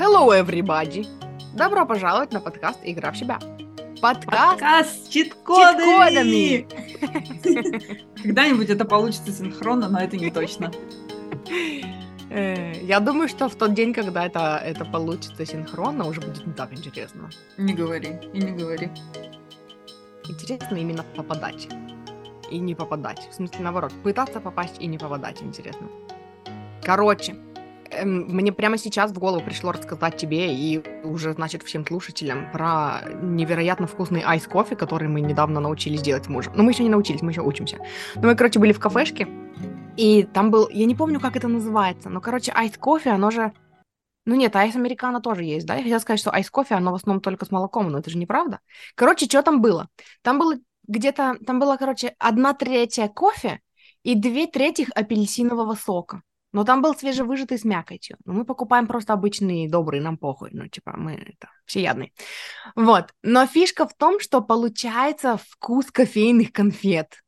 Hello, everybody! Добро пожаловать на подкаст «Игра в себя». Подкаст, Подкаст с чит-кодами! Когда-нибудь это получится синхронно, но это не точно. Э, Я думаю, что в тот день, когда это, это получится синхронно, уже будет не так интересно. Не говори, и не говори. Интересно именно попадать. И не попадать. В смысле, наоборот, пытаться попасть и не попадать, интересно. Короче, мне прямо сейчас в голову пришло рассказать тебе и уже, значит, всем слушателям про невероятно вкусный айс-кофе, который мы недавно научились делать с мужем. Но мы еще не научились, мы еще учимся. Но мы, короче, были в кафешке, и там был, я не помню, как это называется, но, короче, айс-кофе, оно же... Ну нет, айс-американо тоже есть, да? Я хотела сказать, что айс-кофе, оно в основном только с молоком, но это же неправда. Короче, что там было? Там было где-то, там было, короче, одна третья кофе и две трети апельсинового сока. Но там был свежевыжатый с мякотью. Но мы покупаем просто обычный, добрый, нам похуй. Ну, типа, мы это, всеядные. Вот. Но фишка в том, что получается вкус кофейных конфет.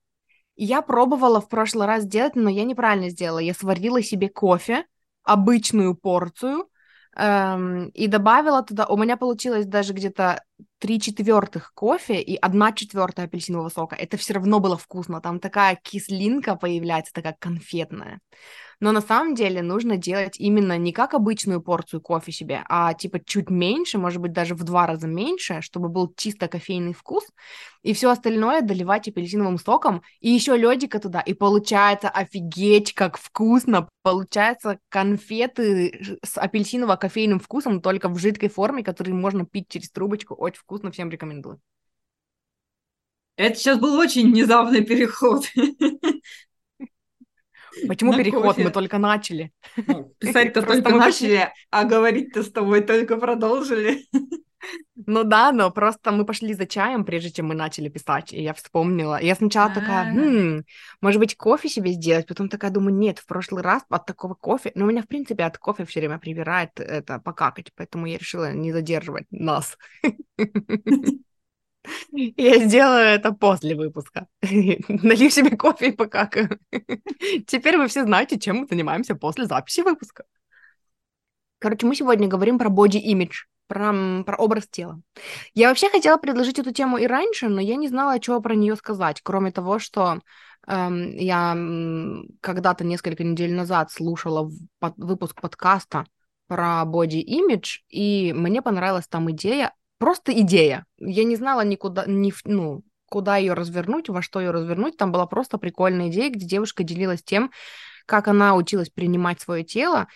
Я пробовала в прошлый раз сделать, но я неправильно сделала. Я сварила себе кофе, обычную порцию, эм, и добавила туда... У меня получилось даже где-то три четвертых кофе и одна четвертая апельсинового сока. Это все равно было вкусно. Там такая кислинка появляется, такая конфетная. Но на самом деле нужно делать именно не как обычную порцию кофе себе, а типа чуть меньше, может быть, даже в два раза меньше, чтобы был чисто кофейный вкус, и все остальное доливать апельсиновым соком, и еще ледика туда, и получается офигеть, как вкусно! Получается конфеты с апельсиново-кофейным вкусом, только в жидкой форме, которые можно пить через трубочку. Очень вкусно, всем рекомендую. Это сейчас был очень внезапный переход. Почему На переход? кофе. Мы только начали. Ну, Писать-то только начали, а говорить-то с тобой только продолжили. Ну да, но просто мы пошли за чаем, прежде чем мы начали писать, и я вспомнила. Я сначала такая, А. «Хм, может быть, кофе себе сделать? Потом такая думаю, нет, в прошлый раз от такого кофе... Ну, меня, в принципе, от кофе все время привирает это покакать, поэтому я решила не задерживать нас. Я сделаю это после выпуска. Налью себе кофе и покакаю. Теперь вы все знаете, чем мы занимаемся после записи выпуска. Короче, мы сегодня говорим про image, про, про образ тела. Я вообще хотела предложить эту тему и раньше, но я не знала, что про нее сказать, кроме того, что эм, я когда-то несколько недель назад слушала под- выпуск подкаста про body image, и мне понравилась там идея, просто идея. Я не знала никуда, ни, ну, куда ее развернуть, во что ее развернуть. Там была просто прикольная идея, где девушка делилась тем, как она училась принимать свое тело,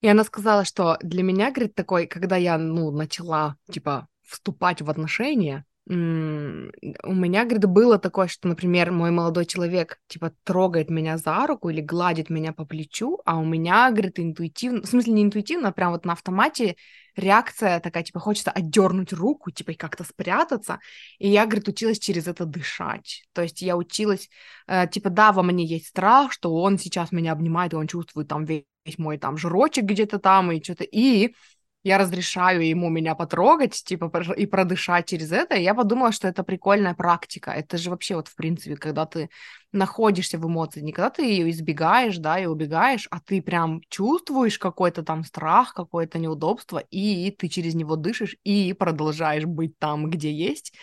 и она сказала, что для меня, говорит, такой, когда я, ну, начала, типа, вступать в отношения, у меня, говорит, было такое, что, например, мой молодой человек, типа, трогает меня за руку или гладит меня по плечу, а у меня, говорит, интуитивно, в смысле не интуитивно, а прям вот на автомате реакция такая, типа, хочется отдернуть руку, типа, и как-то спрятаться. И я, говорит, училась через это дышать. То есть я училась, э, типа, да, во мне есть страх, что он сейчас меня обнимает, и он чувствует там весь мой там жирочек где-то там, и что-то, и я разрешаю ему меня потрогать, типа, и продышать через это, я подумала, что это прикольная практика. Это же вообще вот, в принципе, когда ты находишься в эмоции, не когда ты ее избегаешь, да, и убегаешь, а ты прям чувствуешь какой-то там страх, какое-то неудобство, и ты через него дышишь, и продолжаешь быть там, где есть.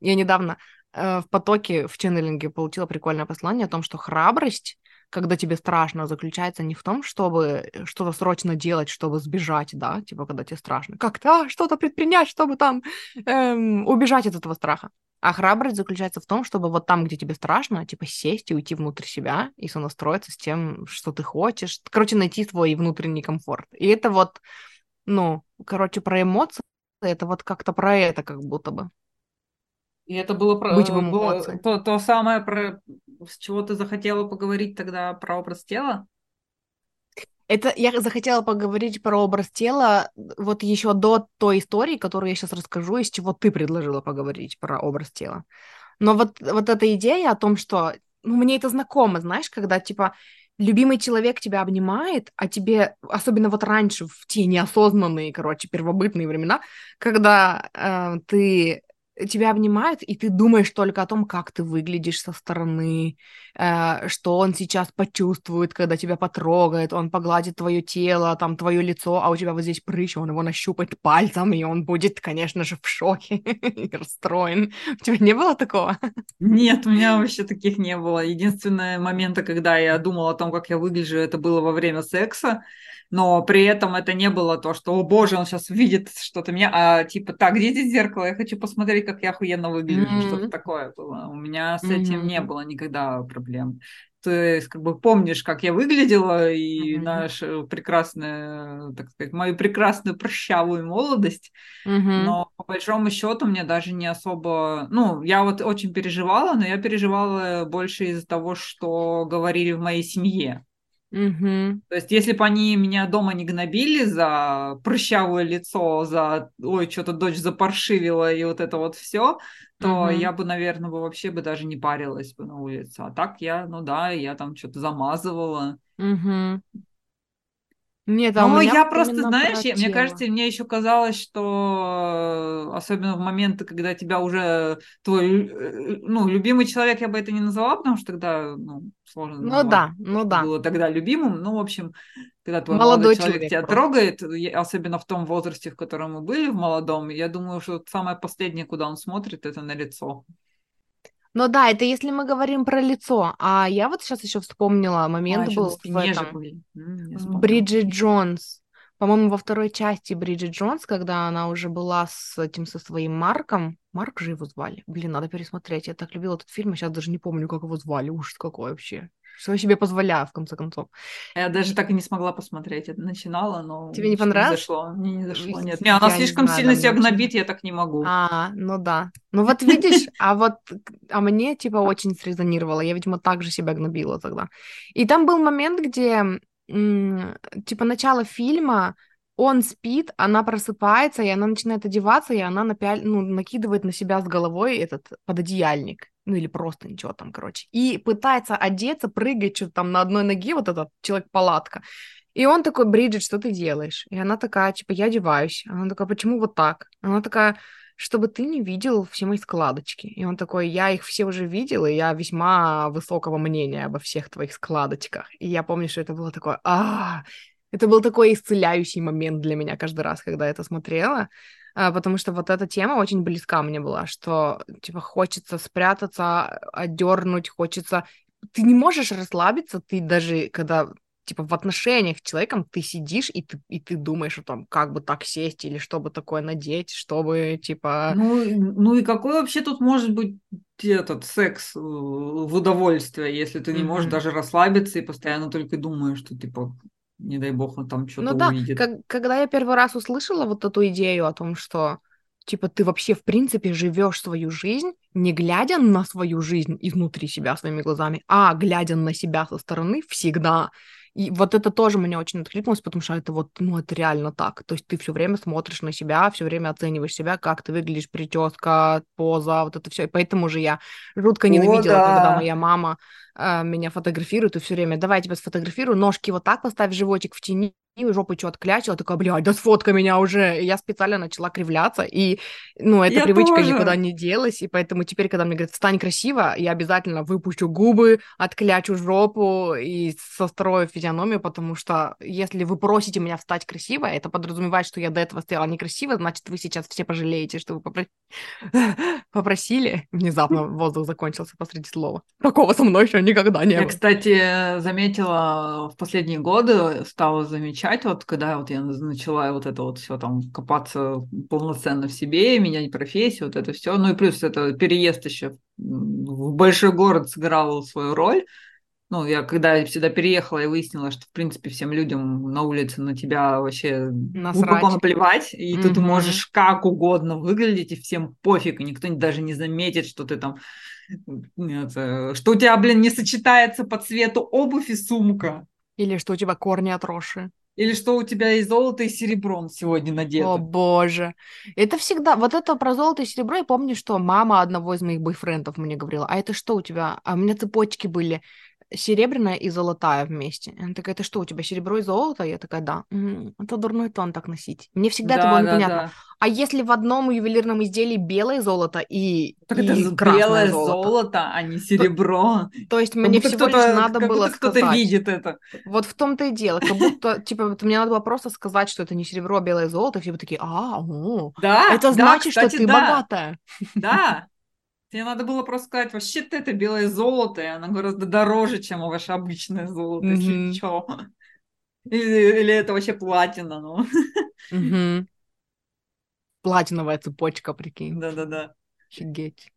Я недавно э, в потоке, в ченнелинге получила прикольное послание о том, что храбрость когда тебе страшно, заключается не в том, чтобы что-то срочно делать, чтобы сбежать, да, типа, когда тебе страшно, как-то а, что-то предпринять, чтобы там эм, убежать от этого страха. А храбрость заключается в том, чтобы вот там, где тебе страшно, типа, сесть и уйти внутрь себя и сонастроиться с тем, что ты хочешь. Короче, найти свой внутренний комфорт. И это вот, ну, короче, про эмоции, это вот как-то про это как будто бы. И это было, про, Быть в э, было то, то самое, про, с чего ты захотела поговорить тогда про образ тела? Это я захотела поговорить про образ тела вот еще до той истории, которую я сейчас расскажу, из чего ты предложила поговорить про образ тела. Но вот, вот эта идея о том, что ну, мне это знакомо, знаешь, когда типа любимый человек тебя обнимает, а тебе, особенно вот раньше, в те неосознанные, короче, первобытные времена, когда э, ты тебя обнимают, и ты думаешь только о том, как ты выглядишь со стороны, э, что он сейчас почувствует, когда тебя потрогает, он погладит твое тело, там, твое лицо, а у тебя вот здесь прыщ, он его нащупает пальцем, и он будет, конечно же, в шоке и расстроен. У тебя не было такого? Нет, у меня вообще таких не было. Единственное моменты, когда я думала о том, как я выгляжу, это было во время секса но при этом это не было то, что, о боже, он сейчас видит что-то меня, а типа, так, где здесь зеркало, я хочу посмотреть, как я охуенно выгляжу, mm-hmm. что-то такое было. У меня с этим mm-hmm. не было никогда проблем. Есть, как бы помнишь, как я выглядела, и mm-hmm. нашу прекрасную, так сказать, мою прекрасную прыщавую молодость, mm-hmm. но по большому счету мне даже не особо, ну, я вот очень переживала, но я переживала больше из-за того, что говорили в моей семье. Угу. То есть, если бы они меня дома не гнобили за прыщавое лицо, за ой, что-то дочь запаршивила и вот это вот все, то угу. я бы, наверное, бы вообще бы даже не парилась бы на улице. А так я, ну да, я там что-то замазывала. Угу. Нет, а ну, я просто, знаешь, я, мне кажется, мне еще казалось, что особенно в моменты, когда тебя уже твой, э, ну, любимый человек, я бы это не назвала, потому что тогда, ну, сложно Ну назвать, да, ну да. Было тогда любимым, ну, в общем, когда твой молодой, молодой человек, человек тебя просто. трогает, особенно в том возрасте, в котором мы были, в молодом, я думаю, что самое последнее, куда он смотрит, это на лицо. Ну да, это если мы говорим про лицо. А я вот сейчас еще вспомнила момент а, был в этом. Были. Бриджит Джонс. По-моему, во второй части Бриджит Джонс, когда она уже была с этим со своим Марком. Марк же его звали. Блин, надо пересмотреть. Я так любила этот фильм, а сейчас даже не помню, как его звали. Ужас какой вообще. Что я себе позволяю, в конце концов. Я даже так и не смогла посмотреть. Это начинала, но... Тебе не понравилось? Не зашло. Мне не зашло, нет. Не, она слишком не сильно себя гнобит, я так не могу. А, ну да. Ну вот видишь, а вот... А мне, типа, очень срезонировало. Я, видимо, так же себя гнобила тогда. И там был момент, где, типа, начало фильма, он спит, она просыпается, и она начинает одеваться, и она напяль... ну, накидывает на себя с головой этот пододеяльник ну или просто ничего там, короче, и пытается одеться, прыгать что-то там на одной ноге, вот этот человек-палатка. И он такой, Бриджит, что ты делаешь? И она такая, типа, я одеваюсь. Она такая, почему вот так? Она такая, чтобы ты не видел все мои складочки. И он такой, я их все уже видел, и я весьма высокого мнения обо всех твоих складочках. И я помню, что это было такое, а, это был такой исцеляющий момент для меня каждый раз, когда я это смотрела. А, потому что вот эта тема очень близка мне была, что, типа, хочется спрятаться, отдернуть, хочется... Ты не можешь расслабиться, ты даже, когда типа в отношениях с человеком ты сидишь и ты, и ты думаешь о том, как бы так сесть или что бы такое надеть, чтобы типа... Ну, ну и какой вообще тут может быть этот секс э, в удовольствие, если ты не mm-hmm. можешь даже расслабиться и постоянно только думаешь, что типа не дай бог, он там что-то ну, да, увидит. Как, когда я первый раз услышала вот эту идею о том, что типа ты вообще в принципе живешь свою жизнь, не глядя на свою жизнь изнутри себя своими глазами, а глядя на себя со стороны всегда. И вот это тоже мне очень откликнулось, потому что это вот, ну, это реально так. То есть ты все время смотришь на себя, все время оцениваешь себя, как ты выглядишь, прическа, поза, вот это все. И поэтому же я жутко ненавидела, О, да. когда моя мама э, меня фотографирует и все время, давай я тебя сфотографирую, ножки вот так поставь, животик в тени, и жопу что отклячила, такая, блядь, да сфотка меня уже. И я специально начала кривляться, и, ну, эта я привычка тоже. никуда не делась, и поэтому теперь, когда мне говорят, стань красиво, я обязательно выпущу губы, отклячу жопу и сострою физиономию, потому что если вы просите меня встать красиво, это подразумевает, что я до этого стояла некрасиво, значит, вы сейчас все пожалеете, что вы попро... попросили. Внезапно воздух закончился посреди слова. Такого со мной еще никогда не я, было. Я, кстати, заметила в последние годы, стала замечать, вот когда вот я начала вот это вот все там копаться полноценно в себе, менять профессию, вот это все. Ну и плюс это переезд еще в большой город сыграл свою роль. Ну, я когда сюда переехала, я выяснила, что, в принципе, всем людям на улице на тебя вообще глубоко наплевать, и mm-hmm. ты можешь как угодно выглядеть, и всем пофиг, и никто даже не заметит, что ты там это, что у тебя, блин, не сочетается по цвету обувь и сумка. Или что у тебя корни отросшие. Или что у тебя и золото, и серебро сегодня надето. О, боже. Это всегда... Вот это про золото и серебро, я помню, что мама одного из моих бойфрендов мне говорила, а это что у тебя? А у меня цепочки были серебряная и золотая вместе. Она такая, это что, у тебя серебро и золото? Я такая, да. «М, Это дурной тон так носить. Мне всегда это Да, было да, непонятно. да. А если в одном ювелирном изделии белое золото и, Так и это красное белое золото? золото, а не серебро. То есть Как мне всего лишь надо как было будто кто-то сказать. видит это. Вот в том-то и дело. Как будто, типа, мне надо было просто сказать, что это не серебро, а белое золото, все бы такие, а, о, Да, это да, значит, что кстати, ты да. богатая. Да. Тебе надо было просто сказать, вообще-то это белое золото, и оно гораздо дороже, чем ваше обычное золото, если Мгм. чё. Или, или это вообще платина, ну. Мгм. Платиновая цепочка, прикинь. Да-да-да. Офигеть.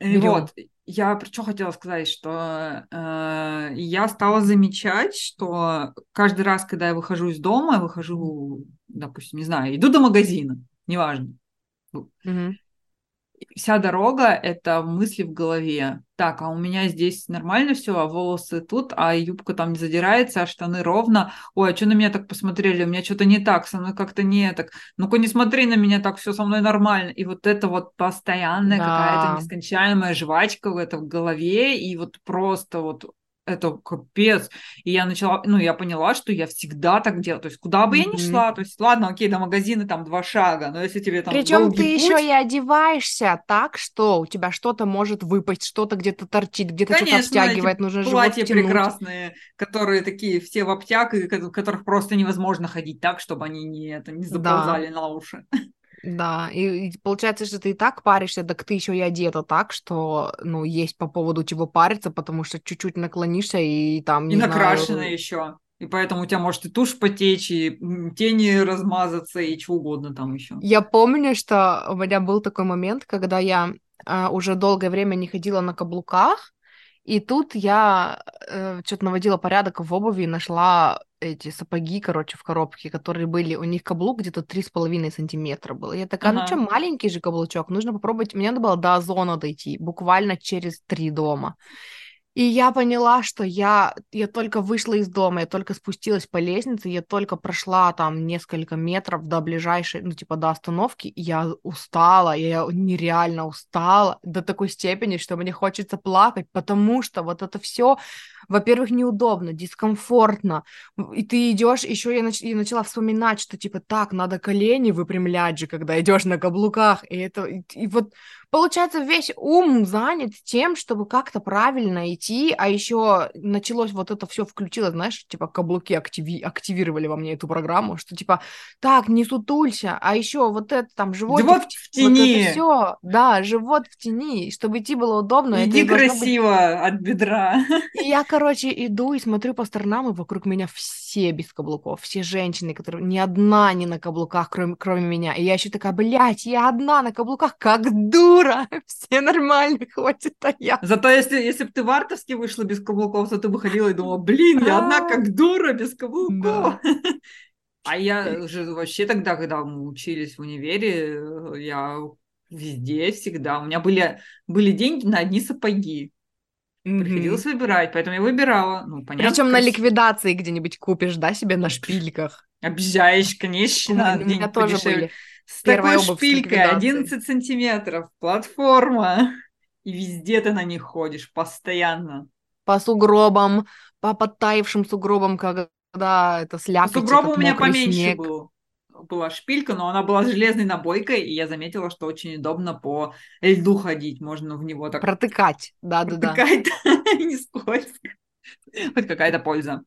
И Берём. вот, я что хотела сказать, что э, я стала замечать, что каждый раз, когда я выхожу из дома, я выхожу, допустим, не знаю, иду до магазина, неважно, Мгм. Вся дорога это мысли в голове. Так, а у меня здесь нормально все, а волосы тут, а юбка там не задирается, а штаны ровно. Ой, а что на меня так посмотрели? У меня что-то не так, со мной как-то не так. Ну-ка не смотри на меня так, все со мной нормально. И вот это вот постоянная Да. какая-то нескончаемая жвачка в это в голове, и вот просто вот это капец. И я начала, ну, я поняла, что я всегда так делаю. То есть, куда бы я ни шла, то есть, ладно, окей, до магазина там два шага, но если тебе там Причем ты путь, еще и одеваешься так, что у тебя что-то может выпасть, что-то где-то торчит, где-то что-то эти обтягивает, нужно живот платья втянуть. прекрасные, которые такие все в обтяг, и в которых просто невозможно ходить так, чтобы они не, это, не Да. заползали на уши. Да, и, и получается, что ты и так паришься, так ты еще и одета так, что, ну, есть по поводу чего париться, потому что чуть-чуть наклонишься и там, И не накрашенная знаю, еще. И поэтому у тебя может и тушь потечь, и тени размазаться, и чего угодно там еще. Я помню, что у меня был такой момент, когда я а, уже долгое время не ходила на каблуках, и тут я что-то наводила порядок в обуви и нашла эти сапоги, короче, в коробке, которые были, у них каблук где-то 3,5 сантиметра был. Я такая, ну Ага. что, маленький же каблучок, нужно попробовать. Мне надо было до Озона дойти, буквально через три дома. И я поняла, что я, я только вышла из дома, я только спустилась по лестнице, я только прошла там несколько метров до ближайшей, ну, типа, до остановки, и я устала, я нереально устала до такой степени, что мне хочется плакать, потому что вот это все, во-первых, неудобно, дискомфортно, и ты идешь, еще я, нач- я начала вспоминать, что, типа, так, надо колени выпрямлять же, когда идешь на каблуках, и это, и, и вот Получается, весь ум занят тем, чтобы как-то правильно идти, а еще началось вот это все включилось, знаешь, типа каблуки активи- активировали во мне эту программу, что типа, так, не сутулься, а еще вот это там животик, Живот в- в вот тени. это все, да, живот в тени, чтобы идти было удобно. Иди должно быть- красиво от бедра. И я, короче, иду и смотрю по сторонам, и вокруг меня все без каблуков, все женщины, которые ни одна не на каблуках, кроме, кроме меня. И я еще такая, блядь, я одна на каблуках, как дура, все нормально ходят, а я... Зато если, если бы ты в Артовске вышла без каблуков, то ты бы ходила и думала, блин, я одна как дура без каблуков. А я же вообще тогда, когда мы учились в универе, э, я везде всегда. У меня были, были деньги на одни сапоги. Приходилось выбирать, поэтому я выбирала. Ну, понятно. Причем на ликвидации где-нибудь купишь, да, себе на шпильках. Объезжаешь, У конечно, у меня тоже подешевле. были. С Первая такой шпилькой, ликвидацией. 11 сантиметров, платформа. И везде ты на них ходишь, постоянно. По сугробам, по подтаившим сугробам, когда это слякоть, сугробу этот у меня поменьше снег. был. Была шпилька, но она была с железной набойкой, и я заметила, что очень удобно по льду ходить. Можно в него так Протыкать, да-да-да. протыкать, не скользко. Хоть какая-то польза.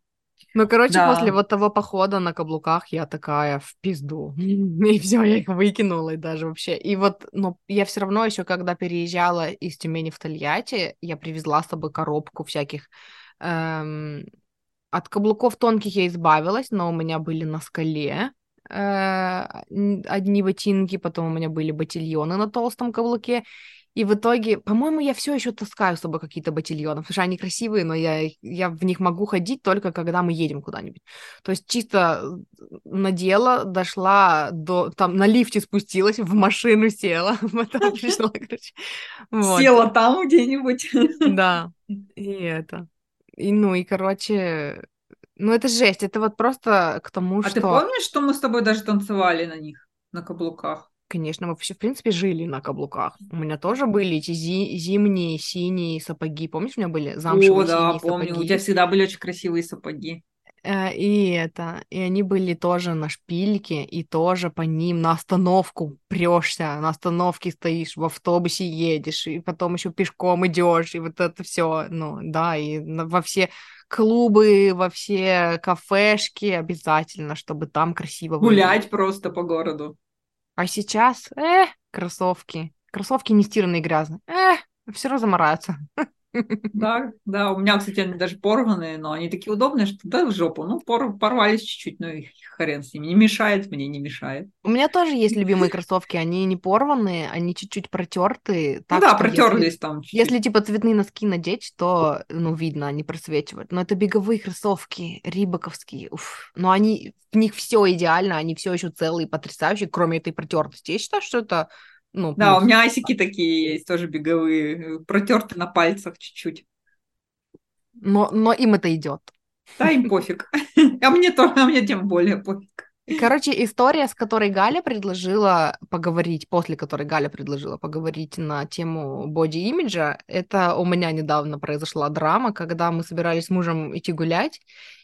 Ну, короче, Да. после вот того похода на каблуках я такая в пизду. И все, я их выкинула и даже вообще. И вот, ну, я все равно еще, когда переезжала из Тюмени в Тольятти, я привезла с собой коробку всяких... эм, От каблуков тонких я избавилась, но у меня были на скале одни ботинки, потом у меня были ботильоны на толстом каблуке. И в итоге, по-моему, я все еще таскаю с собой какие-то ботильоны, потому что они красивые, но я, я в них могу ходить только когда мы едем куда-нибудь. То есть чисто надела, дошла до... Там на лифте спустилась, в машину села, потом пришла, короче. Вот. Села там где-нибудь. Да, и это. И, ну, и, короче, ну, это жесть. Это вот просто к тому, А что... ты помнишь, что мы с тобой даже танцевали на них, на каблуках? Конечно, мы все, в принципе, жили на каблуках. У меня тоже были эти зи- зимние синие сапоги. Помнишь, у меня были замшевые О, да, синие помню. У сапоги? тебя всегда были очень красивые сапоги. Э, И это, и они были тоже на шпильке, и тоже по ним на остановку прешься, на остановке стоишь, в автобусе едешь, и потом еще пешком идешь, и вот это все, ну да, и во все клубы, во все кафешки обязательно, чтобы там красиво выглядеть. Гулять просто по городу. А сейчас, э, кроссовки, кроссовки не стиранные грязные, э, все равно замараются. Да, да, у меня, кстати, они даже порванные, но они такие удобные, что да, в жопу. Ну, пор- порвались чуть-чуть, ну и хрен с ними. Не мешает мне, не мешает. У меня тоже есть любимые кроссовки, они не порванные, они чуть-чуть протертые. Ну Так да, что если- протерлись там чуть-чуть. Если типа цветные носки надеть, то, ну, видно, они просвечивают. Но это беговые кроссовки, рибаковские. Уф. Но они, в них все идеально, они все еще целые, потрясающие, кроме этой протертости. Я считаю, что это, ну, Да, у меня асики такие есть, тоже беговые, протерты на пальцах чуть-чуть. Но, но им это идет. Да, им пофиг. А мне тоже, а мне тем более пофиг. Короче, история, с которой Галя предложила поговорить, после которой Галя предложила поговорить на тему боди-имиджа, это у меня недавно произошла драма, когда мы собирались с мужем идти гулять,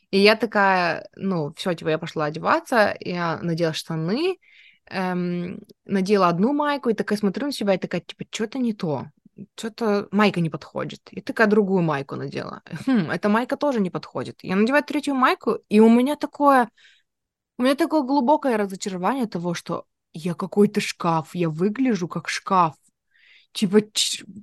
и я такая, ну, все, типа, я пошла одеваться, я надела штаны, эм, надела одну майку, и такая смотрю на себя, и такая, типа, что-то не то, что-то майка не подходит. И такая другую майку надела. Хм, эта майка тоже не подходит. Я надеваю третью майку, и у меня такое... У меня такое глубокое разочарование того, что я какой-то шкаф, я выгляжу как шкаф. Типа,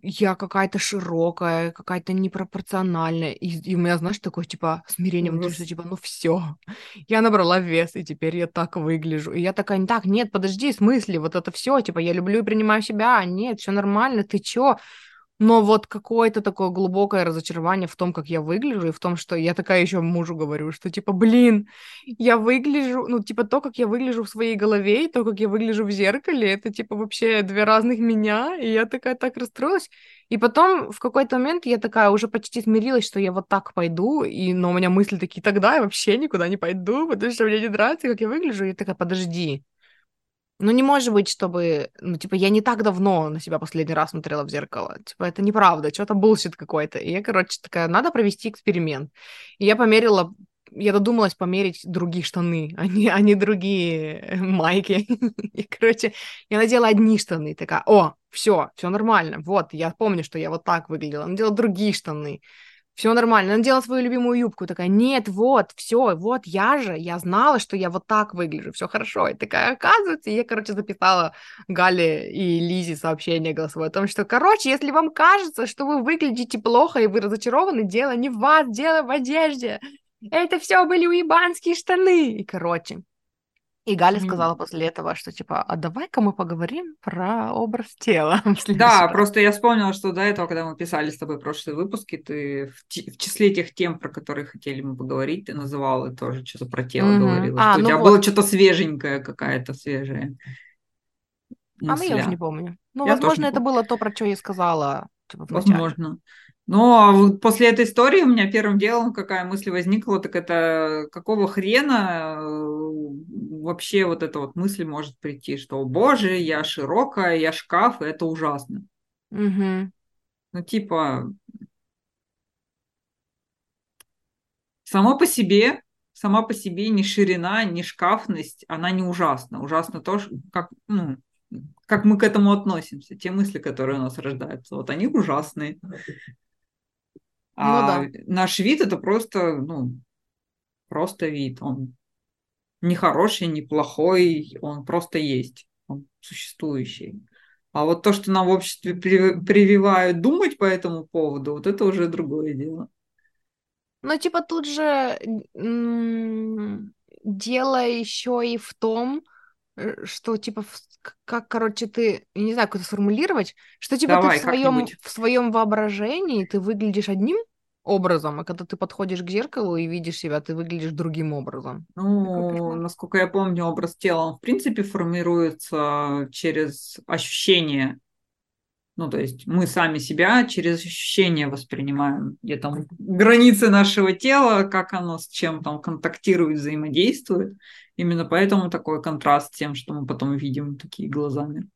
я какая-то широкая, какая-то непропорциональная. И, и у меня, знаешь, такое, типа, смирение внутри, что, типа, ну все, я набрала вес, и теперь я так выгляжу. И я такая, так, нет, подожди, в смысле, вот это все, типа, я люблю и принимаю себя, нет, все нормально, ты чё? Но вот какое-то такое глубокое разочарование в том, как я выгляжу, и в том, что я такая еще мужу говорю, что типа, блин, я выгляжу, ну, типа, то, как я выгляжу в своей голове, и то, как я выгляжу в зеркале, это, типа, вообще две разных меня, и я такая так расстроилась. И потом в какой-то момент я такая уже почти смирилась, что я вот так пойду, и, но у меня мысли такие, тогда я вообще никуда не пойду, потому что мне не нравится, как я выгляжу, и я такая, подожди, ну, не может быть, чтобы... Ну, типа, я не так давно на себя последний раз смотрела в зеркало. Типа, это неправда, что-то bullshit какой-то. И я, короче, такая, надо провести эксперимент. И я померила... Я додумалась померить другие штаны, а не, а не другие майки. И, короче, я надела одни штаны. Такая, о, все, все нормально. Вот, я помню, что я вот так выглядела. Надела другие штаны. Все нормально. Надела свою любимую юбку. Такая, нет, вот, все, вот, я же, я знала, что я вот так выгляжу, все хорошо. И такая, оказывается, я, короче, записала Гале и Лизе сообщение голосовое о том, что, короче, если вам кажется, что вы выглядите плохо и вы разочарованы, дело не в вас, дело в одежде. Это все были уебанские штаны. И, короче, и Галя М. сказала после этого, что, типа, а давай-ка мы поговорим про образ тела. Да, раз». просто я вспомнила, что до этого, когда мы писали с тобой прошлые выпуски, ты в, в числе тех тем, про которые хотели мы поговорить, ты называла тоже что-то про тело, Мгм. говорила, А, что у ну тебя вот. было что-то свеженькое, какая-то свежая А ну я уже мысля. не помню. Ну, Я возможно, это помню. было то, про что я сказала, типа. Возможно. Ну, а вот после этой истории у меня первым делом какая мысль возникла, так это какого хрена э, вообще вот эта вот мысль может прийти, что, боже, я широкая, я шкаф, и это ужасно. Мгм. Ну, типа, само по себе, сама по себе ни ширина, ни шкафность, она не ужасна. Ужасно то, как, ну, как мы к этому относимся, те мысли, которые у нас рождаются, вот они ужасные. А Ну да. наш вид это просто, ну, просто вид. Он не хороший, не плохой, он просто есть, он существующий. А вот то, что нам в обществе при- прививают думать по этому поводу, вот это уже другое дело. Ну, типа, тут же дело еще и в том, что, типа, как, короче, ты, я не знаю, как это сформулировать, что, типа, Давай, ты в своем, в своем воображении ты выглядишь одним образом, а когда ты подходишь к зеркалу и видишь себя, ты выглядишь другим образом. Ну, насколько я помню, образ тела, он, в принципе, формируется через ощущение. Ну, то есть мы сами себя через ощущения воспринимаем, где там границы нашего тела, как оно с чем там контактирует, взаимодействует. Именно поэтому такой контраст с тем, что мы потом видим такие глазами.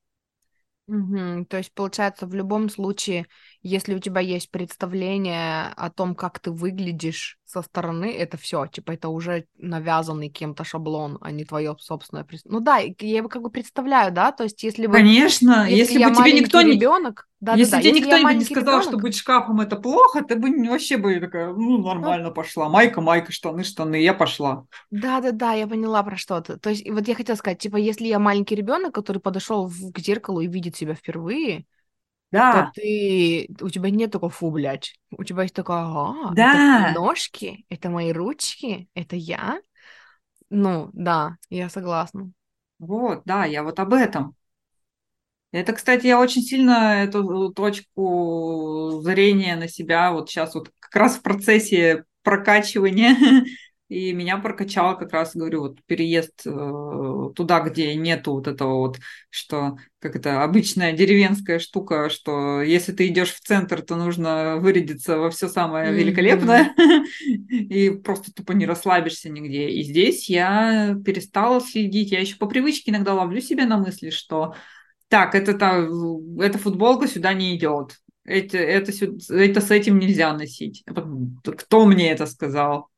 Угу. То есть, получается, в любом случае, если у тебя есть представление о том, как ты выглядишь со стороны, это все, типа, это уже навязанный кем-то шаблон, а не твое собственное. Ну да, я его как бы представляю, да, то есть, если бы... Конечно, если, если бы тебе никто не... ребенок, да, если да, тебе если никто не сказал, ребенок... что быть шкафом это плохо, ты бы вообще бы такая, ну, нормально ну... пошла. Майка, майка, штаны, штаны, я пошла. Да-да-да, я поняла про что-то. То есть, вот я хотела сказать, типа, если я маленький ребенок, который подошел к зеркалу и видит себя впервые, да. то ты, у тебя нет такого фу, блядь. У тебя есть такое, ага, да. это ножки, это мои ручки, это я. Ну, да, я согласна. Вот, да, я вот об этом. Это, кстати, я очень сильно эту точку зрения на себя вот сейчас вот как раз в процессе прокачивания и меня прокачало как раз, говорю, вот переезд э, туда, где нету вот этого вот, что, как это, обычная деревенская штука, что если ты идешь в центр, то нужно вырядиться во все самое mm-hmm. великолепное, и просто тупо не расслабишься нигде. И здесь я перестала следить, я еще по привычке иногда ловлю себя на мысли, что так, это, та, эта футболка сюда не идет. Это, это, это с этим нельзя носить. Кто мне это сказал?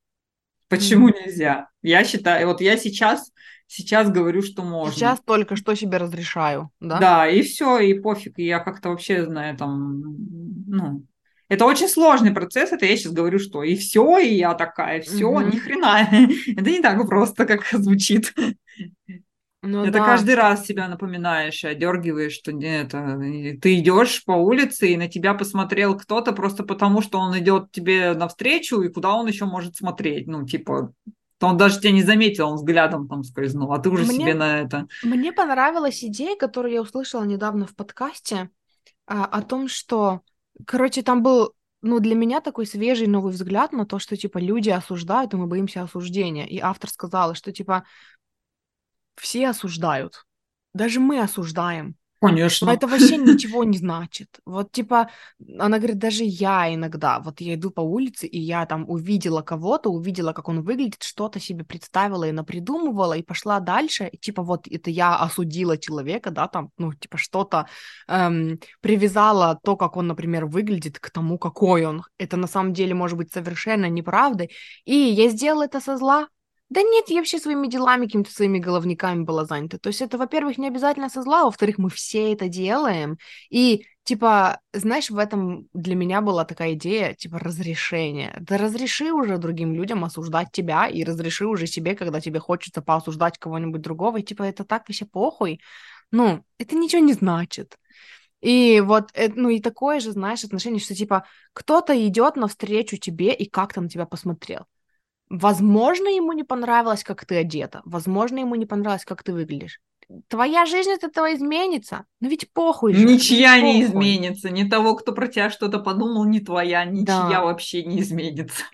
Почему mm. нельзя? Я считаю, вот я сейчас, сейчас говорю, что можно. Сейчас только что себе разрешаю, да? Да, и все, и пофиг. И я как-то вообще знаю там, ну, это очень сложный процесс, это я сейчас говорю, что и все, и я такая, все, mm-hmm. ни хрена. это не так просто, как звучит. Ну, это да. каждый раз себя напоминаешь одергиваешь, что нет, ты идешь по улице, и на тебя посмотрел кто-то просто потому, что он идет тебе навстречу, и куда он еще может смотреть. Ну, типа, то он даже тебя не заметил, он взглядом там скользнул, а ты уже мне, себе на это. Мне понравилась идея, которую я услышала недавно в подкасте, а, о том, что, короче, там был ну, для меня такой свежий новый взгляд на то, что, типа, люди осуждают, и мы боимся осуждения. И автор сказала, что, типа, все осуждают. Даже мы осуждаем. Конечно. Но это вообще ничего не значит. Вот типа, она говорит, даже я иногда, вот я иду по улице, и я там увидела кого-то, увидела, как он выглядит, что-то себе представила и напридумывала, и пошла дальше, и типа вот это я осудила человека, да, там, ну, типа что-то эм, привязала то, как он, например, выглядит, к тому, какой он. Это на самом деле может быть совершенно неправдой. И я сделала это со зла, да нет, я вообще своими делами, какими-то своими головниками была занята. То есть это, во-первых, не обязательно со зла, во-вторых, мы все это делаем. И, типа, знаешь, в этом для меня была такая идея, типа, разрешения. Да разреши уже другим людям осуждать тебя, и разреши уже себе, когда тебе хочется поосуждать кого-нибудь другого, и, типа, это так вообще похуй. Ну, это ничего не значит. И вот, э, ну и такое же, знаешь, отношение, что типа кто-то идет навстречу тебе и как-то на тебя посмотрел. Возможно, ему не понравилось, как ты одета. Возможно, ему не понравилось, как ты выглядишь. Твоя жизнь от этого изменится. Но ведь похуй же. Ничья не похуй. изменится. Ни того, кто про тебя что-то подумал, ни твоя, ничья да. вообще не изменится.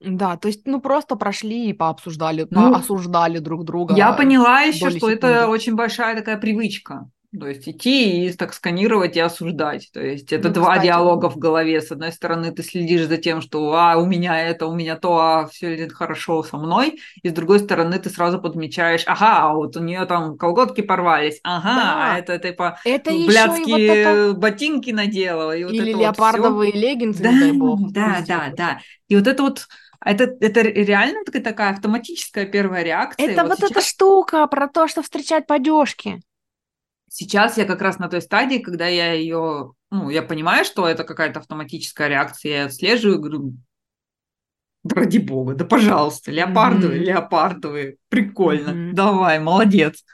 Да, то есть, ну, просто прошли и пообсуждали, ну, поосуждали друг друга. Я поняла еще, что секунды. это очень большая такая привычка. То есть идти и так сканировать и осуждать. То есть это ну, два кстати. диалога в голове. С одной стороны, ты следишь за тем, что а, у меня это, у меня то, а все идет хорошо со мной. И с другой стороны, ты сразу подмечаешь, ага, а вот у нее там колготки порвались, ага, да. а это типа это блядские вот это... ботинки надела. И вот Или это леопардовые вот леггинсы, да, дай бог. Да, да, да. И вот это вот это, это реально такая, автоматическая первая реакция. Это вот, вот сейчас... эта штука про то, что встречать падежки. Сейчас я как раз на той стадии, когда я ее, ну, я понимаю, что это какая-то автоматическая реакция, я отслеживаю, говорю, ради бога, да пожалуйста, леопардовые, mm-hmm. леопардовые, прикольно, mm-hmm. давай, молодец.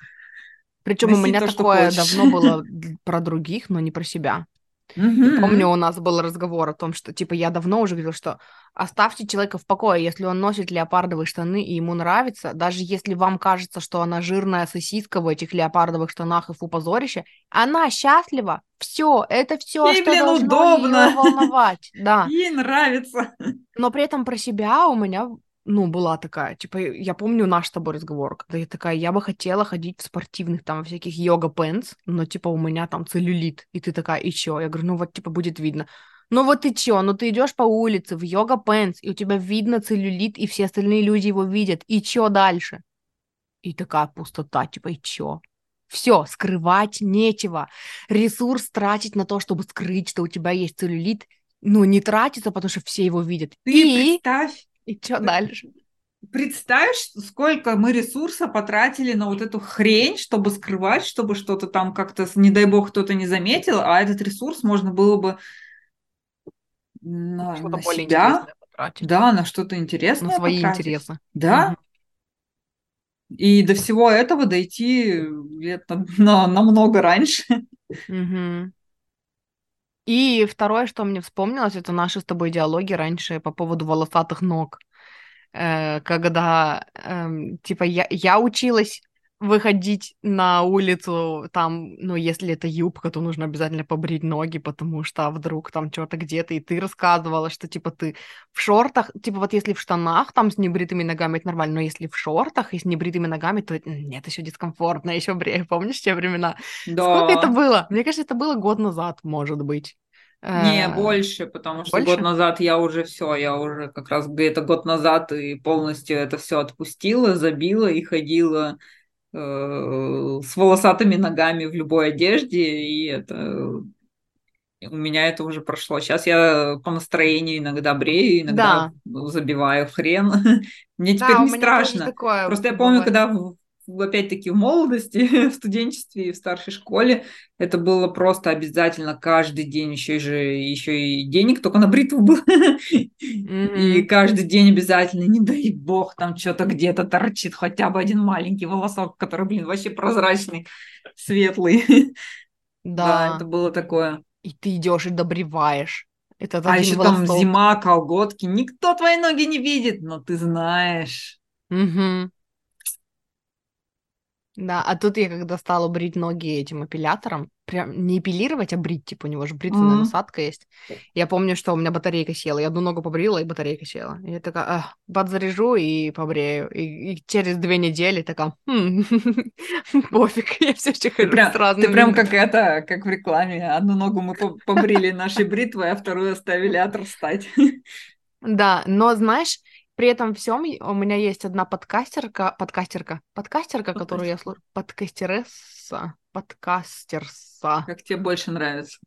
Причем у меня то, такое давно было про других, но не про себя. Mm-hmm. Помню, у нас был разговор о том, что, типа, я давно уже говорила, что оставьте человека в покое, если он носит леопардовые штаны и ему нравится, даже если вам кажется, что она жирная сосиска в этих леопардовых штанах и фу позорище, она счастлива, все, это все, Ей, что блин, должно удобно. волновать, да. Ей нравится. Но при этом про себя у меня ну, была такая, типа, я помню наш с тобой разговор, когда я такая, я бы хотела ходить в спортивных там всяких йога-пенс, но, типа, у меня там целлюлит, и ты такая, и чё? Я говорю, ну, вот, типа, будет видно. Ну, вот ты чё? Ну, ты идешь по улице в йога-пенс, и у тебя видно целлюлит, и все остальные люди его видят, и чё дальше? И такая пустота, типа, и чё? Все, скрывать нечего. Ресурс тратить на то, чтобы скрыть, что у тебя есть целлюлит, ну, не тратится, потому что все его видят. Ты и... представь, И что дальше? представь, сколько мы ресурса потратили на вот эту хрень, чтобы скрывать, чтобы что-то там как-то, не дай бог, кто-то не заметил, а этот ресурс можно было бы на, Что-то на более себя, потратить. да, на что-то интересное На свои потратить. интересы. Да, Мгм. и до всего этого дойти лет на, на- намного раньше. Мгм. И второе, что мне вспомнилось, это наши с тобой диалоги раньше по поводу волосатых ног. Э, Когда, эм, типа, я, я училась выходить на улицу, там, ну, если это юбка, то нужно обязательно побрить ноги, потому что вдруг там что-то где-то, и ты рассказывала, что, типа, ты в шортах, типа, вот если в штанах там с небритыми ногами, это нормально, но если в шортах и с небритыми ногами, то нет, еще дискомфортно, еще брею, помнишь те времена? Сколько это Да. было? Мне кажется, это было год назад, может быть. Не, Э, больше, потому что год Больше? назад я уже все, я уже как раз где-то год назад и полностью это все отпустила, забила и ходила с волосатыми ногами в любой одежде, и это у меня это уже прошло. Сейчас я по настроению иногда брею, иногда Да, забиваю хрен. Мне теперь да, не страшно. такое Просто я помню, бывает. когда в- опять-таки в молодости, в студенчестве и в старшей школе, это было просто обязательно каждый день, еще, же, еще и денег только на бритву был. И каждый день обязательно, не дай бог, там что-то где-то торчит, хотя бы один маленький волосок, который, блин, вообще прозрачный, светлый. Да, это было такое. и ты идешь и добреваешь. Этот А еще там зима, колготки, никто твои ноги не видит, но ты знаешь. Да, а тут я когда стала брить ноги этим эпилятором, прям не эпилировать, а брить, типа у него же бритвенная М. насадка есть. Я помню, что у меня батарейка села, я одну ногу побрила, и батарейка села. И я такая, «Ах, подзаряжу и побрею. И, и через две недели такая, «Хм, пофиг, я все еще Ты хожу прям, с ты разными прям как это, как в рекламе. Одну ногу мы по- побрили нашей бритвой, а вторую оставили отрастать. Да, но знаешь, при этом всем у меня есть одна подкастерка, подкастерка, подкастерка, которую я слушаю, подкастересса, подкастерса. Как тебе больше нравится?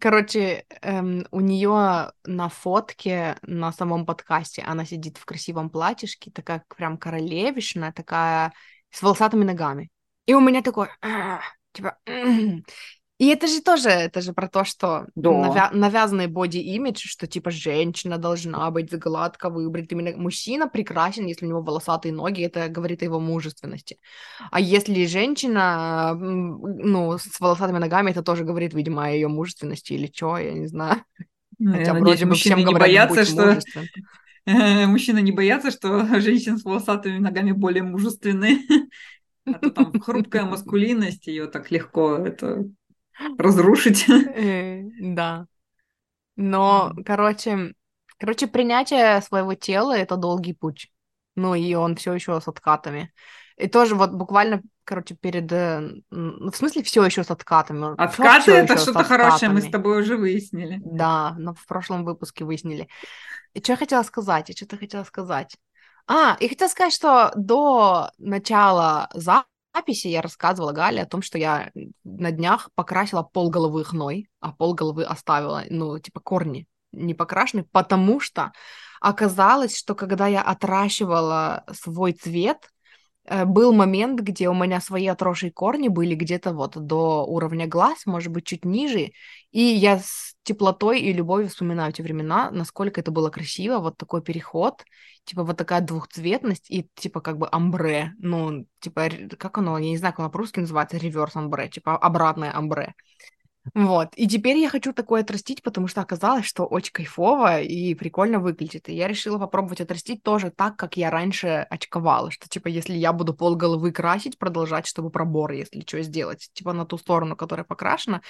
Короче, эм, у нее на фотке на самом подкасте она сидит в красивом платьишке, такая прям королевишная, такая с волосатыми ногами. И у меня такой, типа. И это же тоже, это же про то, что Да. навя- навязанный боди-имидж, что типа женщина должна быть гладко выбритыми. ног- Мужчина прекрасен, если у него волосатые ноги, это говорит о его мужественности. А если женщина, ну, с волосатыми ногами, это тоже говорит, видимо, о ее мужественности или что, я не знаю. Ну, Хотя я вроде надеюсь, бы мужчины всем не говорят боятся, что мужчины не боятся, что женщины с волосатыми ногами более мужественные. А то там хрупкая маскулинность, ее так легко это разрушить. Э, Да. Но, короче, короче, принятие своего тела это долгий путь. Ну, и он все еще с откатами. И тоже вот буквально, короче, перед... э, Ну, в смысле, все еще с откатами. Откаты Всё это что-то хорошее, мы с тобой уже выяснили. Да, но в прошлом выпуске выяснили. И что я хотела сказать? Я что-то хотела сказать. А, и хотела сказать, что до начала записи я рассказывала Гале о том, что я на днях покрасила полголовы хной, а полголовы оставила, ну, типа корни не покрашены, потому что оказалось, что когда я отращивала свой цвет, э, был момент, где у меня свои отросшие корни были где-то вот до уровня глаз, может быть, чуть ниже, и я с теплотой и любовью вспоминаю те времена, насколько это было красиво, вот такой переход, типа вот такая двухцветность и типа как бы амбре, ну, типа, как оно, я не знаю, как оно по-русски называется, реверс амбре, типа обратное амбре. Вот, и теперь я хочу такое отрастить, потому что оказалось, что очень кайфово и прикольно выглядит. И я решила попробовать отрастить тоже так, как я раньше очковала, что, типа, если я буду полголовы красить, продолжать, чтобы пробор, если что, сделать, типа, на ту сторону, которая покрашена,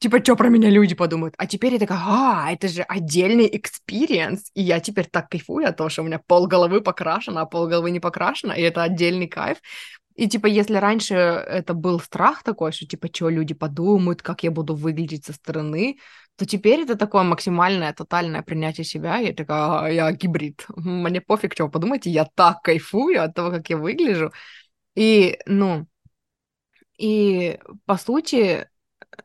Типа, что про меня люди подумают? А теперь я такая, а, это же отдельный experience, и я теперь так кайфую от того, что у меня пол головы покрашено, а пол головы не покрашено, и это отдельный кайф. И, типа, если раньше это был страх такой, что, типа, что люди подумают, как я буду выглядеть со стороны, то теперь это такое максимальное, тотальное принятие себя. Я такая, а, я гибрид. Мне пофиг, что вы подумаете, я так кайфую от того, как я выгляжу. И, ну, и, по сути,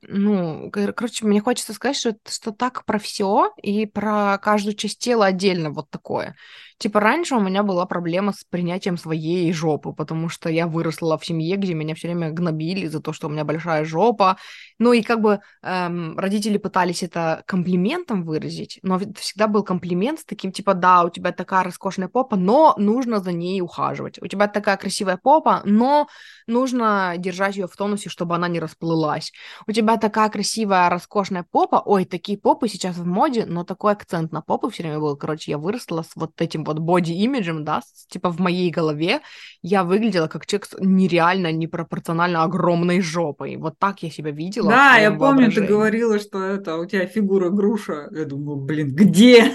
ну, короче, мне хочется сказать, что, что так про все и про каждую часть тела отдельно вот такое. Типа раньше у меня была проблема с принятием своей жопы, потому что я выросла в семье, где меня все время гнобили за то, что у меня большая жопа. Ну и как бы эм, родители пытались это комплиментом выразить, но всегда был комплимент с таким типа, да, у тебя такая роскошная попа, но нужно за ней ухаживать. У тебя такая красивая попа, но нужно держать ее в тонусе, чтобы она не расплылась. У тебя такая красивая, роскошная попа, ой, такие попы сейчас в моде, но такой акцент на попу все время был. Короче, я выросла с вот этим вот боди-имиджем, да, типа в моей голове я выглядела как человек с нереально, непропорционально огромной жопой. Вот так я себя видела. Да, я помню, ты говорила, что это у тебя фигура груша. Я думаю, блин, где?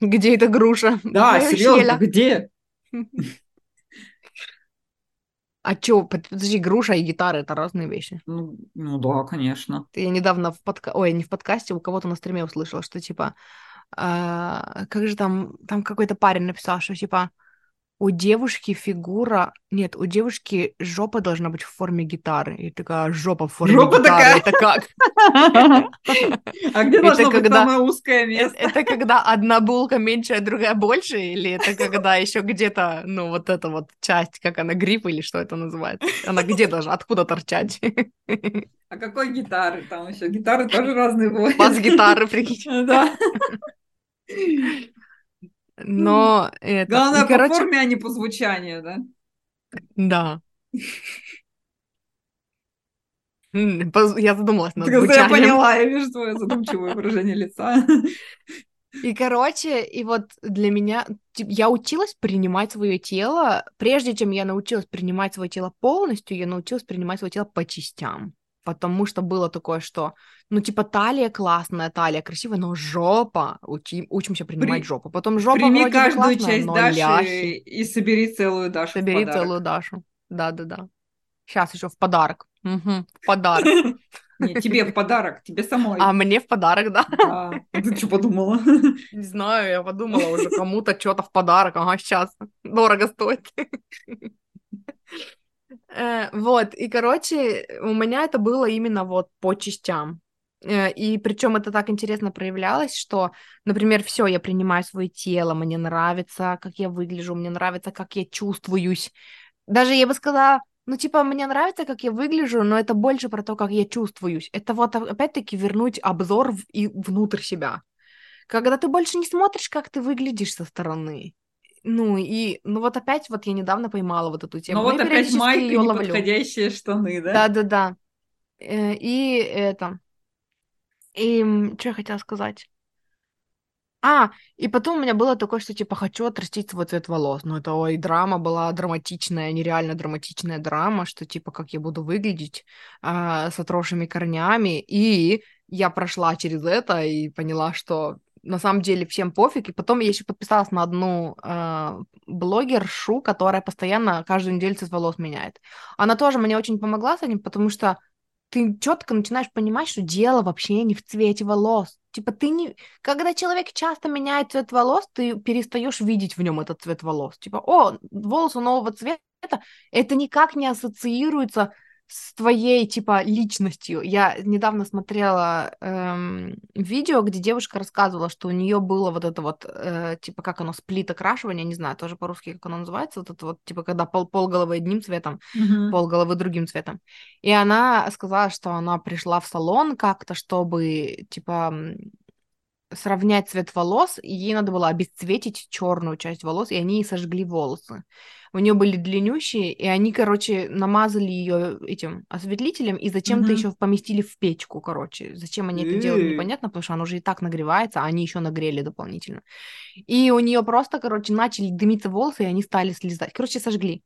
Где эта груша? Да, серьезно, где? А чё, подожди, груша и гитара это разные вещи. Ну, ну да, конечно. Я недавно в подка... Ой, не в подкасте, у кого-то на стриме услышала, что типа а, как же там, там какой-то парень написал, что типа у девушки фигура... Нет, у девушки жопа должна быть в форме гитары. И такая жопа в форме жопа гитары. Такая? Это как? А где должно быть самое узкое место? Это когда одна булка меньше, а другая больше? Или это когда еще где-то, ну, вот эта вот часть, как она, гриф или что это называется? Она где должна, откуда торчать? А какой гитары? Там еще гитары тоже разные бывают. Бас-гитары, прикинь. Да. Но это... Главное, и, короче... по форме, а не по звучанию, да? Да. Я задумалась над звучанием. Я поняла, я вижу твое задумчивое выражение лица. И, короче, и вот для меня... Я училась принимать свое тело. Прежде чем я научилась принимать свое тело полностью, я научилась принимать свое тело по частям потому что было такое, что, ну, типа, талия классная, талия красивая, но жопа, учи, учимся принимать При... жопу. Потом жопа Прими вроде каждую классная, часть Даши ляхи. и собери целую Дашу Собери целую Дашу, да-да-да. Сейчас еще в подарок. Угу, в подарок. Не, тебе в подарок, тебе самой. А мне в подарок, да? Да. Ты что подумала? Не знаю, я подумала уже кому-то что-то в подарок. Ага, сейчас. Дорого стоит. Э, вот, и, короче, у меня это было именно вот по частям. Э, и причем это так интересно проявлялось, что, например, все, я принимаю свое тело, мне нравится, как я выгляжу, мне нравится, как я чувствуюсь. Даже я бы сказала, ну, типа, мне нравится, как я выгляжу, но это больше про то, как я чувствуюсь. Это вот, опять-таки, вернуть обзор в, и внутрь себя. Когда ты больше не смотришь, как ты выглядишь со стороны. Ну и, ну вот опять вот я недавно поймала вот эту тему. Ну вот опять майка, неподходящие штаны, да? Да-да-да. Э, и это... И что я хотела сказать? А, и потом у меня было такое, что типа хочу отрастить свой цвет волос. Ну это, ой, драма была драматичная, нереально драматичная драма, что типа как я буду выглядеть а, с отросшими корнями. И я прошла через это и поняла, что на самом деле всем пофиг. И потом я еще подписалась на одну э, блогершу, которая постоянно каждую неделю цвет волос меняет. Она тоже мне очень помогла с этим, потому что ты четко начинаешь понимать, что дело вообще не в цвете волос. Типа ты не... Когда человек часто меняет цвет волос, ты перестаешь видеть в нем этот цвет волос. Типа, о, волосы нового цвета, это никак не ассоциируется с твоей, типа, личностью. Я недавно смотрела эм, видео, где девушка рассказывала, что у нее было вот это вот, э, типа, как оно, сплит окрашивание, не знаю, тоже по-русски, как оно называется, вот это вот, типа, когда пол, пол головы одним цветом, mm-hmm. пол головы другим цветом. И она сказала, что она пришла в салон как-то, чтобы, типа, сравнять цвет волос, и ей надо было обесцветить черную часть волос, и они ей сожгли волосы. У нее были длиннющие, и они, короче, намазали ее этим осветлителем и зачем-то mm-hmm. еще поместили в печку, короче. Зачем они это делают, непонятно, потому что она уже и так нагревается, а они еще нагрели дополнительно. И у нее просто, короче, начали дымиться волосы, и они стали слезать. Короче, сожгли.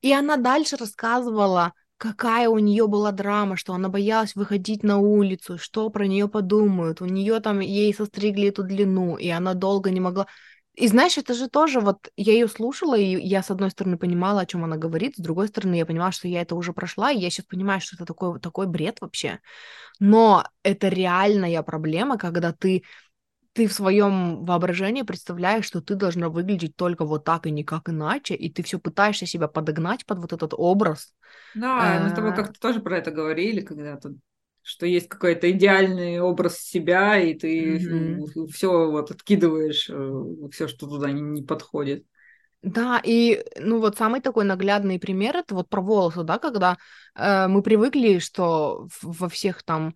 И она дальше рассказывала какая у нее была драма, что она боялась выходить на улицу, что про нее подумают. У нее там ей состригли эту длину, и она долго не могла. И знаешь, это же тоже вот я ее слушала, и я с одной стороны понимала, о чем она говорит, с другой стороны я понимала, что я это уже прошла, и я сейчас понимаю, что это такой такой бред вообще. Но это реальная проблема, когда ты ты в своем воображении представляешь, что ты должна выглядеть только вот так и никак иначе, и ты все пытаешься себя подогнать под вот этот образ. Да, мы с тобой как-то тоже про это говорили когда-то, что есть какой-то идеальный образ себя, и ты mm-hmm. все вот откидываешь, э, все, что туда не, не подходит. Да, и ну вот самый такой наглядный пример это вот про волосы, да, когда э, мы привыкли, что во всех там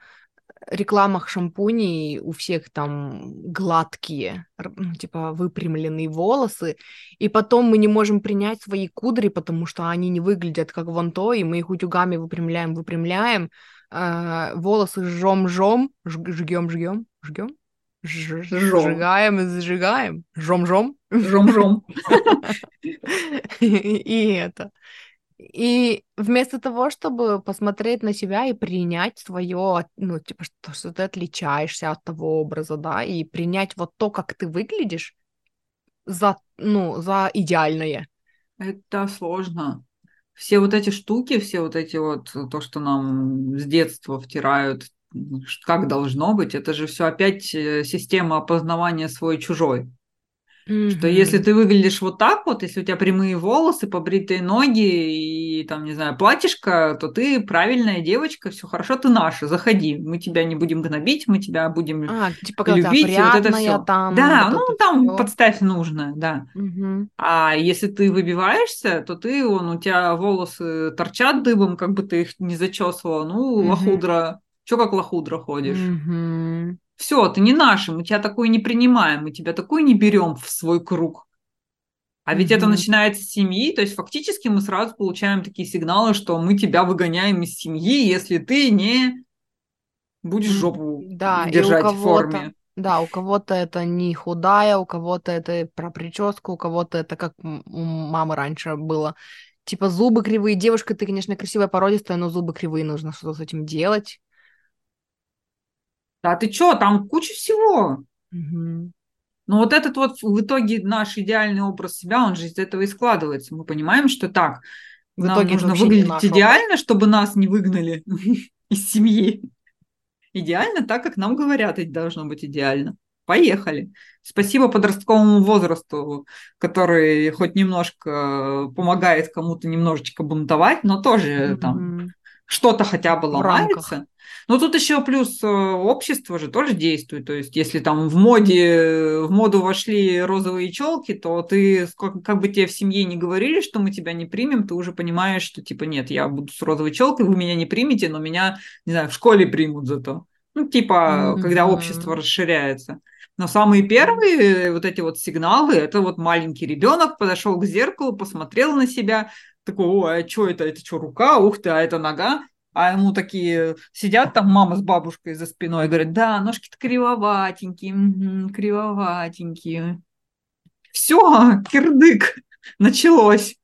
рекламах шампуней у всех там гладкие, ну, типа выпрямленные волосы, и потом мы не можем принять свои кудри, потому что они не выглядят как вон то, и мы их утюгами выпрямляем, выпрямляем, э, волосы жжем-жжем, жгем-жгем, жгем, сжигаем и зажигаем, жом-жом. Жом-жом. И это. И вместо того, чтобы посмотреть на себя и принять свое, ну, типа, что, что ты отличаешься от того образа, да, и принять вот то, как ты выглядишь, за, ну, за идеальное. Это сложно. Все вот эти штуки, все вот эти вот, то, что нам с детства втирают, как должно быть, это же все опять э, система опознавания свой-чужой. Mm-hmm. Что если ты выглядишь вот так вот, если у тебя прямые волосы, побритые ноги и там, не знаю, платьишко, то ты правильная девочка, все хорошо, ты наша, заходи, мы тебя не будем гнобить, мы тебя будем а, типа, любить, и вот это все. Там, да, вот ну там всё. подставь нужное, да. Mm-hmm. А если ты выбиваешься, то ты, он, у тебя волосы торчат дыбом, как бы ты их не зачесывала, ну, mm-hmm. лохудра, что как лохудра ходишь? Mm-hmm все, ты не наша, мы тебя такой не принимаем, мы тебя такой не берем в свой круг. А ведь mm-hmm. это начинается с семьи, то есть фактически мы сразу получаем такие сигналы, что мы тебя выгоняем из семьи, если ты не будешь жопу да, держать в форме. Да, у кого-то это не худая, у кого-то это про прическу, у кого-то это как у мамы раньше было. Типа зубы кривые. Девушка, ты, конечно, красивая, породистая, но зубы кривые, нужно что-то с этим делать. Да ты чё, там куча всего. Угу. Но вот этот вот в итоге наш идеальный образ себя, он же из этого и складывается. Мы понимаем, что так, в нам итоге нужно выглядеть идеально, образ. чтобы нас не выгнали из семьи. Идеально так, как нам говорят, это должно быть идеально. Поехали. Спасибо подростковому возрасту, который хоть немножко помогает кому-то немножечко бунтовать, но тоже mm-hmm. там что-то хотя бы ломается. Но тут еще плюс э, общество же тоже действует. То есть, если там в моде, в моду вошли розовые челки, то ты, как, как бы тебе в семье не говорили, что мы тебя не примем, ты уже понимаешь, что типа нет, я буду с розовой челкой, вы меня не примете, но меня, не знаю, в школе примут зато. Ну, типа, mm-hmm. когда общество расширяется. Но самые первые вот эти вот сигналы, это вот маленький ребенок подошел к зеркалу, посмотрел на себя, такой, о, а что это, это что, рука, ух ты, а это нога, а ему такие сидят там мама с бабушкой за спиной и говорят, да, ножки-то кривоватенькие, угу, кривоватенькие. Все, кирдык, началось.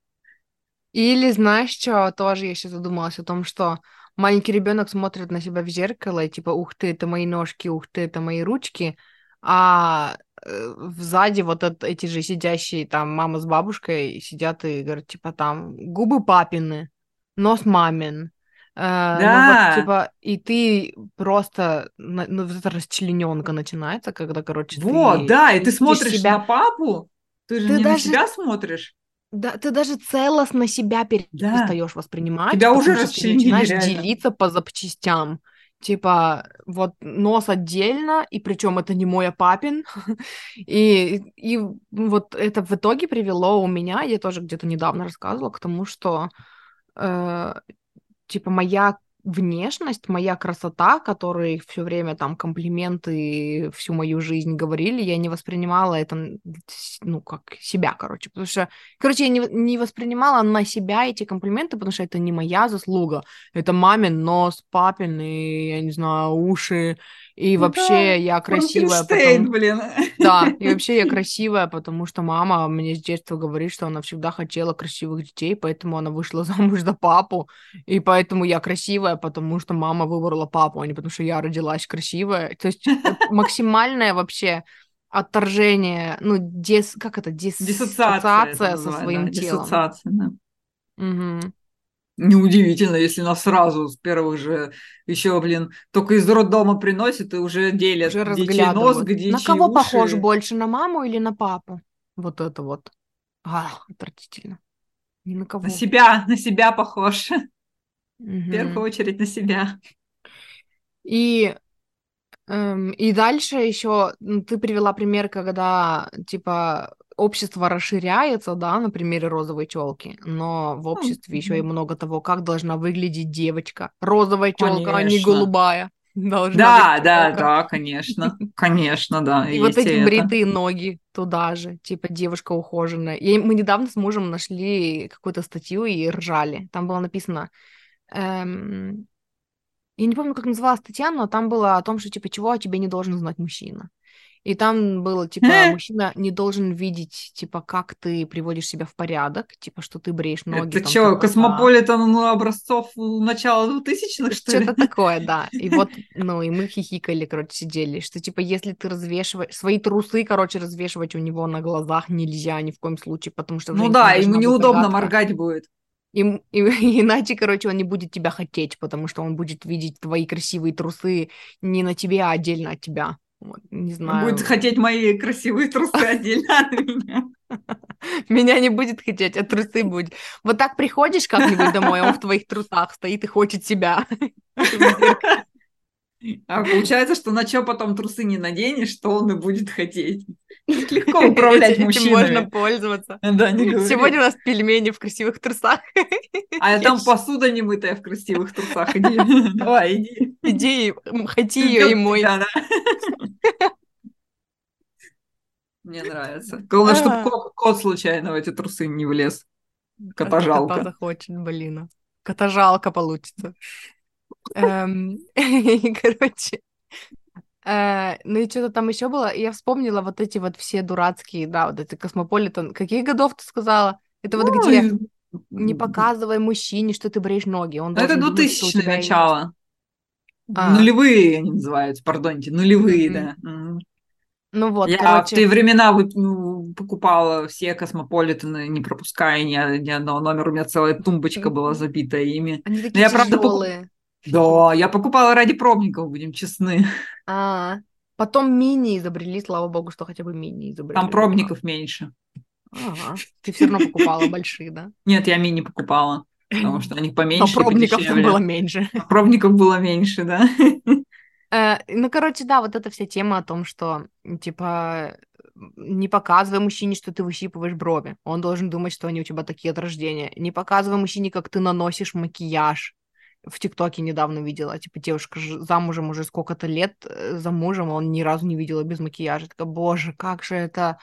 Или знаешь что, тоже я сейчас задумалась о том, что маленький ребенок смотрит на себя в зеркало и типа, ух ты, это мои ножки, ух ты, это мои ручки, а э, сзади вот от, эти же сидящие там мама с бабушкой сидят и говорят, типа, там, губы папины, нос мамин, Да. Ну, вот, типа, и ты просто, ну, вот эта расчлененка начинается, когда, короче, вот, ты... да, и ты смотришь себя... на папу, ты же ты не даже... на себя смотришь. Да, ты даже целостно себя перестаешь да. воспринимать. Тебя уже расчленили, начинаешь реально. делиться по запчастям. Типа, вот нос отдельно, и причем это не мой, а папин. и, и вот это в итоге привело у меня, я тоже где-то недавно рассказывала, к тому, что э, типа моя внешность, моя красота, которые все время там комплименты всю мою жизнь говорили, я не воспринимала это, ну, как себя, короче, потому что, короче, я не, не воспринимала на себя эти комплименты, потому что это не моя заслуга, это мамин нос, папин и, я не знаю, уши, И вообще я красивая, потому... блин. Да, и вообще я красивая, потому что мама мне с детства говорит, что она всегда хотела красивых детей, поэтому она вышла замуж за папу, и поэтому я красивая, потому что мама выбрала папу, а не потому что я родилась красивая. То есть это максимальное вообще отторжение, ну, дис... как это, дис... Диссоциация это со своим да, телом. диссоциация, да. Мгм. Неудивительно, если нас сразу с первых же еще, блин, только из роддома приносят и уже делят, Уже где чей нос, где На кого похож уши. больше, на маму или на папу? Вот это вот. А, отвратительно. Ни на кого. На себя, на себя похож. В Мгм. первую очередь на себя. И, эм, и дальше еще ты привела пример, когда типа общество расширяется, да, на примере розовой челки, но в обществе еще и много того, как должна выглядеть девочка. Розовая челка, а не голубая. Должна Да, быть да, челка. да, конечно. Конечно, да. И вот эти бритые ноги туда же, типа девушка ухоженная. И мы недавно с мужем нашли какую-то статью и ржали. Там было написано, эм, я не помню, как называлась статья, но там было о том, что типа чего о тебе не должен знать мужчина. И там было типа Э. мужчина не должен видеть типа как ты приводишь себя в порядок, типа что ты бреешь ноги. Это что, туда-туда. космополитен ну, образцов начала 2000-х, что? Что-то такое, да. И вот, ну, и мы хихикали, короче, сидели, что, типа, если ты развешиваешь... Свои трусы, короче, развешивать у него на глазах нельзя ни в коем случае, потому что Ну да, ему неудобно загадка. моргать будет. И, и- иначе, короче, он не будет тебя хотеть, потому что он будет видеть твои красивые трусы не на тебе, а отдельно от тебя. Вот, не знаю. будет хотеть мои красивые трусы отдельно от меня. Меня не будет хотеть, а трусы будет. Вот так приходишь как-нибудь домой, он в твоих трусах стоит и хочет себя. А получается, что на что потом трусы не наденешь, что он и будет хотеть. Легко управлять мужчинами. можно пользоваться. Да, не говори. Сегодня у нас пельмени в красивых трусах. А там посуда немытая в красивых трусах. Иди. Давай, иди. Иди, хоти ее и мой. Мне нравится. Главное, А. чтобы кот, кот случайно в эти трусы не влез. Кота Кота жалко. захочет, блин. Кота жалко получится. Эм, и, Короче, э, ну и что-то там еще было. И я вспомнила вот эти вот все дурацкие, да, вот эти космополитен. Каких годов ты сказала? Это вот где не показывай мужчине, что ты бреешь ноги. Он это должен думать, что у 2000 тебя есть. начало. А. Нулевые они называются, пардоньте, нулевые, да. Ну вот, Я в короче. те времена ну, покупала все космополитены, не пропуская ни, ни одного номера. У меня целая тумбочка была забита ими. Они такие я, правда, пок- тяжелые. Да, я покупала ради пробников, будем честны. А, потом мини изобрели, слава богу, что хотя бы мини изобрели. Там пробников меньше. Ага. Ты все равно покупала большие, да? Нет, я мини покупала, потому что они поменьше Но пробников там было меньше. А Пробников было меньше, да. Э, Ну, короче, да, вот эта вся тема о том, что, типа, не показывай мужчине, что ты выщипываешь брови. Он должен думать, что они у тебя такие от рождения. Не показывай мужчине, как ты наносишь макияж. В ТикТоке недавно видела, типа, девушка замужем уже сколько-то лет э, за мужем, а он ни разу не видела без макияжа. Такая, боже, как же это,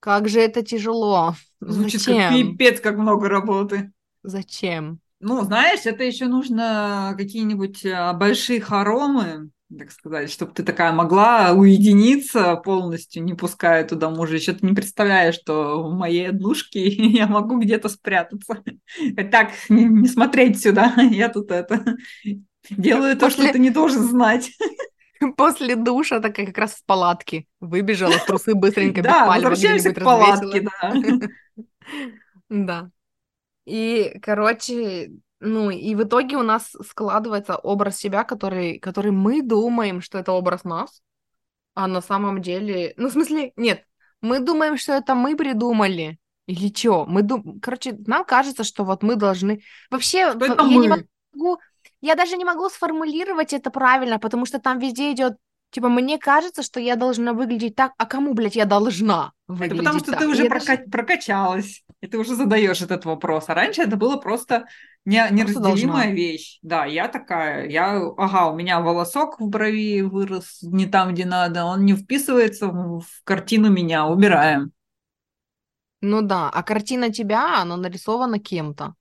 как же это тяжело. Звучит как Зачем? пипец, как много работы. Зачем? Ну, знаешь, это еще нужно какие-нибудь а, большие хоромы, так сказать, чтобы ты такая могла уединиться полностью, не пуская туда мужа. Еще ты не представляешь, что в моей однушке я могу где-то спрятаться. Так, не, не смотреть сюда, я тут это делаю то, что После- ты не должен знать. После душа такая как раз в палатке выбежала, трусы быстренько без Да, возвращаемся к палатке, да. Да. И, короче, ну, и в итоге у нас складывается образ себя, который, который мы думаем, что это образ нас, а на самом деле... Ну, в смысле, нет, мы думаем, что это мы придумали. Или чё? Мы дум... Короче, нам кажется, что вот мы должны... Вообще, Что это я не мы? могу... Я даже не могу сформулировать это правильно, потому что там везде идет... Типа, мне кажется, что я должна выглядеть так, а кому, блядь, я должна Это выглядеть потому что так? ты уже я даже- прока- прокачалась, и ты уже задаешь этот вопрос. А раньше это было просто не- неразделимая вещь. Да, я такая, я, ага, у меня волосок в брови вырос не там, где надо, он не вписывается в картину меня, убираем. Ну да, а картина тебя, она нарисована кем-то.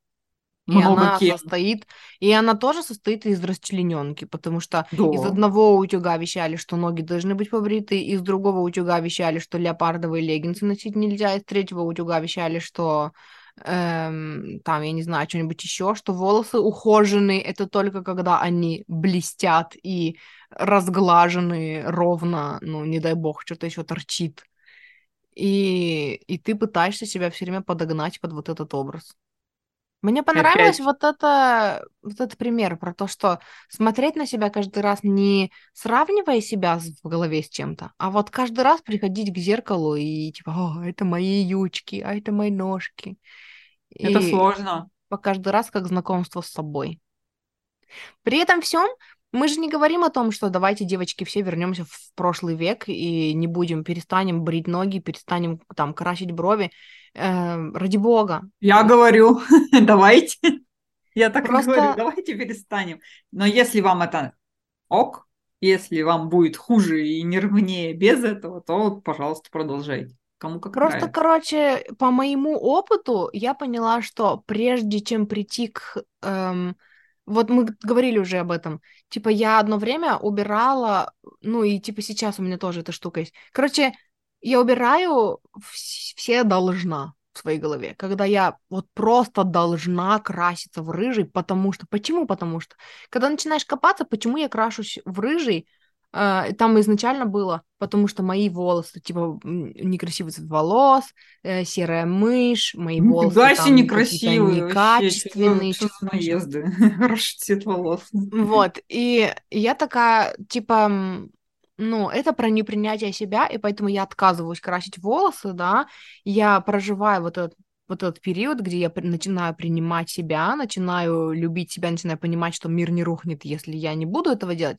И Много она кем. состоит, и она тоже состоит из расчлененки, потому что из Да. одного утюга вещали, что ноги должны быть побриты, из другого утюга вещали, что леопардовые леггинсы носить нельзя, из третьего утюга вещали, что эм, там, я не знаю, что-нибудь еще, что волосы ухоженные, это только когда они блестят и разглажены ровно, ну, не дай бог, что-то еще торчит. И, и ты пытаешься себя все время подогнать под вот этот образ. Мне понравилось Опять. вот это, вот этот пример про то, что смотреть на себя каждый раз не сравнивая себя в голове с чем-то, а вот каждый раз приходить к зеркалу и типа, о, это мои ючки, а это мои ножки. Это И сложно. по каждый раз как знакомство с собой. При этом всем мы же не говорим о том, что давайте, девочки, все вернемся в прошлый век и не будем, перестанем брить ноги, перестанем там красить брови. Эм, ради бога. Я говорю, давайте. Я так и Просто- говорю, давайте перестанем. Но если вам это ок, если вам будет хуже и нервнее без этого, то, пожалуйста, продолжайте. Кому как Просто, нравится. короче, по моему опыту я поняла, что прежде чем прийти к... эм, вот мы говорили уже об этом. Типа я одно время убирала, ну и типа сейчас у меня тоже эта штука есть. Короче, я убираю вс- все должна в своей голове. Когда я вот просто должна краситься в рыжий, потому что... Почему? Потому что... Когда начинаешь копаться, почему я крашусь в рыжий, там изначально было, потому что мои волосы, типа, некрасивый цвет волос, э, серая мышь, мои волосы Нифига себе там некрасивые вообще. некачественные, что-то что наезды? Хороший цвет волос. Вот, и я такая, типа, ну, это про непринятие себя, и поэтому я отказываюсь красить волосы, да, я проживаю вот этот вот этот период, где я начинаю принимать себя, начинаю любить себя, начинаю понимать, что мир не рухнет, если я не буду этого делать.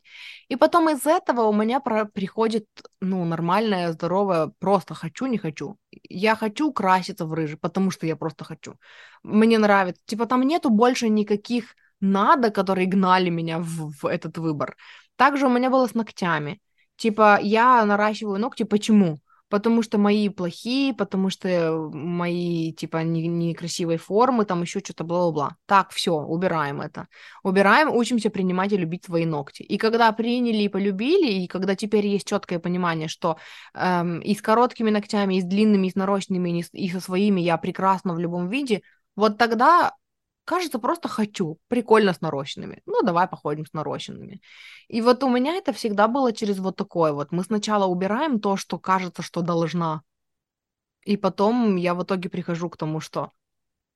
И потом из этого у меня про- приходит, ну, нормальное, здоровое, просто хочу, не хочу. Я хочу краситься в рыжий, потому что я просто хочу. Мне нравится. Типа там нету больше никаких надо, которые гнали меня в, в этот выбор. Также у меня было с ногтями. Типа, я наращиваю ногти. Почему? Потому что мои плохие, потому что мои, типа, не- некрасивой формы, там еще что-то, бла-бла-бла. Так, все, убираем это. Убираем, учимся принимать и любить свои ногти. И когда приняли и полюбили, и когда теперь есть четкое понимание, что эм, и с короткими ногтями, и с длинными, и с нарощенными, и, не и со своими я прекрасна в любом виде, вот тогда кажется, просто хочу. Прикольно с нарощенными. Ну, давай походим с нарощенными. И вот у меня это всегда было через вот такое вот. Мы сначала убираем то, что кажется, что должна. И потом я в итоге прихожу к тому, что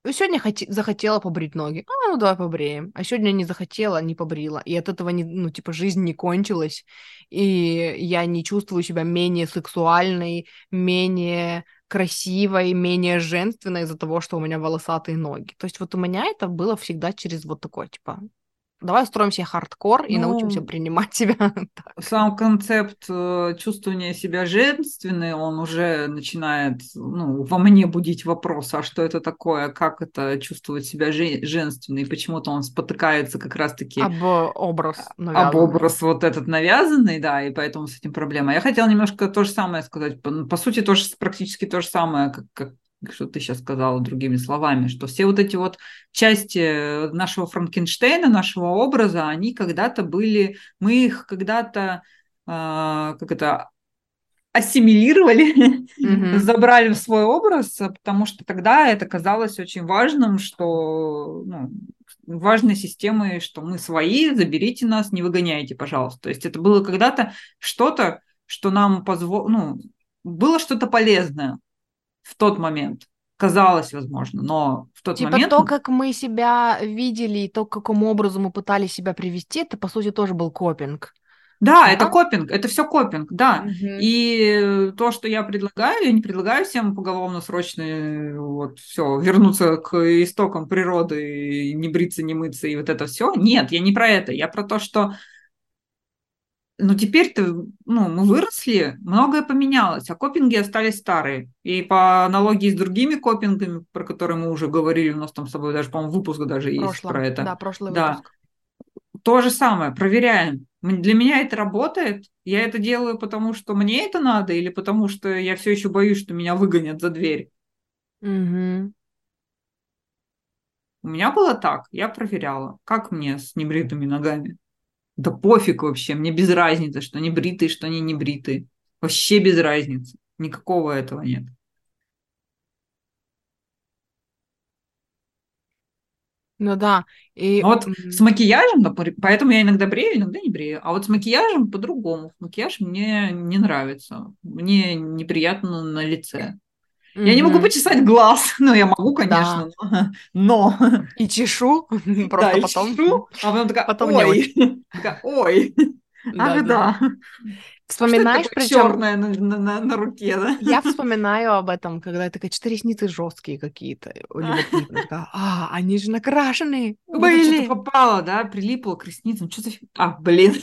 «Ну, сегодня хоте- захотела побрить ноги. А, ну давай побреем. А сегодня не захотела, не побрила. И от этого, не, ну, типа, жизнь не кончилась. И я не чувствую себя менее сексуальной, менее красивой, менее женственной из-за того, что у меня волосатые ноги. То есть вот у меня это было всегда через вот такое, типа, давай устроим себе хардкор и Ну, научимся принимать себя. Сам концепт э, чувствования себя женственной, он уже начинает ну, во мне будить вопрос, а что это такое, как это чувствовать себя же- женственной, почему-то он спотыкается как раз-таки Об образ об навязанный. образ вот этот навязанный, да, и поэтому с этим проблема. Я хотела немножко то же самое сказать. По, по сути, тоже практически то же самое, как, как что ты сейчас сказала другими словами, что все вот эти вот части нашего Франкенштейна, нашего образа, они когда-то были, мы их когда-то, а, как это, ассимилировали, Мгм. забрали в свой образ, потому что тогда это казалось очень важным, что ну, важной системой, что мы свои, заберите нас, не выгоняйте, пожалуйста. То есть это было когда-то что-то, что нам позволило, ну, было что-то полезное в тот момент. Казалось, возможно, но в тот Типа момент... то, как мы себя видели, и то, к какому образу мы пытались себя привести, это, по сути, тоже был копинг. Да, Да? это копинг, это все копинг, да. Мгм. И то, что я предлагаю, я не предлагаю всем поголовно срочно э, вот все вернуться к истокам природы, не бриться, не мыться и вот это все. Нет, я не про это. Я про то, что ну теперь-то, ну, мы выросли, многое поменялось, а копинги остались старые. И по аналогии с другими копингами, про которые мы уже говорили, у нас там с собой даже, по-моему, выпуск даже В есть прошлом. про это. Да, прошлый Да. выпуск. То же самое, проверяем. Для меня это работает. Я это делаю, потому что мне это надо, или потому что я все еще боюсь, что меня выгонят за дверь. Мгм. У меня было так, я проверяла, как мне с небритыми ногами. Да пофиг вообще, мне без разницы, что не бритые, что они не бритые. Вообще без разницы. Никакого этого нет. Ну да. И, вот с макияжем, поэтому я иногда брею, иногда не брею. А вот с макияжем по-другому. Макияж мне не нравится. Мне неприятно на лице. Mm-hmm. Я не могу почесать глаз. Ну, я могу, конечно, да. но... И чешу просто да, потом. Чешу, а потом такая, потом ой. такая, ой. Ах, да. Вспоминаешь, что причем черное на, на, на, на руке, да? Я вспоминаю об этом, когда я такая, что ресницы жесткие какие-то, а, они же накрашены были. Что-то попало, да, прилипло к ресницам, что-то... А, блин.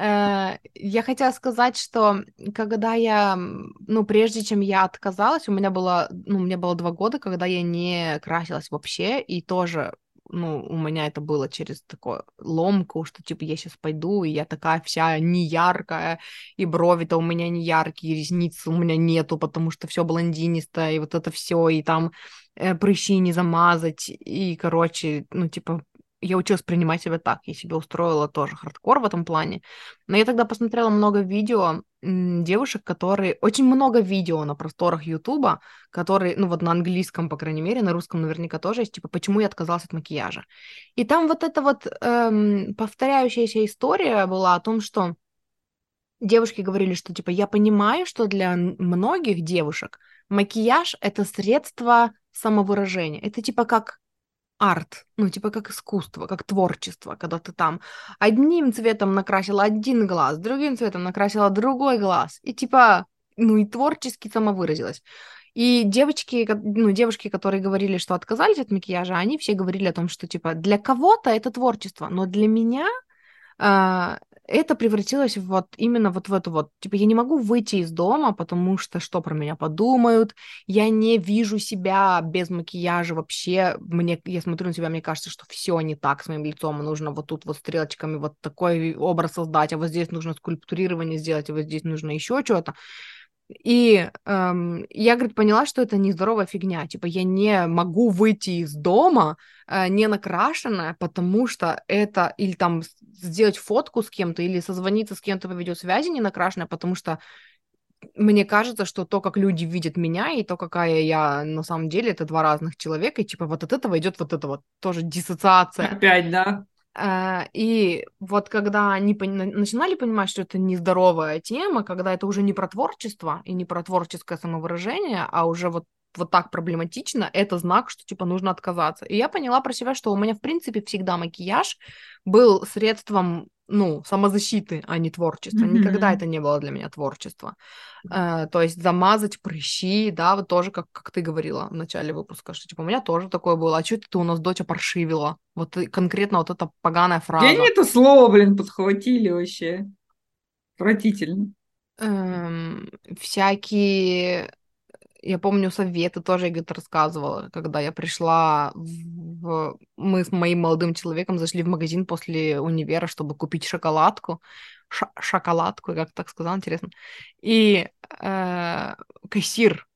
Э, я хотела сказать, что когда я, ну, прежде чем я отказалась, у меня было, ну, мне было два года, когда я не красилась вообще, и тоже ну, у меня это было через такое ломку, что, типа, я сейчас пойду, и я такая вся не яркая, и брови-то у меня не яркие, ресниц у меня нету, потому что все блондинистое, и вот это все, и там э, прыщи не замазать, и, короче, ну, типа, я училась принимать себя так, я себе устроила тоже хардкор в этом плане. Но я тогда посмотрела много видео девушек, которые... Очень много видео на просторах Ютуба, которые, ну вот на английском, по крайней мере, на русском наверняка тоже есть, типа, почему я отказалась от макияжа. И там вот эта вот эм, повторяющаяся история была о том, что девушки говорили, что, типа, я понимаю, что для многих девушек макияж — это средство самовыражения. Это, типа, как арт, ну, типа как искусство, как творчество, когда ты там одним цветом накрасила один глаз, другим цветом накрасила другой глаз, и типа, ну, и творчески самовыразилась. И девочки, ну, девушки, которые говорили, что отказались от макияжа, они все говорили о том, что, типа, для кого-то это творчество, но для меня э, это превратилось вот именно вот в эту вот, типа, я не могу выйти из дома, потому что что про меня подумают, я не вижу себя без макияжа вообще, мне, я смотрю на себя, мне кажется, что все не так с моим лицом, нужно вот тут вот стрелочками вот такой образ создать, а вот здесь нужно скульптурирование сделать, а вот здесь нужно еще что-то, и эм, я, говорит, поняла, что это нездоровая фигня. Типа, я не могу выйти из дома э, не накрашенная, потому что это... Или там сделать фотку с кем-то, или созвониться с кем-то по видеосвязи не накрашенная, потому что мне кажется, что то, как люди видят меня, и то, какая я на самом деле, это два разных человека, и типа вот от этого идет вот это вот тоже диссоциация. Опять, да. Uh, и вот когда они начинали понимать, что это нездоровая тема, когда это уже не про творчество и не про творческое самовыражение, а уже вот вот так проблематично, это знак, что, типа, нужно отказаться. И я поняла про себя, что у меня, в принципе, всегда макияж был средством ну, самозащиты, а не творчества. Mm-hmm. Никогда это не было для меня творчество. Э, то есть замазать прыщи, да, вот тоже, как, как ты говорила в начале выпуска, что, типа, у меня тоже такое было. А что ты у нас доча паршивила? Вот конкретно вот эта поганая фраза. Я не это слово, блин, подхватили вообще. Отвратительно. Эм, всякие я помню, советы тоже я где-то рассказывала, когда я пришла в... Мы с моим молодым человеком зашли в магазин после универа, чтобы купить шоколадку. Ш- шоколадку, как так сказала, интересно. И э, кассир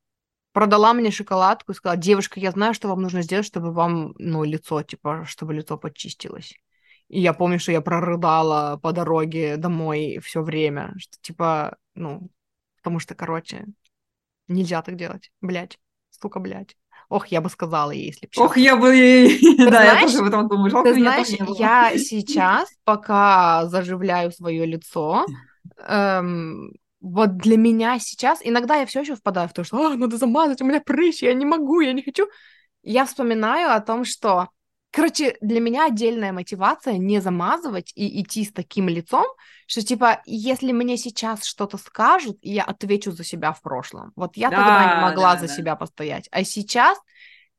продала мне шоколадку и сказала, девушка, я знаю, что вам нужно сделать, чтобы вам, ну, лицо, типа, чтобы лицо почистилось. И я помню, что я прорыдала по дороге домой все время, что, типа, ну, потому что, короче, Нельзя так делать. Блять. Сука, блять. Ох, я бы сказала ей, если бы Ох, я бы... да, я тоже об этом думаю. Жалко, ты знаешь, я сейчас, пока заживляю свое лицо, эм, вот для меня сейчас, иногда я все еще впадаю в то, что а, надо замазать, у меня прыщи, я не могу, я не хочу. Я вспоминаю о том, что Короче, для меня отдельная мотивация не замазывать и идти с таким лицом, что типа, если мне сейчас что-то скажут, я отвечу за себя в прошлом. Вот я да, тогда не могла да, за да. себя постоять. А сейчас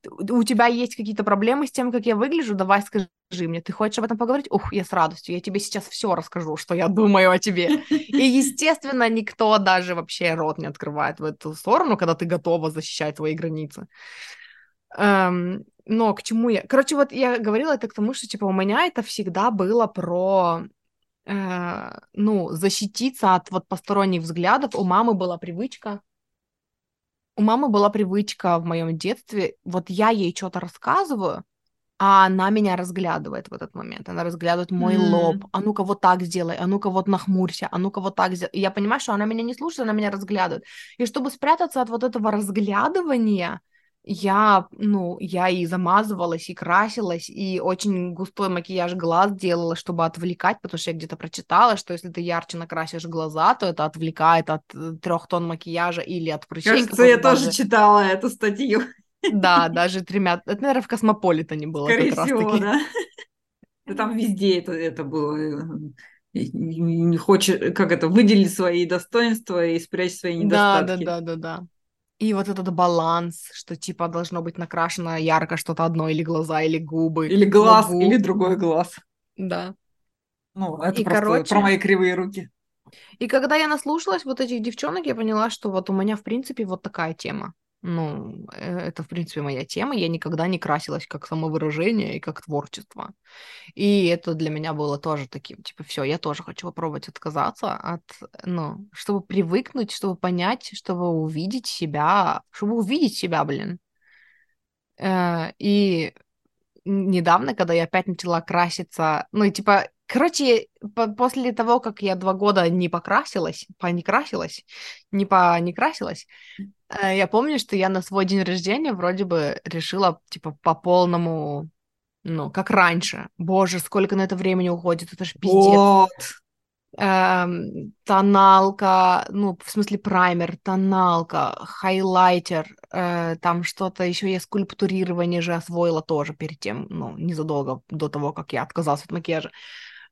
у тебя есть какие-то проблемы с тем, как я выгляжу, давай скажи мне, ты хочешь об этом поговорить? Ух, я с радостью, я тебе сейчас все расскажу, что я думаю о тебе. И, естественно, никто даже вообще рот не открывает в эту сторону, когда ты готова защищать свои границы. Эм, но к чему я... Короче, вот я говорила это к тому, что, типа, у меня это всегда было про, э, ну, защититься от вот посторонних взглядов. У мамы была привычка у мамы была привычка в моем детстве, вот я ей что-то рассказываю, а она меня разглядывает в этот момент. Она разглядывает мой М. лоб. А ну-ка вот так сделай, а ну-ка вот нахмурься, а ну-ка вот так сделай. И я понимаю, что она меня не слушает, она меня разглядывает. И чтобы спрятаться от вот этого разглядывания, я, ну, я и замазывалась, и красилась, и очень густой макияж глаз делала, чтобы отвлекать, потому что я где-то прочитала, что если ты ярче накрасишь глаза, то это отвлекает от трех тонн макияжа или от прыщей. Кажется, я которые тоже даже- читала эту статью. Да, даже тремя... Это, наверное, в Космополитене было Скорее всего, да. Да там везде это, это было. э, Не хочешь, как это, выделить свои достоинства и спрячь свои Да, да, недостатки. да, да, да. И вот этот баланс, что типа должно быть накрашено ярко что-то одно, или глаза, или губы. Или глаз, губ- или другой глаз. Да. Ну, это И, просто короче, про мои кривые руки. И когда я наслушалась вот этих девчонок, я поняла, что вот у меня, в принципе, вот такая тема. Ну, э, это, в принципе, моя тема. Я никогда не красилась как самовыражение и как творчество. И это для меня было тоже таким, типа, все, я тоже хочу попробовать отказаться от, ну, чтобы привыкнуть, чтобы понять, чтобы увидеть себя, чтобы увидеть себя, блин. Э, И недавно, когда я опять начала краситься, ну, типа, короче, по- после того, как я два года не покрасилась, по не красилась, не по не красилась, э, я помню, что я на свой день рождения вроде бы решила, типа, по полному, ну, как раньше. Боже, сколько на это времени уходит, это ж пиздец. Вот. Эм, тоналка, ну, в смысле праймер, тоналка, хайлайтер, э, там что-то еще я скульптурирование же освоила тоже перед тем, ну, незадолго до того, как я отказалась от макияжа.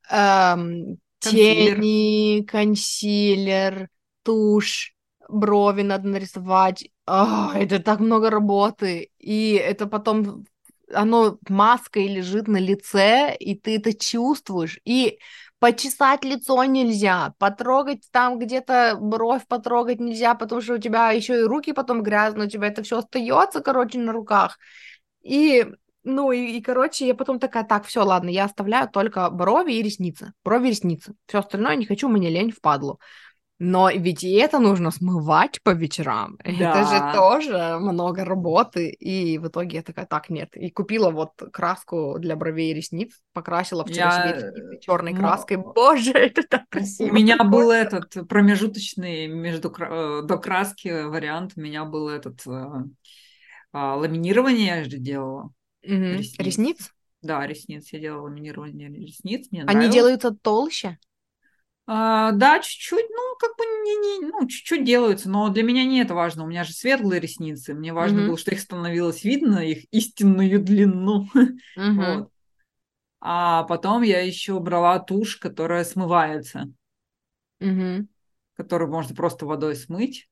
Эм, Консилер. тени, консилер, тушь, брови надо нарисовать. А, это так много работы. И это потом оно маской лежит на лице, и ты это чувствуешь. И почесать лицо нельзя, потрогать там где-то бровь потрогать нельзя, потому что у тебя еще и руки потом грязные, у тебя это все остается, короче, на руках. И, ну, и, и, короче, я потом такая, так, все, ладно, я оставляю только брови и ресницы, брови и ресницы. Все остальное не хочу, мне лень впадлу. Но ведь и это нужно смывать по вечерам. Это же Да. тоже много работы. И в итоге я такая, так, нет. И купила вот краску для бровей и ресниц, покрасила вчера себе Я, ресницы черной м, краской. Боже, это так У красиво. меня как был этот промежуточный между э, докраски вариант. У меня был этот э, а, ламинирование я же делала Мгм. ресниц. Ресниц? Да, ресниц. Я делала ламинирование ресниц. Мне Они нравилось. делаются толще? А, да, чуть-чуть, ну, как бы не, не, ну, чуть-чуть делаются, но для меня не это важно. У меня же светлые ресницы. Мне важно Мгм. было, что их становилось видно, их истинную длину. Мгм. Вот. А потом я еще брала тушь, которая смывается, Мгм. которую можно просто водой смыть,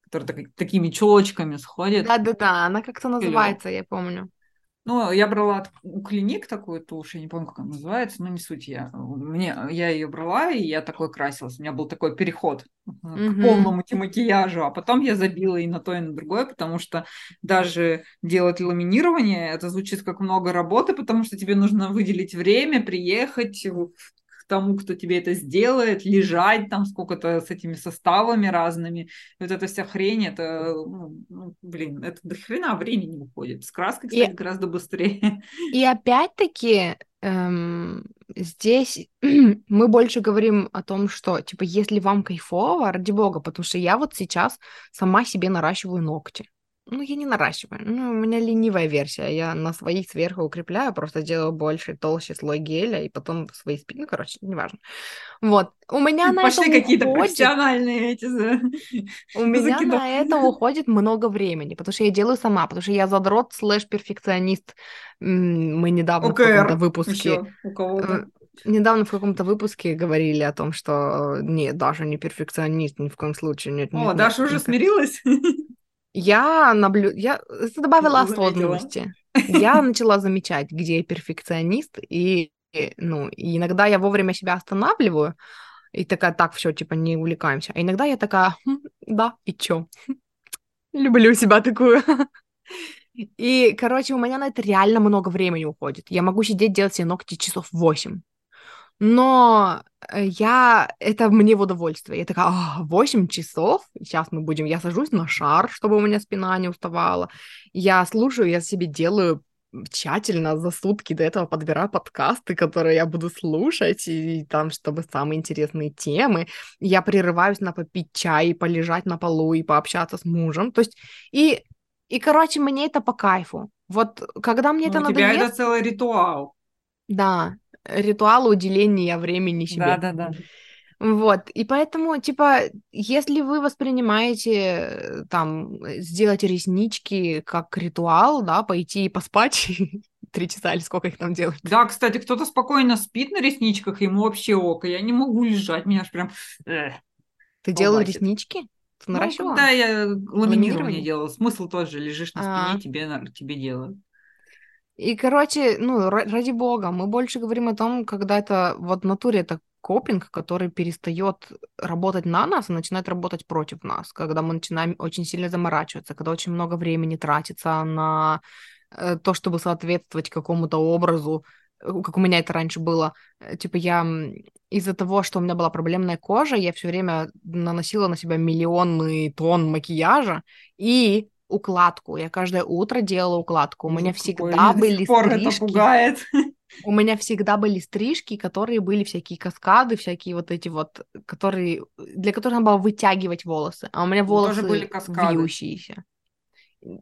которая так- такими челочками сходит. Да-да-да, она как-то называется, я помню. Ну, я брала от- у клиник такую тушь, я не помню, как она называется, но не суть я. Мне, я ее брала, и я такой красилась. У меня был такой переход э, к полному макияжу, а потом я забила и на то, и на другое, потому что даже делать ламинирование, это звучит как много работы, потому что тебе нужно выделить время, приехать к тому, кто тебе это сделает, лежать там сколько-то с этими составами разными. И вот эта вся хрень, это, ну, ну, блин, это до хрена времени уходит. С краской, И- кстати, гораздо быстрее. И опять-таки эм, здесь мы больше говорим о том, что, типа, если вам кайфово, ради бога, потому что я вот сейчас сама себе наращиваю ногти. Ну, я не наращиваю, ну, у меня ленивая версия, я на своих сверху укрепляю, просто делаю больше, толще слой геля, и потом свои спины, ну, короче, неважно. Вот, у меня на это Пошли какие-то уходит... профессиональные эти У меня на это уходит много времени, потому что я делаю сама, потому что я задрот слэш перфекционист. М, Мы недавно в каком-то ОКР выпуске, еще э, недавно в каком-то выпуске говорили о том, что нет, Даша не перфекционист ни в коем случае, нет, нет, О, нет. Даша уже Ну, как- смирилась? Я наблю... я это добавила осознанности. Я начала замечать, где я перфекционист, и, и, ну, и иногда я вовремя себя останавливаю, и такая, так, все, типа, не увлекаемся. А иногда я такая, «Хм, да, и чё? Люблю себя такую. И, короче, у меня на это реально много времени уходит. Я могу сидеть делать себе ногти часов 8. Но э, я, это мне в удовольствие. Я такая, а, 8 часов, сейчас мы будем, я сажусь на шар, чтобы у меня спина не уставала. Я слушаю, я себе делаю тщательно за сутки до этого подбираю подкасты, которые я буду слушать, и там, чтобы самые интересные темы. Я прерываюсь на попить чай, и полежать на полу и пообщаться с мужем. То есть, и, и короче, мне это по кайфу. Вот когда мне Ну, это у тебя это целый ритуал. Да, ритуал уделения времени себе. Да-да-да. Вот, и поэтому, типа, если вы воспринимаете э, там сделать реснички как ритуал, да, пойти и поспать три часа или сколько их там делают. Да, кстати, кто-то спокойно спит на ресничках, ему вообще ок. Я не могу лежать, меня аж прям... эх. Ты Колбасит. реснички? Ты Ну, когда я ламинирование делала, смысл тот же, лежишь на А. спине, тебе, на- тебе делают. И, короче, ну, ра- ради бога, мы больше говорим о том, когда это вот в натуре это копинг, который перестает работать на нас и начинает работать против нас, когда мы начинаем очень сильно заморачиваться, когда очень много времени тратится на э, то, чтобы соответствовать какому-то образу, э, как у меня это раньше было. Э, Типа я из-за того, что у меня была проблемная кожа, я все время наносила на себя миллионный тонн макияжа и укладку. Я каждое утро делала укладку. У меня Ужас какой, всегда были стрижки. пугает. У меня всегда были стрижки, которые были всякие каскады, всякие вот эти вот, которые для которых надо было вытягивать волосы, а у меня Ну, тоже волосы были каскады. вьющиеся.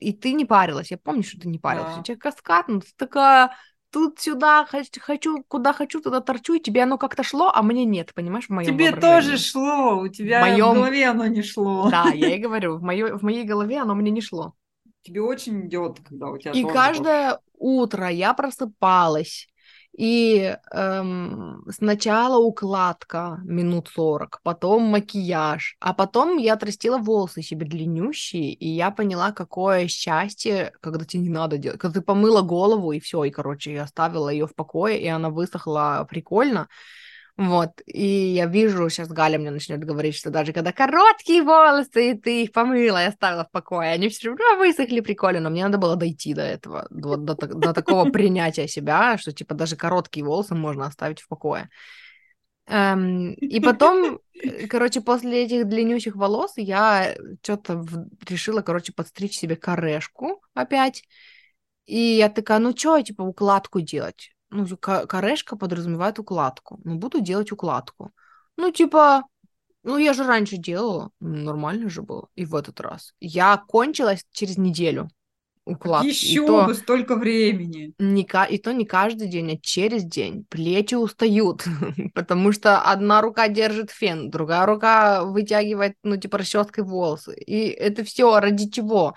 И ты не парилась, я помню, что ты не парилась. Да. У тебя каскад, ну ты такая тут сюда хоч- хочу, куда хочу, туда торчу, и тебе оно как-то шло, а мне нет, понимаешь, в моем Тебе тоже шло, у тебя в моём- голове оно не шло. Да, я и говорю, в моей, в моей голове оно мне не шло. Тебе очень идет, когда у тебя И каждое утро я просыпалась, и эм, сначала укладка минут 40, потом макияж, а потом я отрастила волосы себе длиннющие, и я поняла, какое счастье, когда тебе не надо делать, когда ты помыла голову, и все, и, короче, я оставила ее в покое, и она высохла прикольно. Вот, и я вижу, сейчас Галя мне начнет говорить, что даже когда короткие волосы, и ты их помыла и оставила в покое, они все равно высохли прикольно, но мне надо было дойти до этого, до, так- до такого принятия себя, что, типа, даже короткие волосы можно оставить в покое. Эм, и потом, э, короче, после этих длиннющих волос я что-то решила, короче, подстричь себе корешку опять, и я такая, ну что, типа, укладку делать? Ну, корешка подразумевает укладку. Ну, буду делать укладку. Ну, типа, ну, я же раньше делала. Нормально же было. И в этот раз. Я кончилась через неделю укладки. И Еще то бы столько времени. не, и то не каждый день, а через день. Плечи устают, потому что одна рука держит фен, другая рука вытягивает, ну, типа, расческой волосы. И это все ради чего?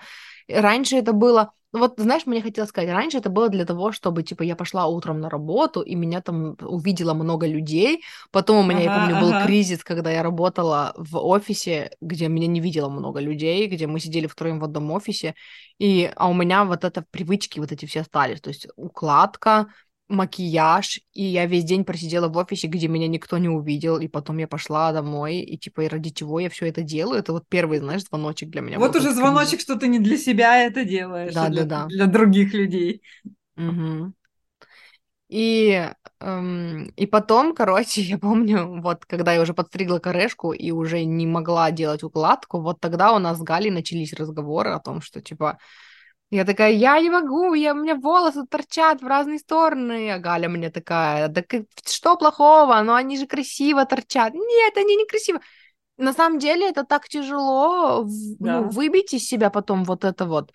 Раньше это было... ну, Вот, знаешь, мне хотелось сказать, раньше это было для того, чтобы, типа, я пошла утром на работу, и меня там увидело много людей. Потом у меня, я Ага, помню, был ага. кризис, когда я работала в офисе, где меня не видело много людей, где мы сидели втроем в одном офисе, и, а у меня вот это привычки вот эти все остались. То есть укладка, макияж, и я весь день просидела в офисе, где меня никто не увидел, и потом я пошла домой, и типа, и ради чего я все это делаю? Это вот первый, знаешь, звоночек для меня Вот был, уже звоночек, что ты не для себя это делаешь, а для, Да-да-да. для других людей. Мгм. И, эм, и потом, короче, я помню, вот когда я уже подстригла корешку и уже не могла делать укладку, вот тогда у нас с Галей начались разговоры о том, что типа я такая, я не могу, я, у меня волосы торчат в разные стороны. А Галя мне такая, да что плохого? Ну они же красиво торчат. Нет, они не красиво. На самом деле это так тяжело ну, Да. выбить из себя потом вот это вот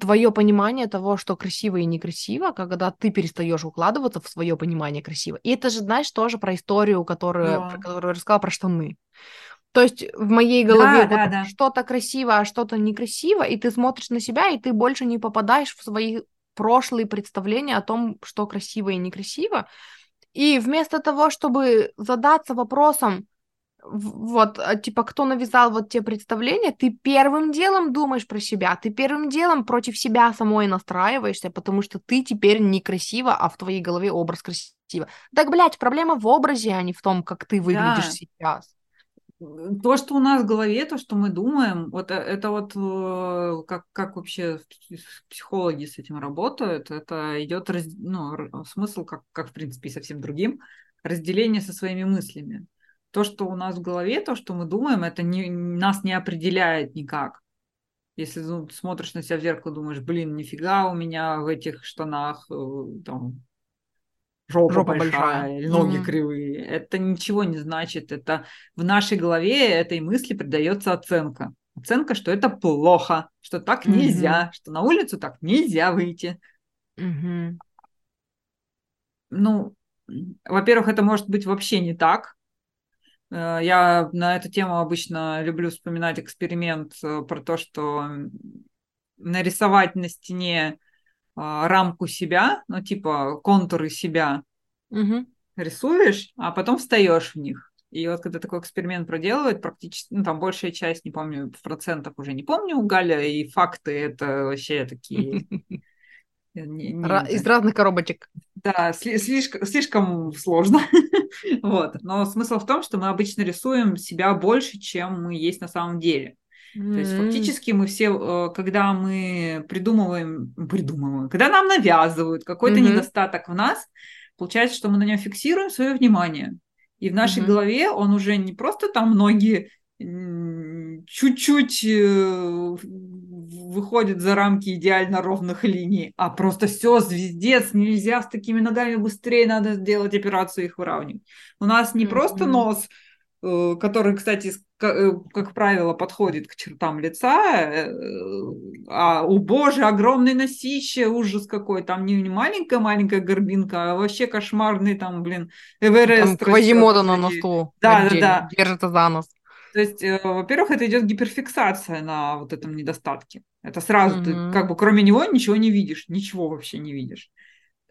твое понимание того, что красиво и некрасиво, когда ты перестаешь укладываться в свое понимание красиво. И это же, знаешь, тоже про историю, которую, Да. про которую я рассказала про штаны. То есть в моей голове Да, вот да, да. что-то красиво, а что-то некрасиво, и ты смотришь на себя, и ты больше не попадаешь в свои прошлые представления о том, что красиво и некрасиво. И вместо того, чтобы задаться вопросом, вот, а, типа, кто навязал вот те представления, ты первым делом думаешь про себя, ты первым делом против себя самой настраиваешься, потому что ты теперь некрасиво, а в твоей голове образ красиво. Так, блядь, проблема в образе, а не в том, как ты выглядишь Да. сейчас. То, что у нас в голове, то, что мы думаем, вот э- это вот э, как, как вообще психологи с этим работают, это идет раз- ну, смысл, как, как в принципе и совсем другим, разделение со своими мыслями. То, что у нас в голове, то, что мы думаем, это не, нас не определяет никак. Если ну, смотришь на себя в зеркало, думаешь, блин, нифига у меня в этих штанах э, там жопа, жопа большая, большая. ноги mm-hmm. кривые. Это ничего не значит. Это в нашей голове этой мысли придается оценка. Оценка, что это плохо, что так mm-hmm. нельзя, что на улицу так нельзя выйти. Mm-hmm. Ну, во-первых, это может быть вообще не так. Э, я на эту тему обычно люблю вспоминать эксперимент э, про то, что нарисовать на стене рамку себя, ну, типа контуры себя, угу. рисуешь, а потом встаешь в них. И вот когда такой эксперимент проделывают, практически, ну, там большая часть, не помню, в процентах уже не помню, Галя, и факты это вообще такие... Из разных коробочек. Да, слишком, слишком сложно. вот. Но смысл в том, что мы обычно рисуем себя больше, чем мы есть на самом деле. Mm-hmm. То есть фактически мы все, э, когда мы придумываем, придумываем, когда нам навязывают какой-то mm-hmm. недостаток в нас, получается, что мы на нем фиксируем свое внимание. И в нашей mm-hmm. голове он уже не просто там ноги чуть-чуть э, выходит за рамки идеально ровных линий, а просто все, звездец, нельзя с такими ногами быстрее, надо сделать операцию их выравнивать. У нас не mm-hmm. просто нос который, кстати, э, как правило, подходит к чертам лица, э, а, у боже, огромный носище, ужас какой, там не маленькая-маленькая горбинка, а вообще кошмарный там, блин, Эверест. Там Квазимода на носу. Да, да, да. Держится за нос. То есть, во-первых, это идет гиперфиксация на вот этом недостатке. Это сразу mm-hmm. ты как бы кроме него ничего не видишь, ничего вообще не видишь.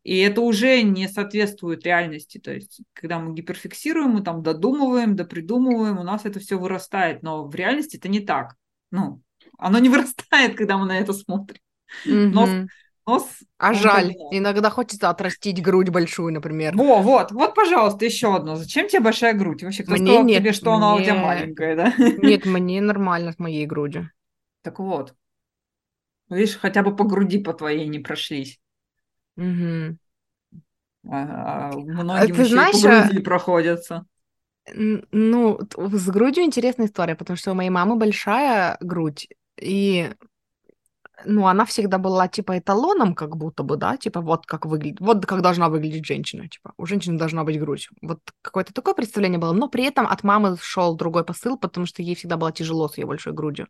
И это уже не соответствует реальности. То есть, когда мы гиперфиксируем, мы там додумываем, допридумываем, у нас это все вырастает. Но в реальности это не так. Ну, оно не вырастает, когда мы на это смотрим. Mm-hmm. Нос, нос, а жаль, поднял. иногда хочется отрастить грудь большую, например. Во, вот, вот, пожалуйста, еще одно. Зачем тебе большая грудь? Вообще, кто мне сказал нет, тебе, что мне... она у тебя маленькая, да? Нет, мне нормально с моей грудью. Так вот. Видишь, хотя бы по груди по твоей не прошлись. Угу. А, а многим Ты знаешь, по груди проходятся. Ну, с грудью интересная история, потому что у моей мамы большая грудь, и ну, она всегда была, типа, эталоном, как будто бы, да, типа, вот как выглядит, вот как должна выглядеть женщина, типа, у женщины должна быть грудь. Вот какое-то такое представление было, но при этом от мамы шел другой посыл, потому что ей всегда было тяжело с ее большой грудью.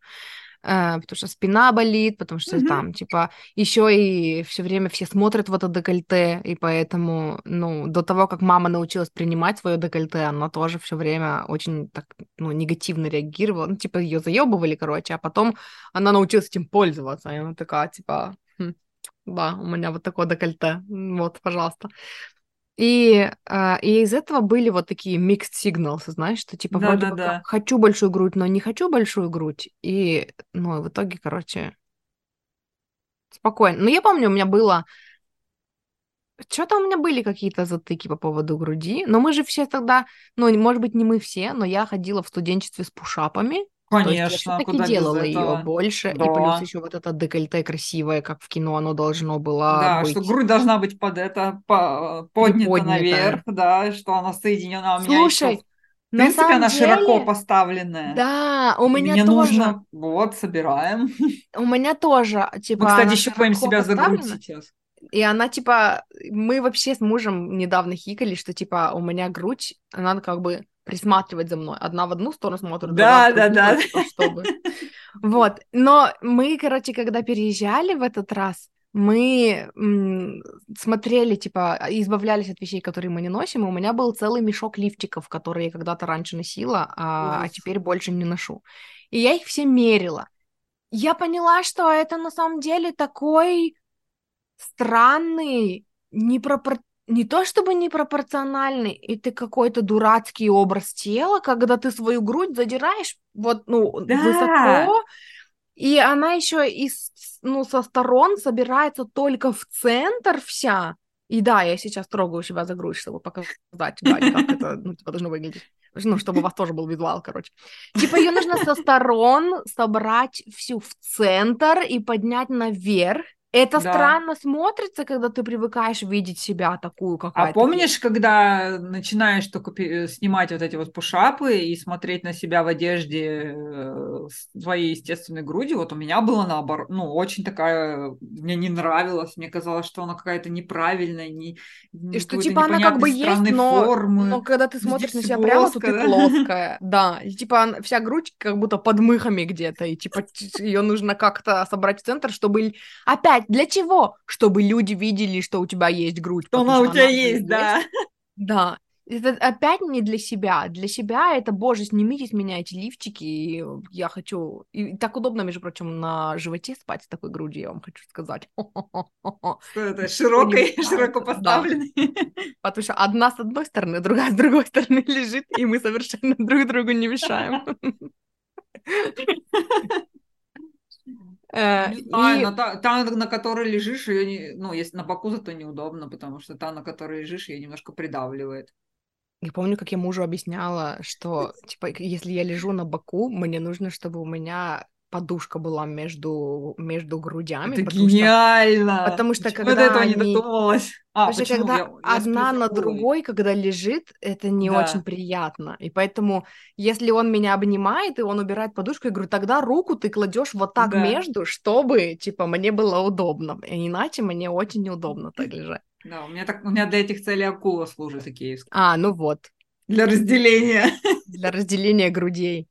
Э, потому что спина болит, потому что mm-hmm. там, типа, еще и все время все смотрят в это декольте, и поэтому, ну, до того, как мама научилась принимать свое декольте, она тоже все время очень так, ну, негативно реагировала, ну, типа, ее заебывали, короче, а потом она научилась этим пользоваться, и она такая, типа, хм, да, у меня вот такое декольте, вот, пожалуйста. И, а, и из этого были вот такие mixed signals, знаешь, что типа да, вроде да, да. хочу большую грудь, но не хочу большую грудь. И, ну, в итоге, короче, спокойно. Но я помню, у меня было... Что-то у меня были какие-то затыки по поводу груди, но мы же все тогда, ну, может быть, не мы все, но я ходила в студенчестве с пушапами, Конечно, то есть я делала ее больше, да. и плюс еще вот это декольте красивое, как в кино оно должно было да, быть. что грудь должна быть под это по, поднята, поднята наверх, да, что она соединена. У Слушай, меня еще... В принципе, она деле... широко поставленная. Да, у меня Мне тоже. нужно, вот, собираем. У меня тоже, типа. Мы, кстати, щупаем себя за грудь сейчас. И она, типа, мы вообще с мужем недавно хикали, что, типа, у меня грудь, она как бы присматривать за мной. Одна в одну сторону смотрит, да, да, да. Чтобы. Вот. Но мы, короче, когда переезжали в этот раз, мы смотрели, типа, избавлялись от вещей, которые мы не носим, и у меня был целый мешок лифчиков, которые я когда-то раньше носила, а, а теперь больше не ношу. И я их все мерила. Я поняла, что это на самом деле такой странный, непропор не то чтобы непропорциональный, и ты какой-то дурацкий образ тела, когда ты свою грудь задираешь вот, ну, да. высоко, и она еще из, ну, со сторон собирается только в центр вся. И да, я сейчас трогаю себя за грудь, чтобы показать, Галь, как это ну, типа, должно выглядеть. Ну, чтобы у вас тоже был визуал, короче. Типа ее нужно со сторон собрать всю в центр и поднять наверх, Это Да. странно смотрится, когда ты привыкаешь видеть себя такую, А ты помнишь, когда начинаешь только пе- снимать вот эти вот пушапы и смотреть на себя в одежде э, с твоей естественной грудью, вот у меня было наоборот, ну, очень такая, мне не нравилось, мне казалось, что она какая-то неправильная, не, И что типа она как бы есть, но, формы. но когда ты смотришь на всё себя прямо, то плоско, ты да? плоская. Да, и типа вся грудь как будто под мыхами где-то, и типа ее нужно как-то собрать в центр, чтобы... Опять, для чего? Чтобы люди видели, что у тебя есть грудь. Что она у тебя же есть, да. Да. Это опять не для себя. Для себя это, боже, снимите с меня эти лифчики, и я хочу... И так удобно, между прочим, на животе спать с такой грудью, я вам хочу сказать. Это, широкой, широко поставленной. Потому что одна с одной стороны, другая с другой стороны лежит, и мы совершенно друг другу не мешаем. Э, Не знаю, И но та, та, на которой лежишь, ее не, ну, если на боку, зато неудобно, потому что та, на которой лежишь, ее немножко придавливает. я помню, как я мужу объясняла, что, типа, если я лежу на боку, мне нужно, чтобы у меня подушка была между, между грудями, Это потому что гениально! потому что Почему когда до этого не они- додумалась? А, Потому что когда Я- я одна на другой, когда лежит, это не Да. очень приятно. И поэтому, если он меня обнимает, и он убирает подушку, я говорю, тогда руку ты кладешь вот так Да. между, чтобы, типа, мне было удобно. И иначе мне очень неудобно так лежать. Да, у меня, так, у меня для этих целей акула служит икеевская. А, ну вот, Для разделения. для разделения грудей.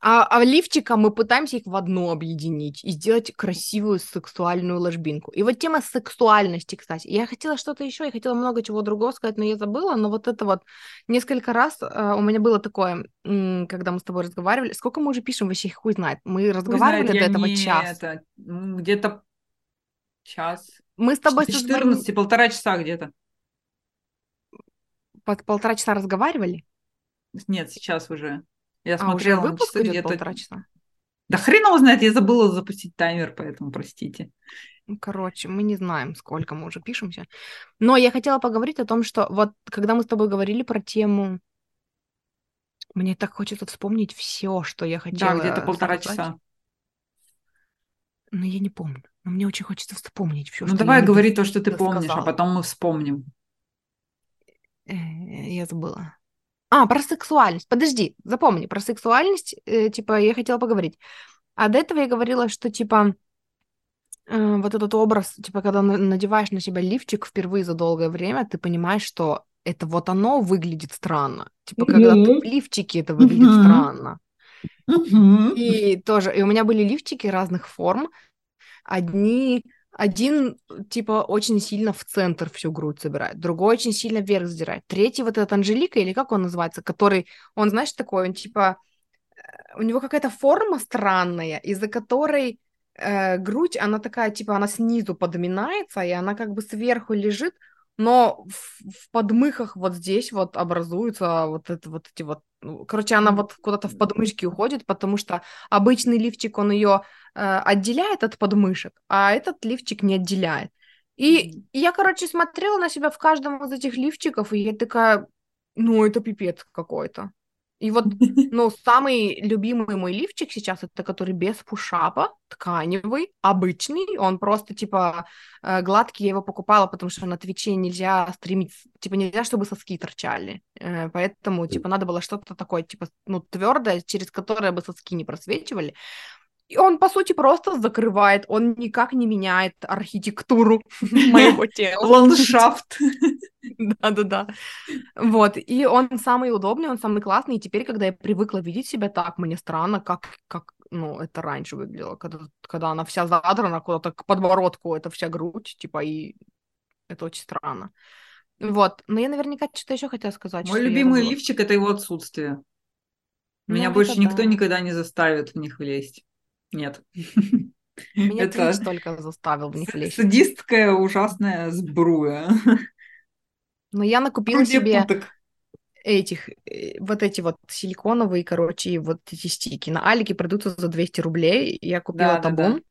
А, а лифчика мы пытаемся их в одну объединить и сделать красивую сексуальную ложбинку. И вот тема сексуальности, кстати. Я хотела что-то еще, я хотела много чего другого сказать, но я забыла. Но вот это вот несколько раз э, у меня было такое, когда мы с тобой разговаривали. Сколько мы уже пишем, вообще хуй знает. Мы разговаривали знает, до этого не час. это, где-то час. Мы с тобой До созвон- 14, полтора часа где-то. по- полтора часа разговаривали. Нет, сейчас уже. Я А уже смотрела на выпуск идет где-то. полтора часа. Да хрен его знает, я забыла запустить таймер, поэтому простите. Ну, Короче, мы не знаем, сколько мы уже пишемся. Но я хотела поговорить о том, что вот когда мы с тобой говорили про тему, мне так хочется вспомнить все, что я хотела. Да, где-то полтора сказать, часа. Но я не помню. Но мне очень хочется вспомнить все, Ну что давай говори то, что ты помнишь, а досказала. потом мы вспомним. Э, Я забыла. А, про сексуальность. Подожди, запомни, про сексуальность, э, типа, я хотела поговорить. А до этого я говорила, что, типа, э, вот этот образ, типа, когда на- надеваешь на себя лифчик впервые за долгое время, ты понимаешь, что это вот оно выглядит странно. Типа, когда ты Мгм. в лифчике, это выглядит Мгм. странно. Мгм. И тоже, и у меня были лифчики разных форм. Одни, один, типа, очень сильно в центр всю грудь собирает, другой очень сильно вверх задирает. Третий вот этот Анжелика, или как он называется, который, он, знаешь, такой, он, типа, у него какая-то форма странная, из-за которой э, грудь, она такая, типа, она снизу подминается, и она как бы сверху лежит, но в, в подмыхах вот здесь вот образуются вот, это, вот эти вот... ну, Короче, она вот куда-то в подмышки уходит, потому что обычный лифчик, он ее э, отделяет от подмышек, а этот лифчик не отделяет. И я, короче, смотрела на себя в каждом из этих лифчиков, и я такая, ну, это пипец какой-то. И вот, ну, самый любимый мой лифчик сейчас, это который без пушапа, тканевый, обычный, он просто, типа, э, гладкий, я его покупала, потому что на Твиче нельзя стримить, типа, нельзя, чтобы соски торчали, Э, поэтому, типа, надо было что-то такое, типа, ну, твердое, через которое бы соски не просвечивали. И он, по сути, просто закрывает, он никак не меняет архитектуру моего тела. Ландшафт. Да-да-да. Вот, и он самый удобный, он самый классный, и теперь, когда я привыкла видеть себя так, мне странно, как, как ну, это раньше выглядело, когда, когда она вся задрана куда-то к подбородку, это вся грудь, типа, и это очень странно. Вот, но я наверняка что-то еще хотела сказать. Мой любимый лифчик это его отсутствие. Меня Ну, больше никто да. никогда не заставит в них влезть. Нет. Меня это- только заставил в них лезть. Садистская ужасная сбруя. Но я накупила Груди себе путок. этих, э, вот эти вот силиконовые, короче, вот эти стики. На Алике продаются за 200 рублей. Я купила Да, да, да. табун.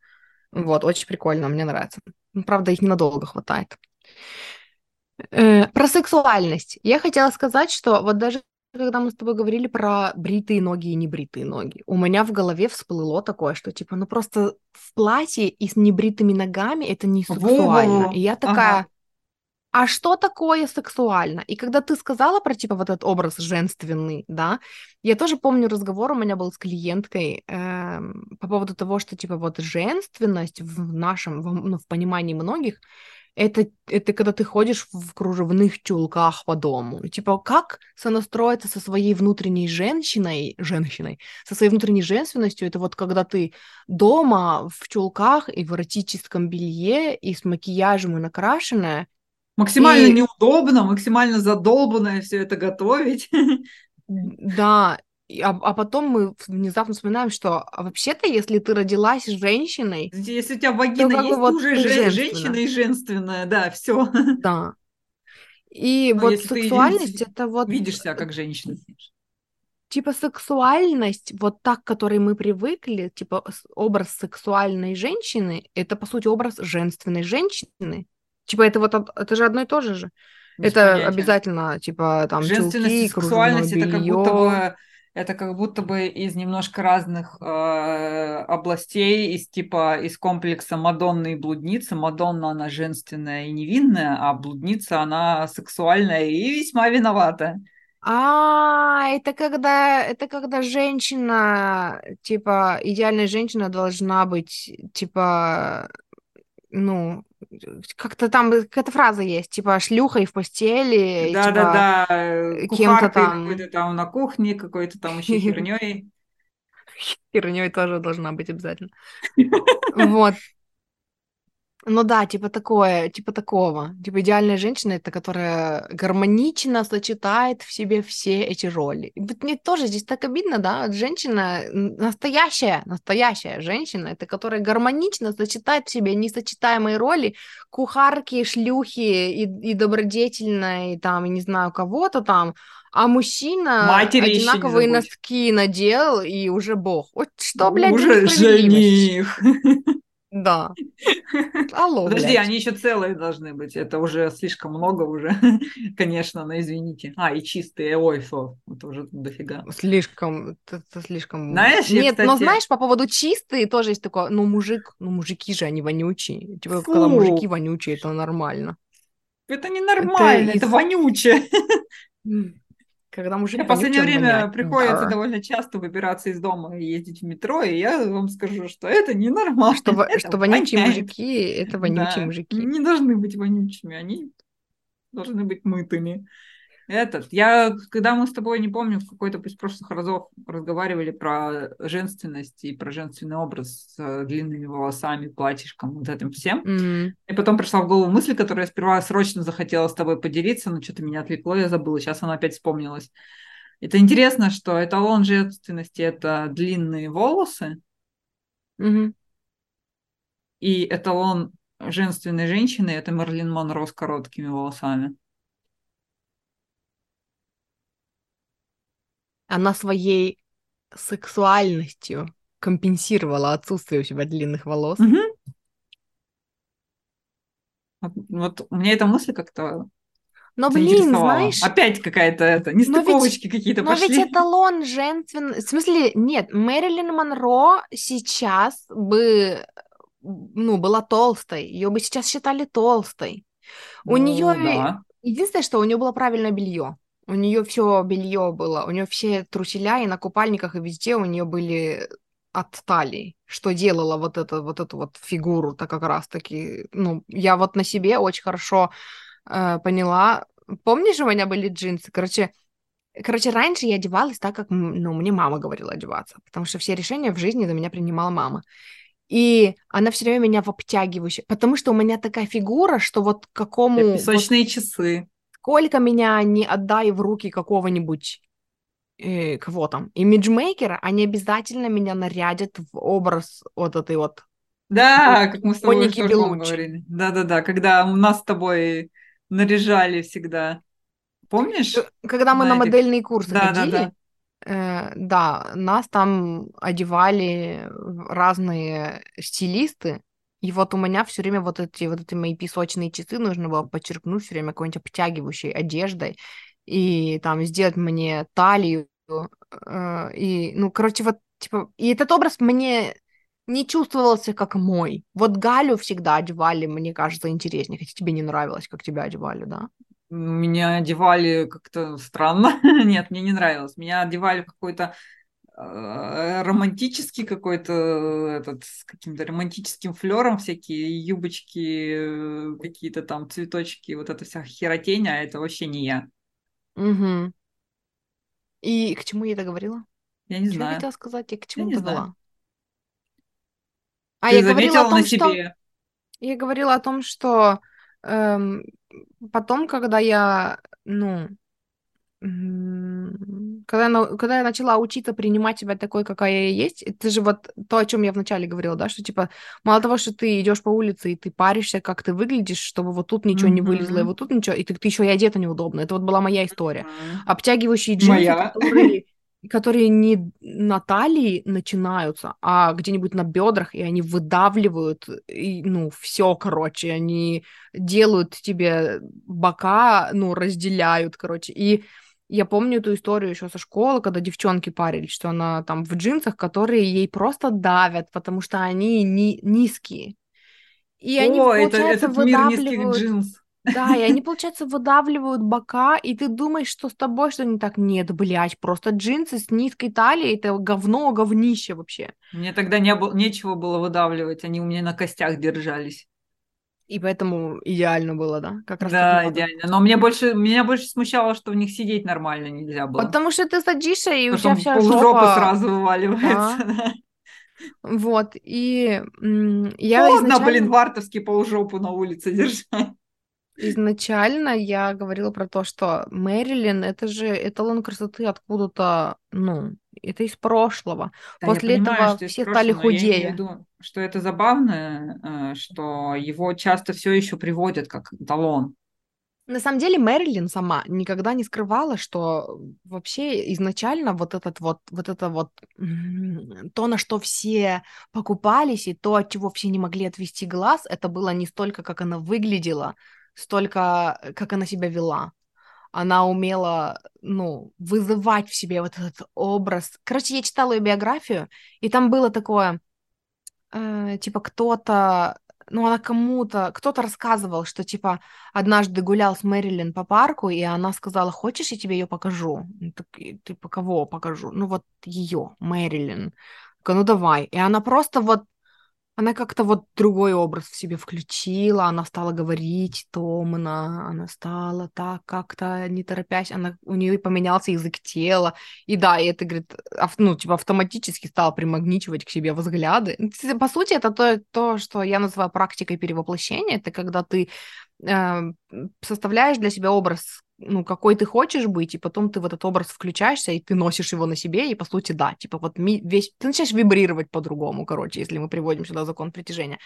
Вот, очень прикольно, мне нравится. Ну, Правда, их ненадолго хватает. Э, про сексуальность. Я хотела сказать, что вот даже когда мы с тобой говорили про бритые ноги и небритые ноги, у меня в голове всплыло такое, что типа, ну просто в платье и с небритыми ногами это не сексуально. Во-во-во. И я такая, Ага. а что такое сексуально? И когда ты сказала про типа вот этот образ женственный, да, я тоже помню разговор у меня был с клиенткой эм, по поводу того, что типа вот женственность в нашем, в, ну, в понимании многих, это, это когда ты ходишь в кружевных чулках по дому. Типа, как сонастроиться со своей внутренней женщиной, женщиной, со своей внутренней женственностью, это вот когда ты дома в чулках и в эротическом белье, и с макияжем и накрашенная, Максимально И- неудобно, максимально задолбанное все это готовить. Да, а, а потом мы внезапно вспоминаем, что а вообще-то, если ты родилась женщиной, Если у тебя вагина бы есть, вот уже ты же- женственна. женщина и женственная, да, все. да. И Ну, вот сексуальность это вот Видишь себя как женщина. типа сексуальность, вот так, к которой мы привыкли, типа образ сексуальной женщины, это по сути образ женственной женщины. Типа это вот это же одно и то же же. Без это понятия. обязательно типа там Женственность чулки, и сексуальность это как будто белье. бы это как будто бы из немножко разных э, областей, из типа из комплекса Мадонны и блудницы. Мадонна она женственная и невинная, а блудница она сексуальная и весьма виновата. А, это когда, это когда женщина, типа, идеальная женщина должна быть, типа, ну, как-то там какая-то фраза есть, типа, шлюхой в постели, Да, типа, да, да, кем-то кухаркой там. какой-то там на кухне, какой-то там еще херней. херней тоже должна быть обязательно. Вот. Ну да, типа такое, типа такого. Типа идеальная женщина это которая гармонично сочетает в себе все эти роли. Вот мне тоже здесь так обидно, да, женщина настоящая, настоящая женщина, это которая гармонично сочетает в себе несочетаемые роли кухарки, шлюхи и, и добродетельной, там, и не знаю, кого-то там, а мужчина Матери одинаковые носки надел и уже бог. Вот что, блядь, за Уже жених. Да. Алло, Подожди, блядь. они еще целые должны быть. Это уже слишком много уже, конечно, но извините. А, и чистые, ой, фу, это уже дофига. Слишком, это, это слишком... Знаешь, я, Нет, но кстати- знаешь, по поводу чистые тоже есть такое, ну, мужик, ну, мужики же, они вонючие. Типа, когда Фу. мужики вонючие, это нормально. Это ненормально, это, из- вонюче. Когда мужик Мне в последнее время воняет. приходится Да. довольно часто выбираться из дома и ездить в метро, и я вам скажу, что это ненормально. Что, это что вонючие воняет. мужики, это вонючие Да, мужики. Не должны быть вонючими, они должны быть мытыми. Этот, я, когда мы с тобой, не помню, в какой-то из прошлых разов разговаривали про женственность и про женственный образ с длинными волосами, платьишком, вот этим всем. М. И потом пришла в голову мысль, которую я сперва срочно захотела с тобой поделиться, но что-то меня отвлекло, я забыла. Сейчас она опять вспомнилась. Это интересно, что эталон женственности – это длинные волосы, Мгм. и эталон женственной женщины – это Мерлин Монро с короткими волосами. Она своей сексуальностью компенсировала отсутствие у себя длинных волос. Мгм. Вот, вот у меня эта мысль как-то Но, блин, знаешь, Опять какая-то это, нестыковочки какие-то Но пошли. ведь эталон женственный... В смысле, нет, Мэрилин Монро сейчас бы, ну, была толстой. Ее бы сейчас считали толстой. У Ну, нее да. единственное, что у нее было правильное белье. У нее все белье было, у нее все труселя и на купальниках и везде у нее были от талии, что делало вот это вот эту вот фигуру, так как раз таки, ну, я вот на себе очень хорошо э, поняла. Помнишь, у меня были джинсы? Короче, короче, раньше я одевалась так, как, ну, мне мама говорила одеваться, потому что все решения в жизни за меня принимала мама. И она все время меня в обтягивающее, потому что у меня такая фигура, что вот какому... вот Песочные часы. Сколько меня не отдай в руки какого-нибудь э, кого там, имиджмейкера, они обязательно меня нарядят в образ вот этой вот. Да, как мы с тобой говорили. Да-да-да, когда нас с тобой наряжали всегда. Помнишь? Когда мы на Знаете, модельные курсы да, да, ходили, э, да, нас там одевали разные стилисты, и вот у меня все время вот эти вот эти мои песочные часы нужно было подчеркнуть все время какой-нибудь обтягивающей одеждой. и там сделать мне талию, э, и, ну, короче, вот, типа, и этот образ мне не чувствовался как мой. Вот Галю всегда одевали, мне кажется, интереснее, хотя тебе не нравилось, как тебя одевали, да? Меня одевали как-то странно. Нет, мне не нравилось. Меня одевали в какой-то романтический какой-то этот с каким-то романтическим флером всякие юбочки, э, какие-то там цветочки, вот эта вся херотень, а это вообще не я. Угу. И к чему я это говорила? Я не Что я знаю. хотела сказать? Я к Я чему не это знаю. А, Ты я говорила о том, что... Я говорила о том, что эм, потом, когда я, ну, когда когда я начала учиться принимать себя такой, какая я есть, это же вот то, о чем я вначале говорила, да, что типа мало того, что ты идешь по улице и ты паришься, как ты выглядишь, чтобы вот тут ничего не вылезло, и вот тут ничего, и ты, ты еще и одета неудобно. Это вот была моя история. Мгм. Обтягивающие джинсы, Моя. которые, которые не на талии начинаются, а где-нибудь на бедрах, и они выдавливают, и, ну, все, короче, они делают тебе бока, ну, разделяют, короче. И я помню эту историю еще со школы, когда девчонки парились, что она там в джинсах, которые ей просто давят, потому что они ни- низкие. И они, О, это, получается, этот мир низких выдавливают джинс. да, и они, получается, выдавливают бока, и ты думаешь, что с тобой что не так. Нет, блядь, просто джинсы с низкой талией, это говно, говнище вообще. Мне тогда не было, нечего было выдавливать, они у меня на костях держались. И поэтому идеально было, да? Как раз Да, идеально. Но мне больше, меня больше смущало, что в них сидеть нормально нельзя было. Потому что ты садишься, и у тебя вся полжопы жопа... сразу вываливается. да. Вот, и я Холодно, изначально... блин, вартовский полжопу на улице держать. Изначально я говорила про то, что Мэрилин это же эталон красоты откуда-то, ну, это из прошлого. Да, После этого все стали прошлого, но я что это забавно, э, что его часто все еще приводят как эталон. На самом деле Мэрилин сама никогда не скрывала, что вообще изначально вот этот вот, вот это вот то, на что все покупались, и то, от чего все не могли отвести глаз, это было не столько, как она выглядела, столько, э, как она себя вела. Она умела, ну, вызывать в себе вот этот образ. Короче, я читала ее биографию, и там было такое, э, типа, кто-то, ну, она кому-то, кто-то рассказывал, что, типа, однажды гулял с Мэрилин по парку, и она сказала, хочешь, я тебе ее покажу? Ну, так, типа, кого покажу? Ну, вот ее, Мэрилин. Ну, давай. И она просто вот она как-то вот другой образ в себе включила, она стала говорить томно, она стала так как-то не торопясь, она, у нее поменялся язык тела, и да, и это, говорит, ав- ну, типа автоматически стала примагничивать к себе взгляды. Ну, По сути, это то, то, что я называю практикой перевоплощения, это когда ты э, составляешь для себя образ, ну, какой ты хочешь быть, и потом ты в этот образ включаешься, и ты носишь его на себе, и, по сути, да, типа вот ми- весь... Ты начинаешь вибрировать по-другому, короче, если мы приводим сюда закон притяжения.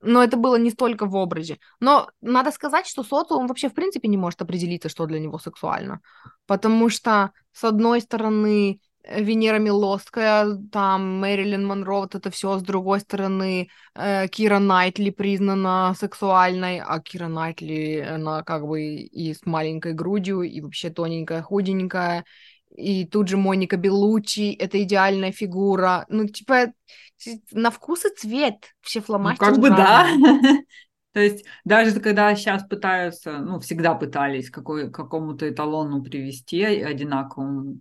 Но это было не столько в образе. Но надо сказать, что социум вообще в принципе не может определиться, что для него сексуально. Потому что, с одной стороны, Венера Милосская, там Мэрилин Монро, вот это все, с другой стороны, э, Кира Найтли признана сексуальной, а Кира Найтли, она как бы и с маленькой грудью, и вообще тоненькая, худенькая, и тут же Моника Белучи, это идеальная фигура. Ну, типа, на вкус и цвет все Ну, фломастеры как бы да. разные. То есть даже когда сейчас пытаются, ну, всегда пытались какой, какому-то эталону привести одинаковому,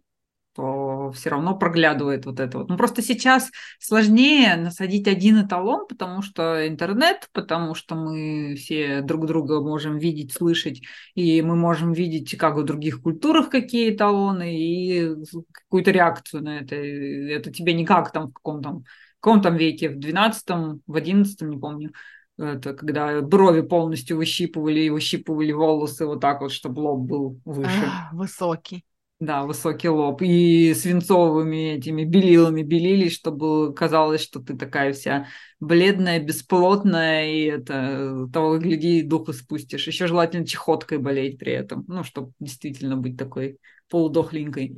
то все равно проглядывает вот это вот. Ну, просто сейчас сложнее насадить один эталон, потому что интернет, потому что мы все друг друга можем видеть, слышать, и мы можем видеть, как в других культурах какие эталоны, и какую-то реакцию на это. Это тебе никак там в каком-то в каком там веке, в 12 в 11 не помню, это когда брови полностью выщипывали и выщипывали волосы вот так вот, чтобы лоб был выше. Ах, высокий. Да, высокий лоб. И свинцовыми этими белилами белились, чтобы казалось, что ты такая вся бледная, бесплотная, и это того и гляди, дух испустишь. Еще желательно чехоткой болеть при этом, ну, чтобы действительно быть такой полудохленькой.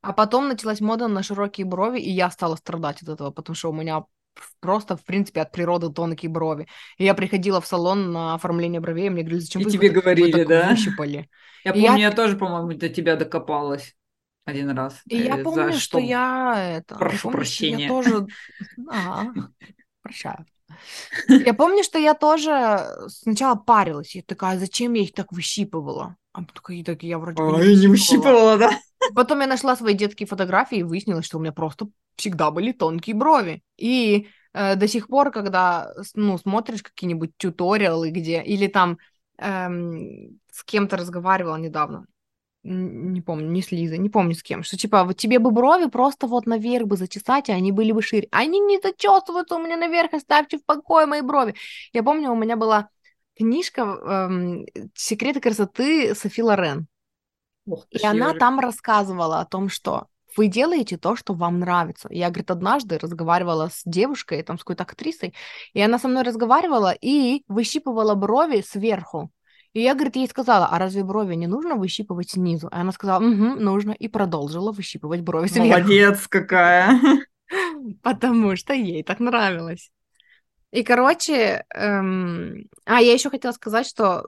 А потом началась мода на широкие брови, и я стала страдать от этого, потому что у меня просто, в принципе, от природы тонкие брови. И я приходила в салон на оформление бровей, и мне говорили, зачем И вы, тебе вы так- говорили, вы так да? выщипали? Я И помню, я- я тоже, по-моему, до тебя докопалась один раз. И я Э, за помню, что что? я это... я Прошу помню, что я прощения. тоже... А, прощаю. Я помню, что я тоже сначала парилась. Я такая, зачем я их так выщипывала? А такая, так я вроде бы Ой, не выщипывала, да? Потом я нашла свои детские фотографии и выяснилось, что у меня просто всегда были тонкие брови. И э, до сих пор, когда ну, смотришь какие-нибудь тьюториалы, где... Или там эм, с кем-то разговаривала недавно. Не помню, не с Лизой, не помню с кем, что типа вот тебе бы брови просто вот наверх бы зачесать, и они были бы шире. Они не зачесываются у меня наверх, оставьте в покое мои брови. Я помню, у меня была книжка эм, «Секреты красоты» Софи Лорен. Ты И она там рассказывала о том, что вы делаете то, что вам нравится. Я, говорит, однажды разговаривала с девушкой, там, с какой-то актрисой, и она со мной разговаривала и выщипывала брови сверху. И я, говорит, ей сказала, а разве брови не нужно выщипывать снизу? И она сказала, угу, нужно, и продолжила выщипывать брови сверху. Молодец какая. Потому что ей так нравилось. И, короче, эм, а я еще хотела сказать, что,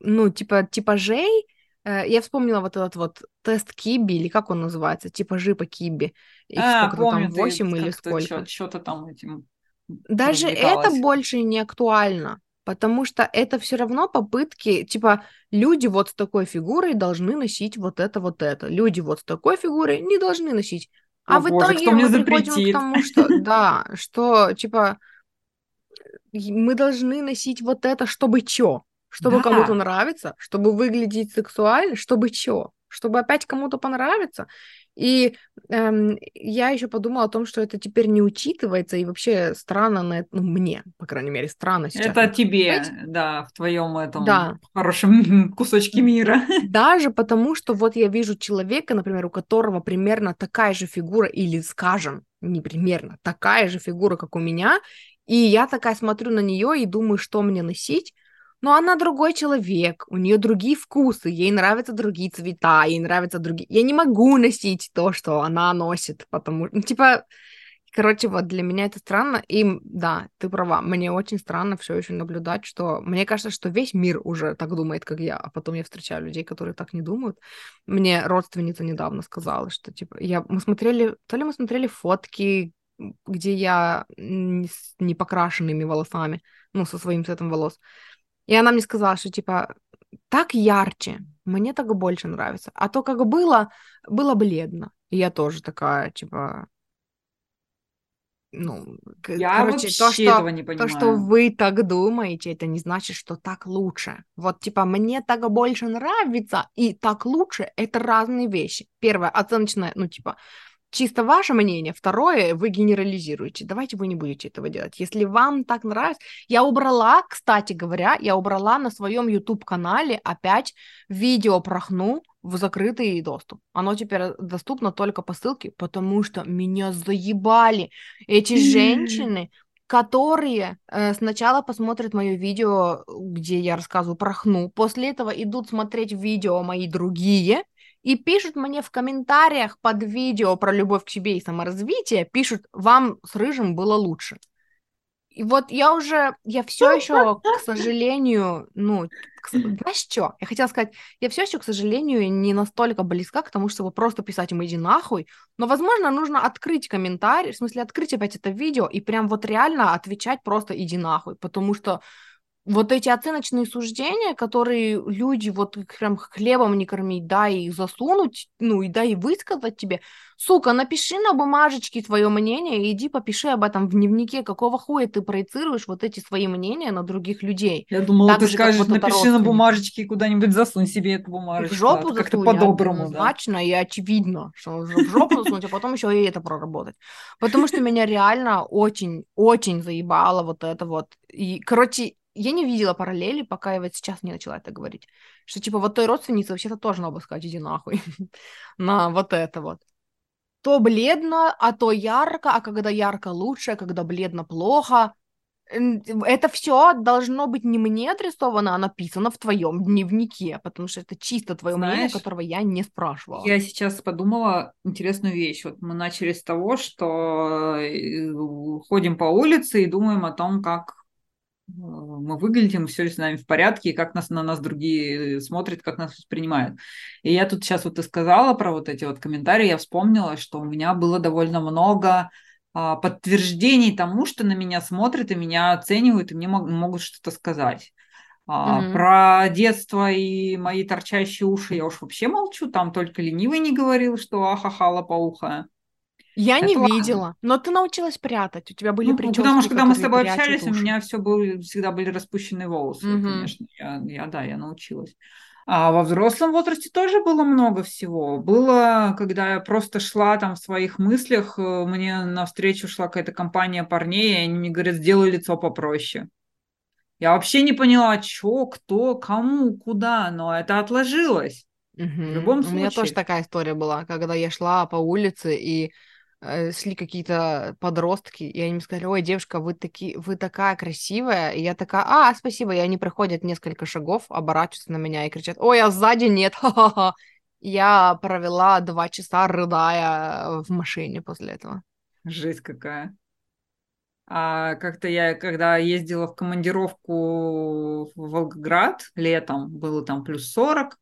ну, типа, типажей, я вспомнила вот этот вот тест Киби, или как он называется, типажи по Киби. Их А, сколько-то там, помню, ты 8 или сколько. что-то там этим Даже это больше не актуально, потому что это все равно попытки, типа, люди вот с такой фигурой должны носить вот это, вот это. Люди вот с такой фигурой не должны носить. А О в боже, итоге мы приходим к запретит? тому, что, да, что, типа, мы должны носить вот это, чтобы чё? Чтобы Да. кому-то нравиться, чтобы выглядеть сексуально, чтобы чё? Чтобы опять кому-то понравиться. И эм, я еще подумала о том, что это теперь не учитывается, и вообще странно на это, ну, мне, по крайней мере, странно сейчас. Это тебе, смотреть. да, в твоем этом Да. хорошем кусочке мира. Даже потому, что вот я вижу человека, например, у которого примерно такая же фигура, или, скажем, не примерно, такая же фигура, как у меня, и я такая смотрю на нее и думаю, что мне носить, но она другой человек, у нее другие вкусы, ей нравятся другие цвета, ей нравятся другие... Я не могу носить то, что она носит, потому... Ну, типа, короче, вот для меня это странно, и да, ты права, мне очень странно все еще наблюдать, что... Мне кажется, что весь мир уже так думает, как я, а потом я встречаю людей, которые так не думают. Мне родственница недавно сказала, что, типа, я... мы смотрели... То ли мы смотрели фотки, где я с непокрашенными волосами, ну, со своим цветом волос, и она мне сказала, что типа так ярче, мне так больше нравится. А то, как было, было бледно. И я тоже такая, типа, ну, Я короче, то, что, этого не то, что понимаю. вы так думаете, это не значит, что так лучше. Вот, типа, мне так больше нравится и так лучше, это разные вещи. Первое, оценочное, ну, типа, чисто ваше мнение. Второе, вы генерализируете. Давайте вы не будете этого делать. Если вам так нравится... Я убрала, кстати говоря, я убрала на своем YouTube-канале опять видео про хну в закрытый доступ. Оно теперь доступно только по ссылке, потому что меня заебали эти женщины, которые э, сначала посмотрят мое видео, где я рассказываю про хну, после этого идут смотреть видео мои другие, и пишут мне в комментариях под видео про любовь к себе и саморазвитие, пишут, вам с рыжим было лучше. И вот я уже, я все еще, к сожалению, ну, к знаешь что? Я хотела сказать, я все еще, к сожалению, не настолько близка к тому, чтобы просто писать им иди нахуй, но, возможно, нужно открыть комментарий, в смысле, открыть опять это видео и прям вот реально отвечать просто иди нахуй, потому что вот эти оценочные суждения, которые люди вот прям хлебом не кормить, да, и засунуть, ну, и да, и высказать тебе, сука, напиши на бумажечке свое мнение и иди попиши об этом в дневнике, какого хуя ты проецируешь вот эти свои мнения на других людей. Я думала, Так ты же, скажешь, напиши на бумажечке и куда-нибудь засунь себе эту В бумажечку. жопу а то Как-то по-доброму, да. однозначно и очевидно, что в жопу засунуть, а потом еще и это проработать. Потому что меня реально очень, очень заебало вот это вот. И, короче, я не видела параллели, пока я вот сейчас не начала это говорить. Что, типа, вот той родственнице вообще-то тоже надо сказать, иди нахуй. На вот это вот. То бледно, а то ярко, а когда ярко лучше, а когда бледно плохо. это все должно быть не мне адресовано, а написано в твоем дневнике, потому что это чисто твое Знаешь, мнение, которого я не спрашивала. Я сейчас подумала интересную вещь. Вот мы начали с того, что э, ходим по улице и думаем о том, как мы выглядим, все ли с нами в порядке, и как нас, на нас другие смотрят, как нас воспринимают. И я тут сейчас вот и сказала про вот эти вот комментарии, я вспомнила, что у меня было довольно много а, подтверждений тому, что на меня смотрят и меня оценивают, и мне могут что-то сказать. Mm-hmm. Про детство и мои торчащие уши я уж вообще молчу, там только ленивый не говорил, что ахаха лопоухая. Я Это не ладно. видела, но ты научилась прятать, у тебя были ну, прически, Потому что когда мы с тобой общались, уши. у меня все были, всегда были распущенные волосы, mm-hmm. конечно, я, я, да, я научилась. А во взрослом возрасте тоже было много всего. Было, когда я просто шла там в своих мыслях, э, мне навстречу шла какая-то компания парней, и они мне говорят, сделай лицо попроще. Я вообще не поняла, что, кто, кому, куда, но это отложилось. Угу. В любом случае. У меня тоже такая история была, когда я шла по улице и шли какие-то подростки, и они мне сказали, ой, девушка, вы, таки, вы такая красивая. И я такая, а, спасибо. И они проходят несколько шагов, оборачиваются на меня и кричат, ой, а сзади нет, ха-ха-ха. Я провела два часа, рыдая в машине после этого. Жесть какая. А как-то я, когда ездила в командировку в Волгоград летом, было там плюс 40,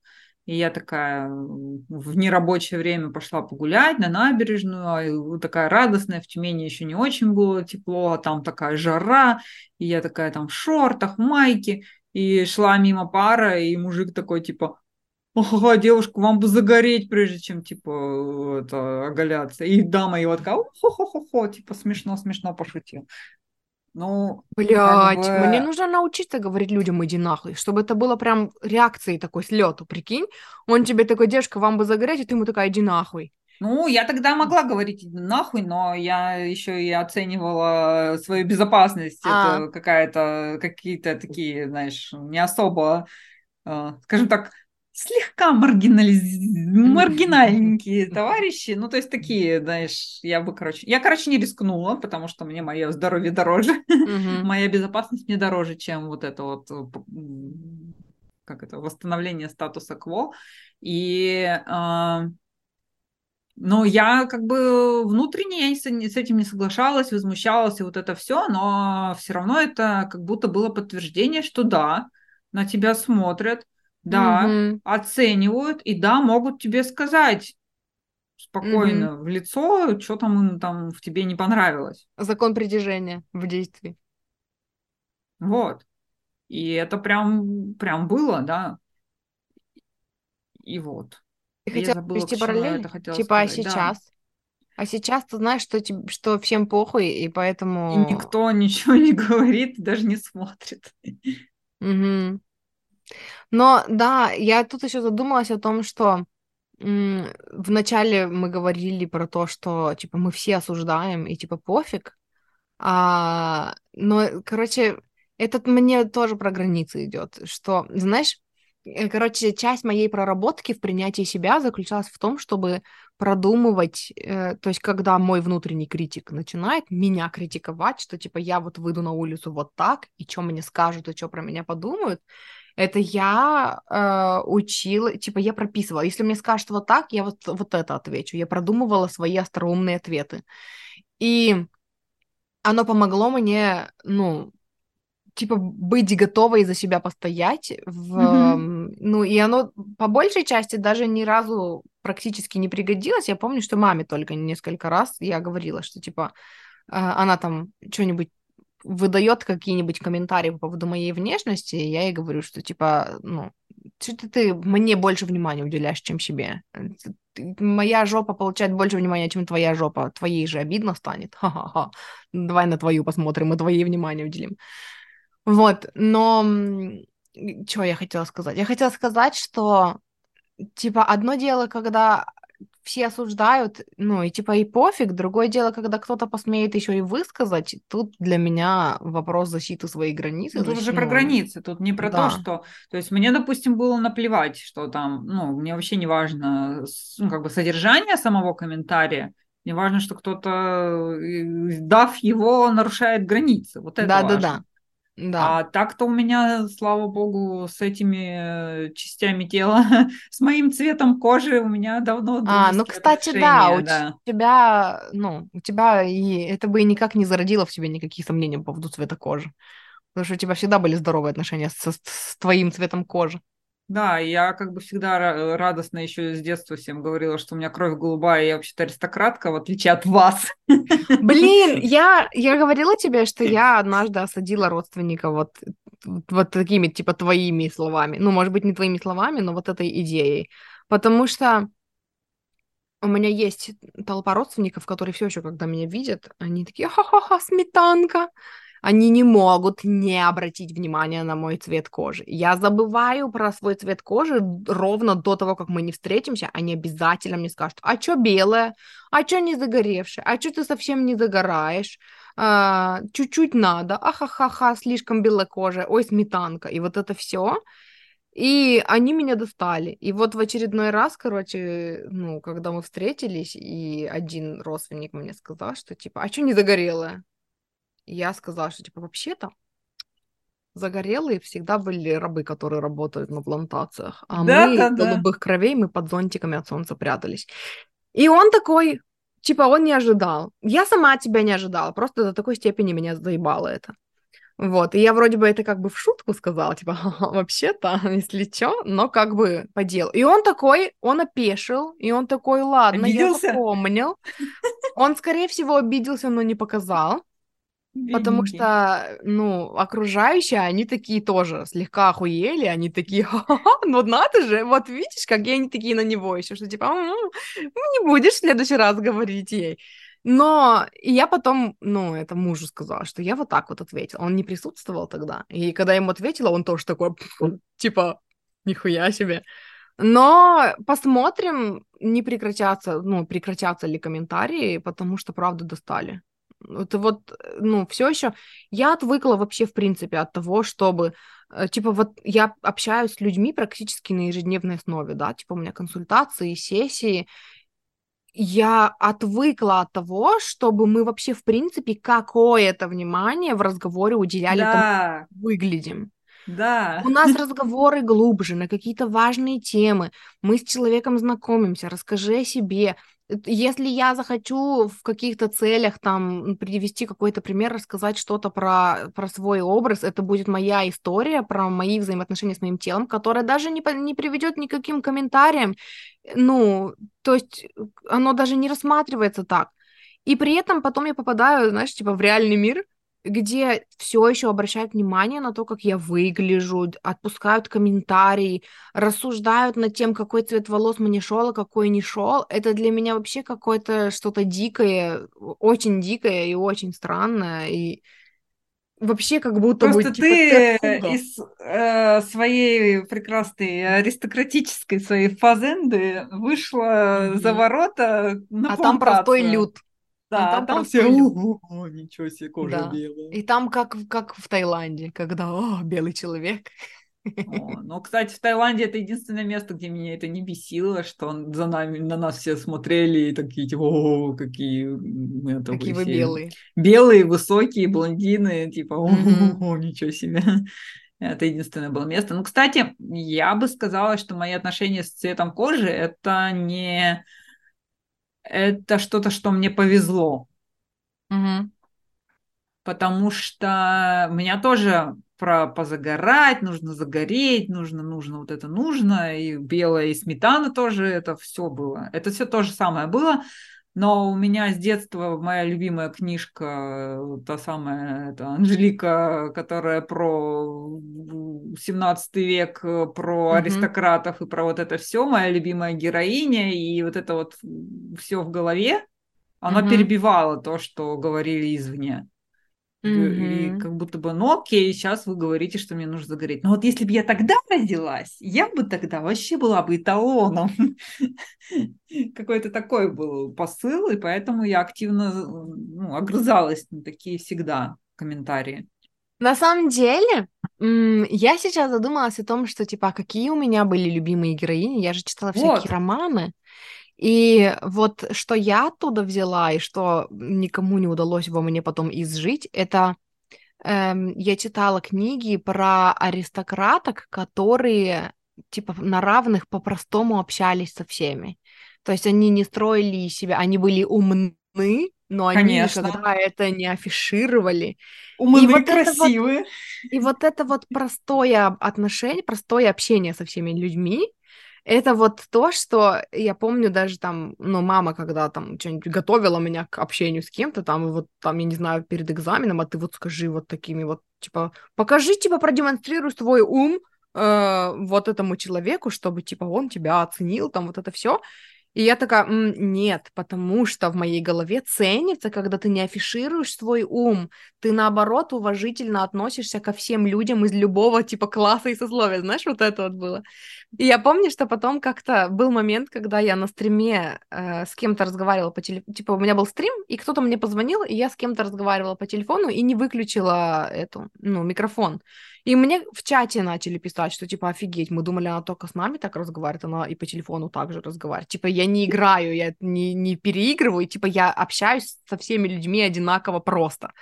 и я такая в нерабочее время пошла погулять на набережную, а такая радостная, в Тюмени еще не очень было тепло, а там такая жара, и я такая там в шортах, майке, и шла мимо пара, и мужик такой типа, ага, девушка, вам бы загореть, прежде чем, типа, это, оголяться. И дама его такая, хо-хо-хо-хо, типа, смешно-смешно пошутил. Ну, Блять, бы... мне нужно научиться говорить людям иди нахуй, чтобы это было прям реакцией такой слету, прикинь. Он тебе такой, девушка, вам бы загореть, и ты ему такая, иди нахуй. Ну, я тогда могла говорить иди нахуй, но я еще и оценивала свою безопасность. А. Это какая-то, какие-то такие, знаешь, не особо, э, скажем так, слегка маргинализ... маргинальненькие товарищи. Ну, то есть такие, знаешь, я бы, короче... Я, короче, не рискнула, потому что мне мое здоровье дороже. Моя безопасность мне дороже, чем вот это вот э, как это, восстановление статуса кво. И э, но я как бы внутренне я с этим не соглашалась, возмущалась и вот это все, но все равно это как будто было подтверждение, что да, на тебя смотрят, да, угу. оценивают, и да, могут тебе сказать спокойно угу. в лицо, что там им там в тебе не понравилось. Закон притяжения в действии. Вот. И это прям, прям было, да. И вот. Ты хотела забыла, параллель? Типа, а сказать. а сейчас? Да. А сейчас ты знаешь, что, что всем похуй, и поэтому... И никто ничего не говорит, даже не смотрит. Угу. Но да, я тут еще задумалась о том, что вначале мы говорили про то, что типа мы все осуждаем и типа пофиг. А, но, короче, этот мне тоже про границы идет, что, знаешь, э, короче, часть моей проработки в принятии себя заключалась в том, чтобы продумывать, э, то есть когда мой внутренний критик начинает меня критиковать, что типа я вот выйду на улицу вот так, и что мне скажут, и что про меня подумают, это я э, учила, типа я прописывала. Если мне скажут вот так, я вот, вот это отвечу. Я продумывала свои остроумные ответы. И оно помогло мне, ну, типа быть готовой за себя постоять. В, mm-hmm. Ну, и оно по большей части даже ни разу практически не пригодилось. Я помню, что маме только несколько раз я говорила, что типа э, она там что-нибудь выдает какие-нибудь комментарии по поводу моей внешности, я ей говорю, что типа, ну, что-то ты мне больше внимания уделяешь, чем себе. Моя жопа получает больше внимания, чем твоя жопа. Твоей же обидно станет. Ха-ха-ха. Давай на твою посмотрим, и твоей внимание уделим. Вот, но что я хотела сказать? Я хотела сказать, что типа одно дело, когда все осуждают, ну и типа и пофиг. Другое дело, когда кто-то посмеет еще и высказать, тут для меня вопрос защиты своих границ. Ну, тут уже про границы, тут не про да. то, что... То есть мне, допустим, было наплевать, что там, ну, мне вообще не важно, ну, как бы содержание самого комментария, Мне важно, что кто-то, э, дав его, нарушает границы. Вот это Да, важно. да, да. Да. А так-то у меня, слава богу, с этими э, частями тела, с моим цветом кожи у меня давно А, ну, кстати, да, у отношения, да. тебя, ну, у тебя и это бы и никак не зародило в тебе никаких сомнений по поводу цвета кожи. Потому что у тебя всегда были здоровые отношения со- с, с твоим цветом кожи. Да, я как бы всегда ра- радостно еще с детства всем говорила, что у меня кровь голубая, я вообще-то аристократка, в отличие от вас. Блин, я, я говорила тебе, что я однажды осадила родственника вот, вот такими, типа, твоими словами. Ну, может быть, не твоими словами, но вот этой идеей. Потому что у меня есть толпа родственников, которые все еще, когда меня видят, они такие, ха-ха-ха, сметанка. Они не могут не обратить внимания на мой цвет кожи. Я забываю про свой цвет кожи ровно до того, как мы не встретимся. Они обязательно мне скажут, а что белое? А что не загоревшее? А что ты совсем не загораешь? А, чуть-чуть надо. Ахахаха, слишком белая кожа. Ой, сметанка. И вот это все. И они меня достали. И вот в очередной раз, короче, ну, когда мы встретились, и один родственник мне сказал, что типа, а что не загорелая? И я сказала, что типа, вообще-то загорелые всегда были рабы, которые работают на плантациях. А Да, мы да, да. голубых кровей, мы под зонтиками от солнца прятались. И он такой, типа, он не ожидал. Я сама от тебя не ожидала, просто до такой степени меня заебало это. Вот, и я вроде бы это как бы в шутку сказала, типа, «Ха-ха, вообще-то, если чё, но как бы по делу. И он такой, он опешил, и он такой, ладно, Обиделся? я запомнил. Он, скорее всего, обиделся, но не показал, потому что, ну, окружающие, они такие тоже слегка охуели, они такие, ха-ха, ну надо же, вот видишь, какие они такие на него еще, что типа, «М, ну, не будешь в следующий раз говорить ей. Но и я потом, ну, это мужу сказала, что я вот так вот ответила. Он не присутствовал тогда. И когда я ему ответила, он тоже такой, типа, нихуя себе. Но посмотрим, не прекратятся, ну, прекратятся ли комментарии, потому что, правда, достали. Это вот, э, ну, все еще... Я отвыкла вообще, в принципе, от того, чтобы... э, Типа, вот я общаюсь с людьми практически на ежедневной основе, да, типа у меня консультации, сессии, я отвыкла от того, чтобы мы вообще, в принципе, какое-то внимание в разговоре уделяли тому, Да, как выглядим. да. У нас разговоры глубже на какие-то важные темы. Мы с человеком знакомимся, расскажи о себе. Если я захочу в каких-то целях там привести какой-то пример, рассказать что-то про, про свой образ, это будет моя история про мои взаимоотношения с моим телом, которая даже не, не приведет ни к каким комментариям. Ну, то есть э, оно даже не рассматривается так. И при этом потом я попадаю, знаешь, типа в реальный мир, где все еще обращают внимание на то, как я выгляжу, отпускают комментарии, рассуждают над тем, какой цвет волос мне шел, а какой не шел. Это для меня вообще какое-то что-то дикое, очень дикое и очень странное. И вообще как будто бы Просто типа ты цепуга. из э, своей прекрасной аристократической своей фазенды вышла за Мгм. ворота на А там простой плантацию. А Да, там там все, простой люд. «О, ничего себе, кожа Да. белая. И там как, как в Таиланде, когда, о, белый человек. О, ну, кстати, в Таиланде это единственное место, где меня это не бесило, что он за нами, на нас все смотрели и такие, типа, о, какие мы это Какие вы все белые. белые, высокие, блондины, типа, о, Мгм. ничего себе. Это единственное было место. Ну, кстати, я бы сказала, что мои отношения с цветом кожи это не это что-то, что мне повезло, Мгм. потому что меня тоже про позагорать, нужно загореть, нужно, нужно, вот это нужно, и белая, и сметана тоже, это все было. Это все то же самое было, но у меня с детства моя любимая книжка, э, та самая это Анжелика, которая про 17 век, э, про Мгм. аристократов и про вот это все, моя любимая героиня, и вот это вот все в голове, она Мгм. перебивала то, что говорили извне. Г- И как будто бы, ну окей, сейчас вы говорите, что мне нужно загореть. Но вот если бы я тогда родилась, я бы тогда вообще была бы эталоном. Какой-то такой был посыл, и поэтому я активно ну, огрызалась на такие всегда комментарии. На самом деле, я сейчас задумалась о том, что, типа, а какие у меня были любимые героини. Я же читала Вот. всякие романы. И вот что я оттуда взяла, и что никому не удалось во мне потом изжить, это эм, я читала книги про аристократок, которые типа на равных по-простому общались со всеми. То есть они не строили себя, они были умны, но они Конечно. никогда это не афишировали. Умные, И вот это вот- красивые. И вот это вот простое отношение, простое общение со всеми людьми, это вот то, что я помню даже там, ну, мама, когда там что-нибудь готовила меня к общению с кем-то, там, вот там, я не знаю, перед экзаменом, а ты вот скажи вот такими вот, типа, покажи, типа, продемонстрируй свой ум э, вот этому человеку, чтобы, типа, он тебя оценил, там, вот это все. И я такая, «М, нет, потому что в моей голове ценится, когда ты не афишируешь свой ум, ты наоборот уважительно относишься ко всем людям из любого типа класса и сословия, знаешь, вот это вот было. И я помню, что потом как-то был момент, когда я на стриме э, с кем-то разговаривала по телефону, типа у меня был стрим, и кто-то мне позвонил, и я с кем-то разговаривала по телефону и не выключила эту, ну, микрофон. И мне в чате начали писать, что типа офигеть, мы думали, она только с нами так разговаривает, она и по телефону также разговаривает. Типа я не играю, я не, не переигрываю, типа я общаюсь со всеми людьми одинаково просто.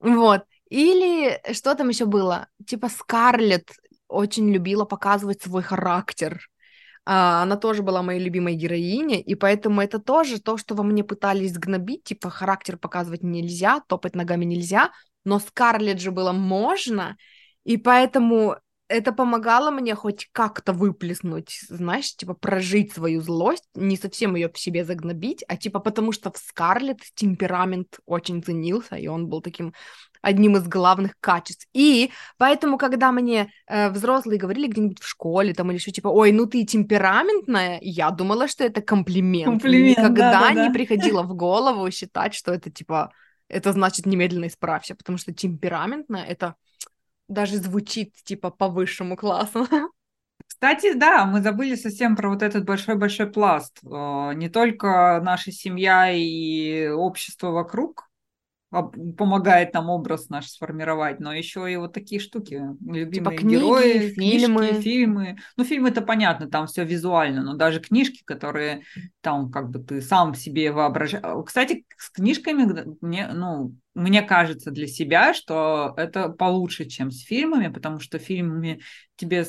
Вот. Или что там еще было? Типа Скарлетт очень любила показывать свой характер. А, Она тоже была моей любимой героиней, и поэтому это тоже то, что во мне пытались гнобить, типа характер показывать нельзя, топать ногами нельзя, но Скарлетт же было можно, и поэтому это помогало мне хоть как-то выплеснуть, знаешь, типа прожить свою злость, не совсем ее в себе загнобить, а типа потому что в Скарлетт темперамент очень ценился, и он был таким одним из главных качеств. И поэтому, когда мне э, взрослые говорили где-нибудь в школе там или еще типа, ой, ну ты темпераментная, я думала, что это комплимент. Комплимент, Никогда да-да-да. не приходило в голову считать, что это типа, это значит немедленно исправься, потому что темпераментная это даже звучит типа по высшему классу. Кстати, да, мы забыли совсем про вот этот большой-большой пласт. Э, Не только наша семья и общество вокруг помогает нам образ наш сформировать, но еще и вот такие штуки. Любимые книги, герои, фильмы. книжки, фильмы. Ну, фильмы это понятно, там все визуально, но даже книжки, которые там как бы ты сам себе воображаешь. Кстати, с книжками мне, ну, мне кажется для себя, что это получше, чем с фильмами, потому что фильмами тебе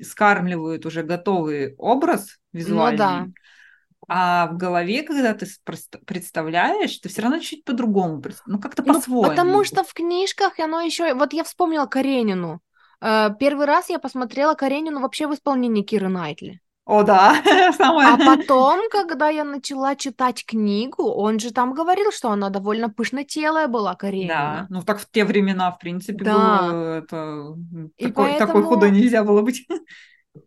скармливают уже готовый образ визуальный. Ну да. А в голове, когда ты представляешь, ты все равно чуть по-другому, ну как-то Ну, по-своему. потому что в книжках оно еще... Вот я вспомнила Каренину. Э, Первый раз я посмотрела Каренину вообще в исполнении Киры Найтли. О, да. А потом, когда я начала читать книгу, он же там говорил, что она довольно пышнотелая была, Да, Каренина. ну так в те времена, в принципе, Да. было это... И Такой, такой поэтому- худой нельзя было быть.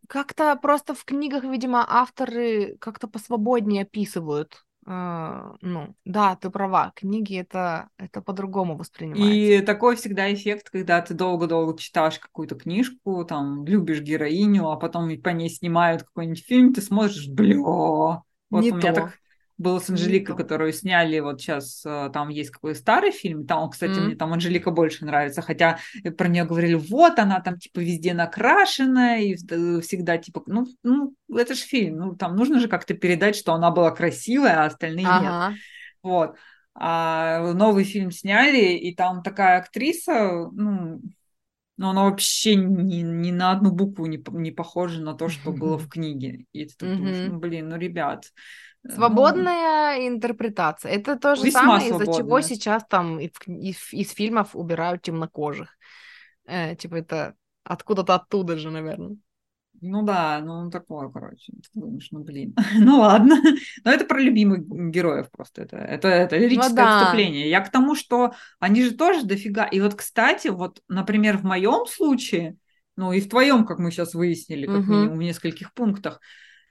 Как-то просто в книгах, видимо, авторы как-то посвободнее описывают. э, Ну, да, ты права, книги это, это по-другому воспринимается. И такой всегда эффект, когда ты долго-долго читаешь какую-то книжку, там, любишь героиню, а потом по ней снимают какой-нибудь фильм, ты смотришь, бля, вот Не у меня то. так было с Анжеликой, то. которую сняли вот сейчас, э, там есть какой старый фильм, там, кстати, мне там Анжелика больше нравится, хотя э, про нее говорили, вот она там типа везде накрашенная и всегда типа, ну, ну это же фильм, ну там нужно же как-то передать, что она была красивая, а остальные нет. Ага. Вот. А новый фильм сняли, и там такая актриса, ну, но она вообще ни, ни на одну букву не, не похожа на то, что было в книге. И ты так думаешь, ну, блин, ну, ребят. Ну, Свободная интерпретация. Это то же самое, из-за чего свободная. сейчас там из, из- из фильмов убирают темнокожих. Э, типа это откуда-то оттуда же, наверное. Ну да, ну такое, короче. Ты думаешь, ну блин, ну ладно. Но это про любимых героев просто. Это, это, это лирическое Ну да. отступление. Я к тому, что они же тоже дофига. И вот, кстати, вот, например, в моем случае, ну и в твоем, как мы сейчас выяснили, как Мгм. минимум в нескольких пунктах,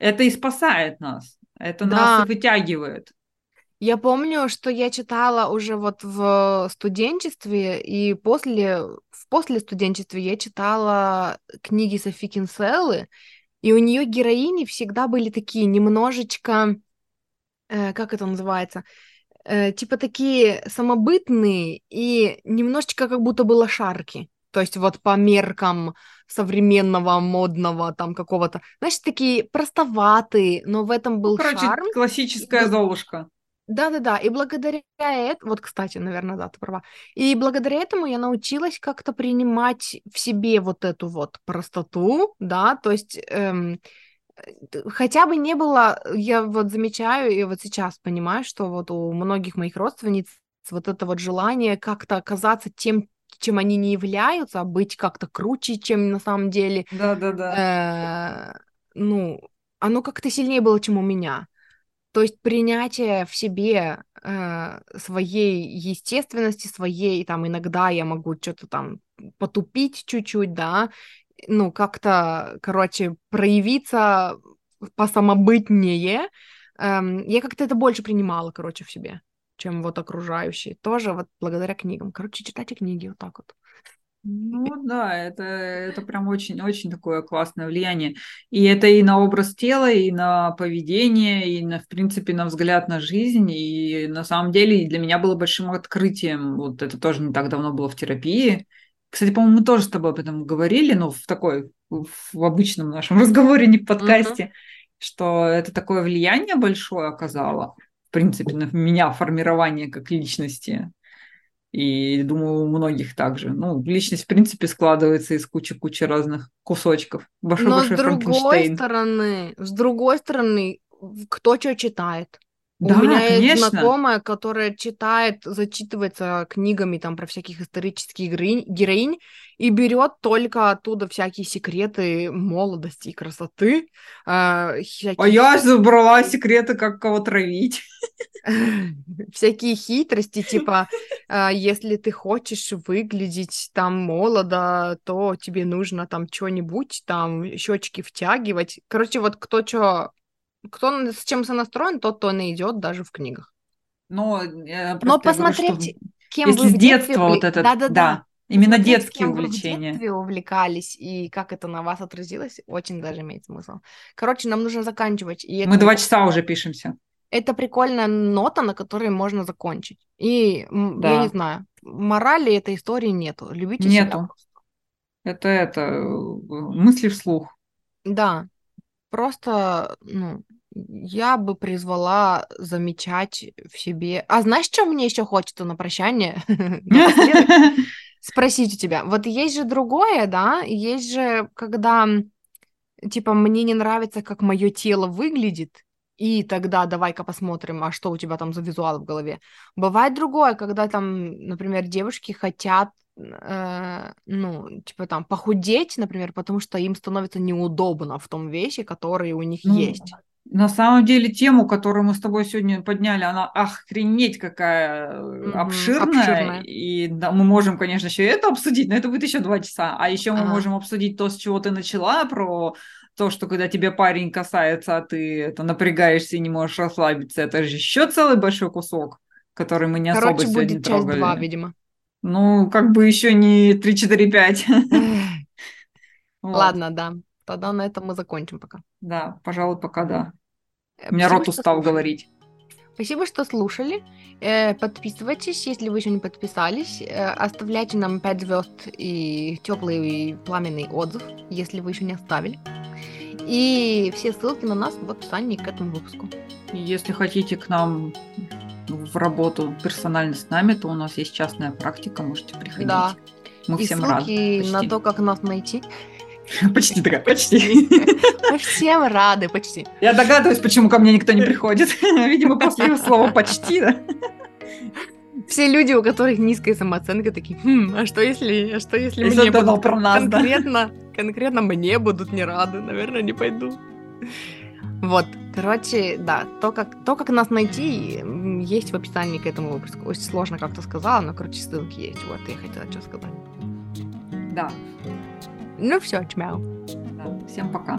это и спасает нас. Это Да. нас вытягивает. Я помню, что я читала уже вот в студенчестве, и после, в после студенчестве я читала книги Софи Кинселлы, и у нее героини всегда были такие немножечко, э, как это называется, Э, типа такие самобытные и немножечко как будто бы лошарки. То есть вот по меркам современного, модного, там какого-то, знаешь, такие простоватые, но в этом был ну, короче, шарм. классическая Золушка. Да-да-да, и благодаря этому, вот, кстати, наверное, да, ты права, и благодаря этому я научилась как-то принимать в себе вот эту вот простоту, да, то есть эм, хотя бы не было, я вот замечаю, и вот сейчас понимаю, что вот у многих моих родственниц вот это вот желание как-то оказаться тем, чем они не являются, а быть как-то круче, чем на самом деле. Да-да-да. Э, ну, оно как-то сильнее было, чем у меня. То есть принятие в себе э, своей естественности, своей, там, иногда я могу что-то там потупить чуть-чуть, да, ну, как-то, короче, проявиться посамобытнее, эм, я как-то это больше принимала, короче, в себе, чем вот окружающие. Тоже вот благодаря книгам. Короче, читайте книги вот так вот. Ну да, это, это прям очень-очень такое классное влияние. И это и на образ тела, и на поведение, и на, в принципе, на взгляд на жизнь. И на самом деле для меня было большим открытием. Вот это тоже не так давно было в терапии. Кстати, по-моему, мы тоже с тобой об этом говорили, но в такой, в обычном нашем разговоре, не в подкасте, mm-hmm. что это такое влияние большое оказало, принципе, на меня формирование как личности. И думаю, у многих также. Ну, личность, в принципе, складывается из кучи-кучи разных кусочков. Большой, Но большой с другой стороны, с другой стороны, кто что читает. Да, У меня конечно. есть знакомая, которая читает, зачитывается книгами там про всяких исторических героинь, героинь и берет только оттуда всякие секреты молодости и красоты. Э, всякие... А я забрала секреты, как кого травить. Всякие хитрости, типа, э, если ты хочешь выглядеть там молодо, то тебе нужно там что-нибудь, там щечки втягивать. Короче, вот кто что кто с чем сонастроен, тот то и идет даже в книгах. Но, Но посмотреть, говорю, что... кем если вы с детства вот это, да, да, да. Именно Смотреть, детские увлечения. Вы в детстве увлекались и как это на вас отразилось, очень даже имеет смысл. Короче, нам нужно заканчивать. И Мы это... два часа уже пишемся. Это прикольная нота, на которой можно закончить. И да. я не знаю, морали этой истории нету. Любите нету. себя. Это это э, мысли вслух. Да. Просто, ну, я бы призвала замечать в себе. А знаешь, что мне еще хочется на прощание? Спросить у тебя. Вот есть же другое, да? Есть же, когда типа мне не нравится, как мое тело выглядит, и тогда давай-ка посмотрим, а что у тебя там за визуал в голове. Бывает другое, когда там, например, девушки хотят э, ну, типа там похудеть, например, потому что им становится неудобно в том весе, которые у них ну, есть. На самом деле тему, которую мы с тобой сегодня подняли, она охренеть какая mm-hmm, обширная. обширная. И да, мы можем, конечно, еще это обсудить, но это будет еще два часа. А еще мы ага. можем обсудить то, с чего ты начала, про то, что когда тебе парень касается, а ты это напрягаешься и не можешь расслабиться, это же еще целый большой кусок, который мы не Короче, особо сегодня будет часть трогали. 2, видимо. Ну, как бы еще не 3, 4, 5. Ладно, да. Тогда на этом мы закончим пока. Да, пожалуй, пока да. Э, У меня рот устал говорить. Спасибо, что слушали. Э, подписывайтесь, если вы еще не подписались. Э, оставляйте нам 5 звезд и теплый и пламенный отзыв, если вы еще не оставили. И все ссылки на нас в описании к этому выпуску. Если хотите к нам в работу персонально с нами, то у нас есть частная практика, можете приходить. Да. Мы и всем рады. Почти. на то, как нас найти. Почти такая, почти. Мы всем рады, почти. Я догадываюсь, почему ко мне никто не приходит. Видимо, после слова «почти», да? Все люди, у которых низкая самооценка, такие, хм, а что если, а что если, если мне будут про нас, конкретно, да? конкретно мне будут не рады, наверное, не пойду. Вот, короче, да, то как, то, как нас найти, есть в описании к этому выпуску. Очень сложно как-то сказала, но, короче, ссылки есть. Вот, я хотела что сказать. Да. Ну все, чмяу. Всем пока.